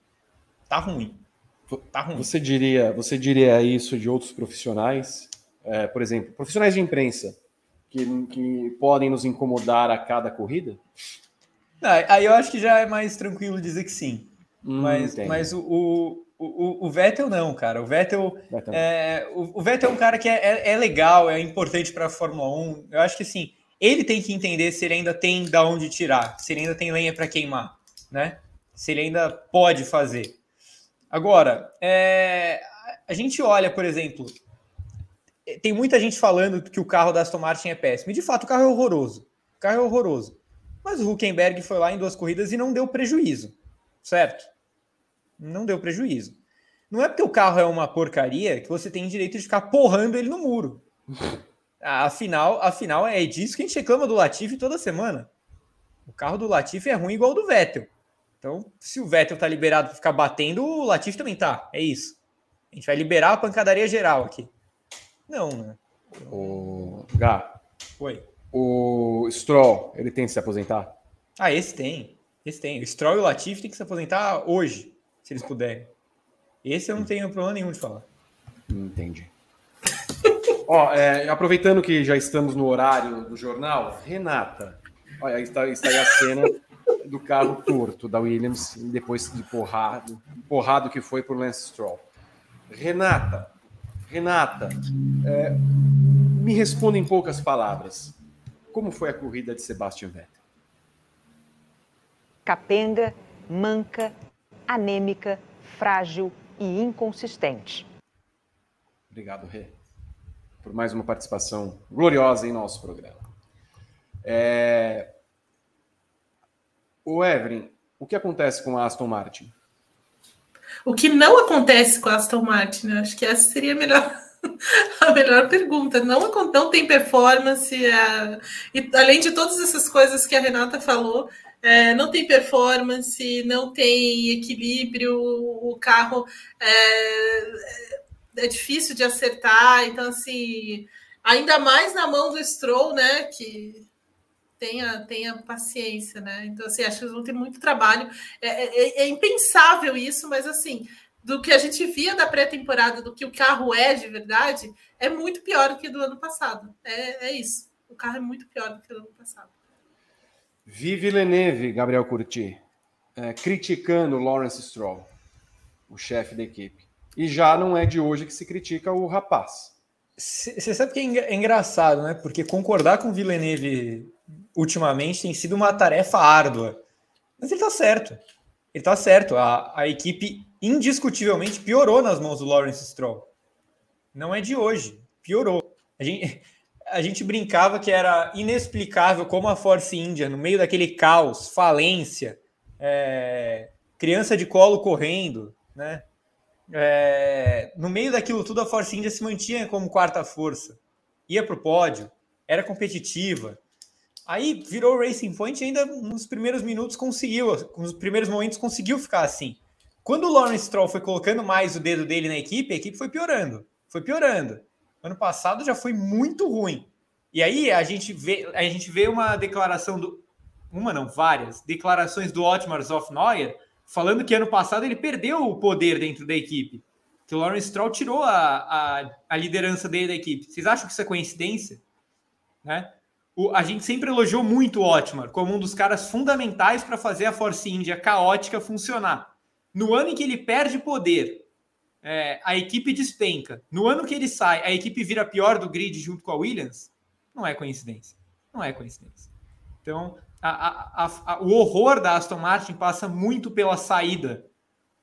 Tá ruim. Tá ruim. Você diria, você diria isso de outros profissionais? É, por exemplo, profissionais de imprensa que, que podem nos incomodar a cada corrida? aí eu acho que já é mais tranquilo dizer que sim. Hum, mas, mas o, o, o, o, Vettel não, cara. O Vettel, Vettel. É, o, o, Vettel é um cara que é, é, é legal, é importante para a Fórmula 1. Eu acho que assim, ele tem que entender se ele ainda tem da onde tirar, se ele ainda tem lenha para queimar, né? Se ele ainda pode fazer. Agora, é, a gente olha, por exemplo, tem muita gente falando que o carro da Aston Martin é péssimo. E de fato, o carro é horroroso. O carro é horroroso. Mas o Huckenberg foi lá em duas corridas e não deu prejuízo, certo? Não deu prejuízo. Não é porque o carro é uma porcaria que você tem direito de ficar porrando ele no muro. Afinal, afinal é disso que a gente reclama do Latifi toda semana. O carro do Latifi é ruim igual ao do Vettel. Então, se o Vettel tá liberado para ficar batendo, o Latifi também tá. É isso. A gente vai liberar a pancadaria geral aqui. Não, né? O Gá. Oi. O Stroll, ele tem que se aposentar? Ah, esse tem. Esse tem. O Stroll e o Latifi tem que se aposentar hoje, se eles puderem. Esse eu não tenho problema nenhum de falar. Entendi. Ó, é, aproveitando que já estamos no horário do jornal, Renata, olha, está, está aí a cena do carro torto da Williams, depois de porrado, porrado que foi por Lance Stroll. Renata, Renata, é, me responda em poucas palavras. Como foi a corrida de Sebastian Vettel? Capenga, manca, anêmica, frágil e inconsistente. Obrigado, Rê, por mais uma participação gloriosa em nosso programa. É... O Evelyn, o que acontece com a Aston Martin? O que não acontece com a Aston Martin? Né? Acho que essa seria a melhor, a melhor pergunta. Não, não tem performance, é, e além de todas essas coisas que a Renata falou, é, não tem performance, não tem equilíbrio, o carro é, é difícil de acertar, então assim, ainda mais na mão do Stroll, né? Que tenha, tenha paciência, né? Então, assim, acho que eles vão ter muito trabalho. É, é, é, é impensável isso, mas assim, do que a gente via da pré-temporada, do que o carro é de verdade, é muito pior do que do ano passado. É, é isso. O carro é muito pior do que do ano passado. Vive Leneve, Gabriel Curti, é, criticando Lawrence Stroll, o chefe da equipe. E já não é de hoje que se critica o rapaz. Você sabe que é, é engraçado, né? Porque concordar com Villeneuve ultimamente tem sido uma tarefa árdua. Mas ele tá certo. Ele tá certo. A, a equipe indiscutivelmente piorou nas mãos do Lawrence Stroll. Não é de hoje. Piorou. A gente, a gente brincava que era inexplicável como a Force India, no meio daquele caos, falência, é, criança de colo correndo, né? É, no meio daquilo tudo, a Force India se mantinha como quarta força, ia para o pódio, era competitiva, Aí virou Racing Point e ainda nos primeiros minutos conseguiu, nos primeiros momentos conseguiu ficar assim. Quando o Lawrence Stroll foi colocando mais o dedo dele na equipe, a equipe foi piorando, foi piorando. Ano passado já foi muito ruim. E aí a gente vê, a gente vê uma declaração do uma não, várias declarações do Otmar Zofneuer falando que ano passado ele perdeu o poder dentro da equipe. Que o Lawrence Stroll tirou a, a, a liderança dele da equipe. Vocês acham que isso é coincidência? Né? o, a gente sempre elogiou muito o Otmar como um dos caras fundamentais para fazer a Force India caótica funcionar. No ano em que ele perde poder, é, a equipe despenca. No ano que ele sai, a equipe vira pior do grid junto com a Williams. Não é coincidência. Não é coincidência. Então, a, a, a, o horror da Aston Martin passa muito pela saída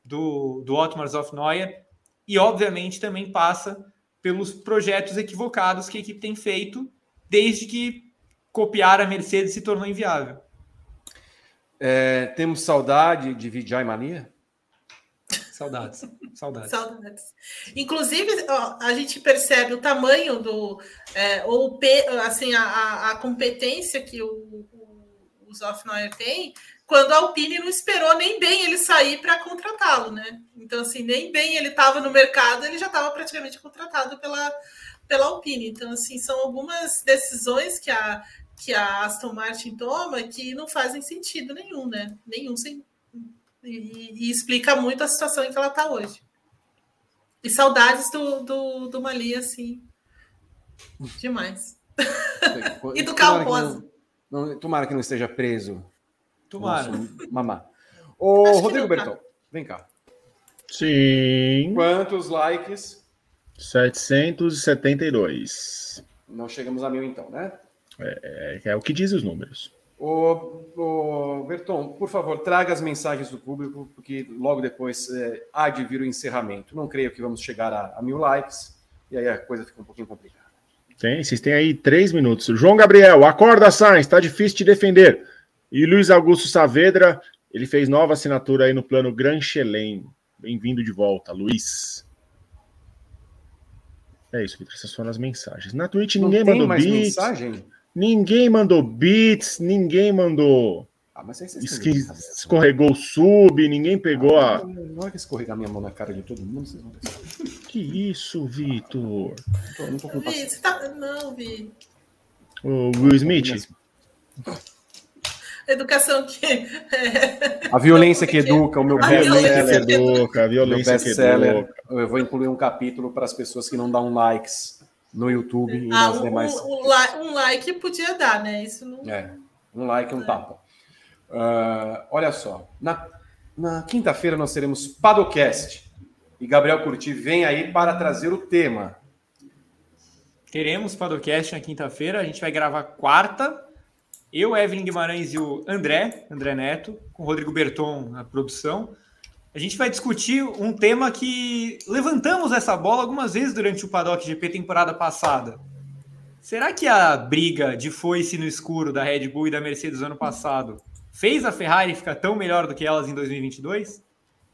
do, do Otmar Zofneuer e, obviamente, também passa pelos projetos equivocados que a equipe tem feito desde que copiar a Mercedes se tornou inviável. É, temos saudade de Vijay Mania? Saudades, saudades. saudades. Inclusive, ó, a gente percebe o tamanho do, é, ou assim, a, a, competência que o, o, o Zofneuer tem, quando a Alpine não esperou nem bem ele sair para contratá-lo, né? Então, assim, nem bem ele estava no mercado, ele já estava praticamente contratado pela, pela Alpine. Então, assim, são algumas decisões que a, que a Aston Martin toma que não fazem sentido nenhum, né? Nenhum sem... e, e explica muito a situação em que ela está hoje. E saudades do, do, do Mali, assim. Demais. e do Carl tomara que não esteja preso. Tomara. Mamá. Ô, Acho Rodrigo Bertol, vem cá. Sim. Quantos likes? 772. Não chegamos a mil, então, né? É, é, é o que diz os números. Ô, ô, Berton, por favor, traga as mensagens do público, porque logo depois é, há de vir o encerramento. Não creio que vamos chegar a, a mil likes, e aí a coisa fica um pouquinho complicada. Tem, vocês têm aí três minutos. João Gabriel, acorda, Sainz, está difícil de defender. E Luiz Augusto Saavedra, ele fez nova assinatura aí no plano Gran Chelem. Bem-vindo de volta, Luiz. É isso, Vitor. Essas foram as mensagens. Na Twitch ninguém mandou mais beats. Mensagem? Ninguém mandou beats, ninguém mandou. Ah, mas aí Esqui... escorregou o sub, ninguém pegou ah, a. Não é que escorregar minha mão na cara de todo mundo, vocês vão Que isso, Vitor? Não, tô com Vi, tá... Não, Vi. O Will Smith? Educação que. A violência que educa, o meu best-seller. que educa, a violência que educa. Eu vou incluir um capítulo para as pessoas que não dão likes no YouTube e ah, nas um, demais. Um, um, like podia dar, né? Isso não. É, um like, um é. tapa. Uh, olha só, na, na quinta-feira nós teremos Padocast e Gabriel Curti vem aí para trazer o tema. Teremos Padocast na quinta-feira, a gente vai gravar quarta eu, Evelyn Guimarães e o André, André Neto, com o Rodrigo Berton na produção. A gente vai discutir um tema que levantamos essa bola algumas vezes durante o Paddock GP temporada passada. Será que a briga de foice no escuro da Red Bull e da Mercedes ano passado fez a Ferrari ficar tão melhor do que elas em 2022?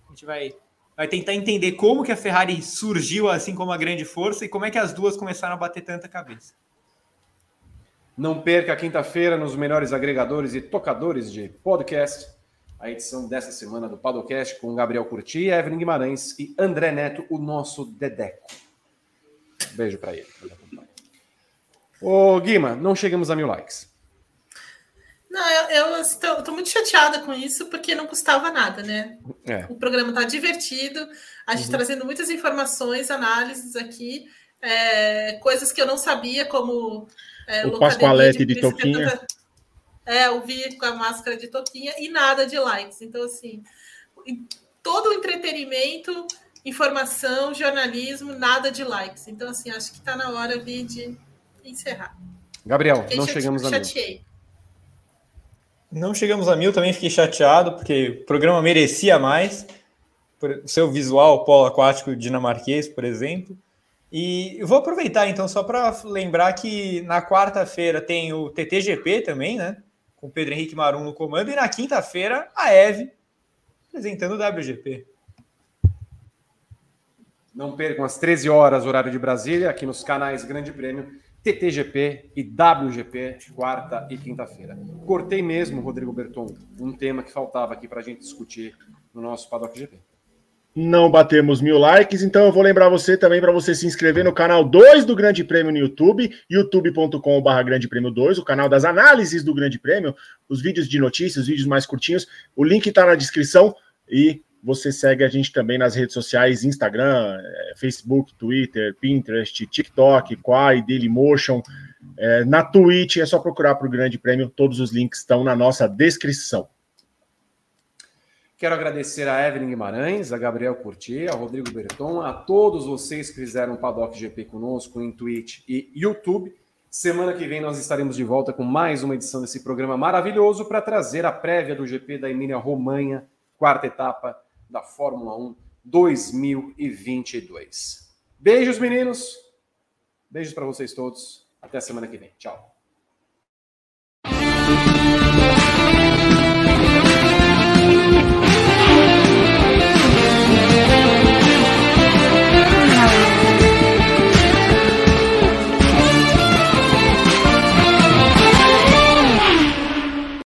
A gente vai, vai tentar entender como que a Ferrari surgiu assim como a grande força e como é que as duas começaram a bater tanta cabeça. Não perca quinta-feira nos melhores agregadores e tocadores de podcast, a edição dessa semana do Padocast com Gabriel Curti, Evelyn Guimarães e André Neto, o nosso Dedeco. beijo para ele. Ô, Guima, não chegamos a mil likes. Não, eu estou muito chateada com isso, porque não custava nada, né? É. O programa está divertido, a gente uhum. trazendo muitas informações, análises aqui, é, coisas que eu não sabia, como é, o Pascoalete de, de Toquinha. É, o Vi com a máscara de Toquinha e nada de likes. Então, assim, todo o entretenimento, informação, jornalismo, nada de likes. Então, assim, acho que está na hora, Vi, de encerrar. Gabriel, fiquei não chate... chegamos a chateei. mil. Não chegamos a mil, também fiquei chateado, porque o programa merecia mais. O seu visual polo aquático dinamarquês, por exemplo. E eu vou aproveitar então só para lembrar que na quarta-feira tem o TTGP também, né? Com Pedro Henrique Marum no comando, e na quinta-feira a Eve apresentando o WGP. Não percam às 13 horas, horário de Brasília, aqui nos canais Grande Prêmio, TTGP e WGP, quarta e quinta-feira. Cortei mesmo, Rodrigo Berton, um tema que faltava aqui para a gente discutir no nosso Paddock GP não batemos mil likes, então eu vou lembrar você também para você se inscrever no canal 2 do Grande Prêmio no YouTube, youtube.com.br Grande Prêmio 2, o canal das análises do Grande Prêmio, os vídeos de notícias, os vídeos mais curtinhos. O link está na descrição e você segue a gente também nas redes sociais, Instagram, eh, Facebook, Twitter, Pinterest, TikTok, Quai, Dailymotion. É, na Twitch é só procurar para o Grande Prêmio, todos os links estão na nossa descrição. Quero agradecer a Evelyn Guimarães, a Gabriel Curti, ao Rodrigo Berton, a todos vocês que fizeram o Paddock GP conosco em Twitch e YouTube. Semana que vem nós estaremos de volta com mais uma edição desse programa maravilhoso para trazer a prévia do GP da Emília-Romanha, quarta etapa da Fórmula 1 2022. Beijos, meninos. Beijos para vocês todos. Até a semana que vem. Tchau.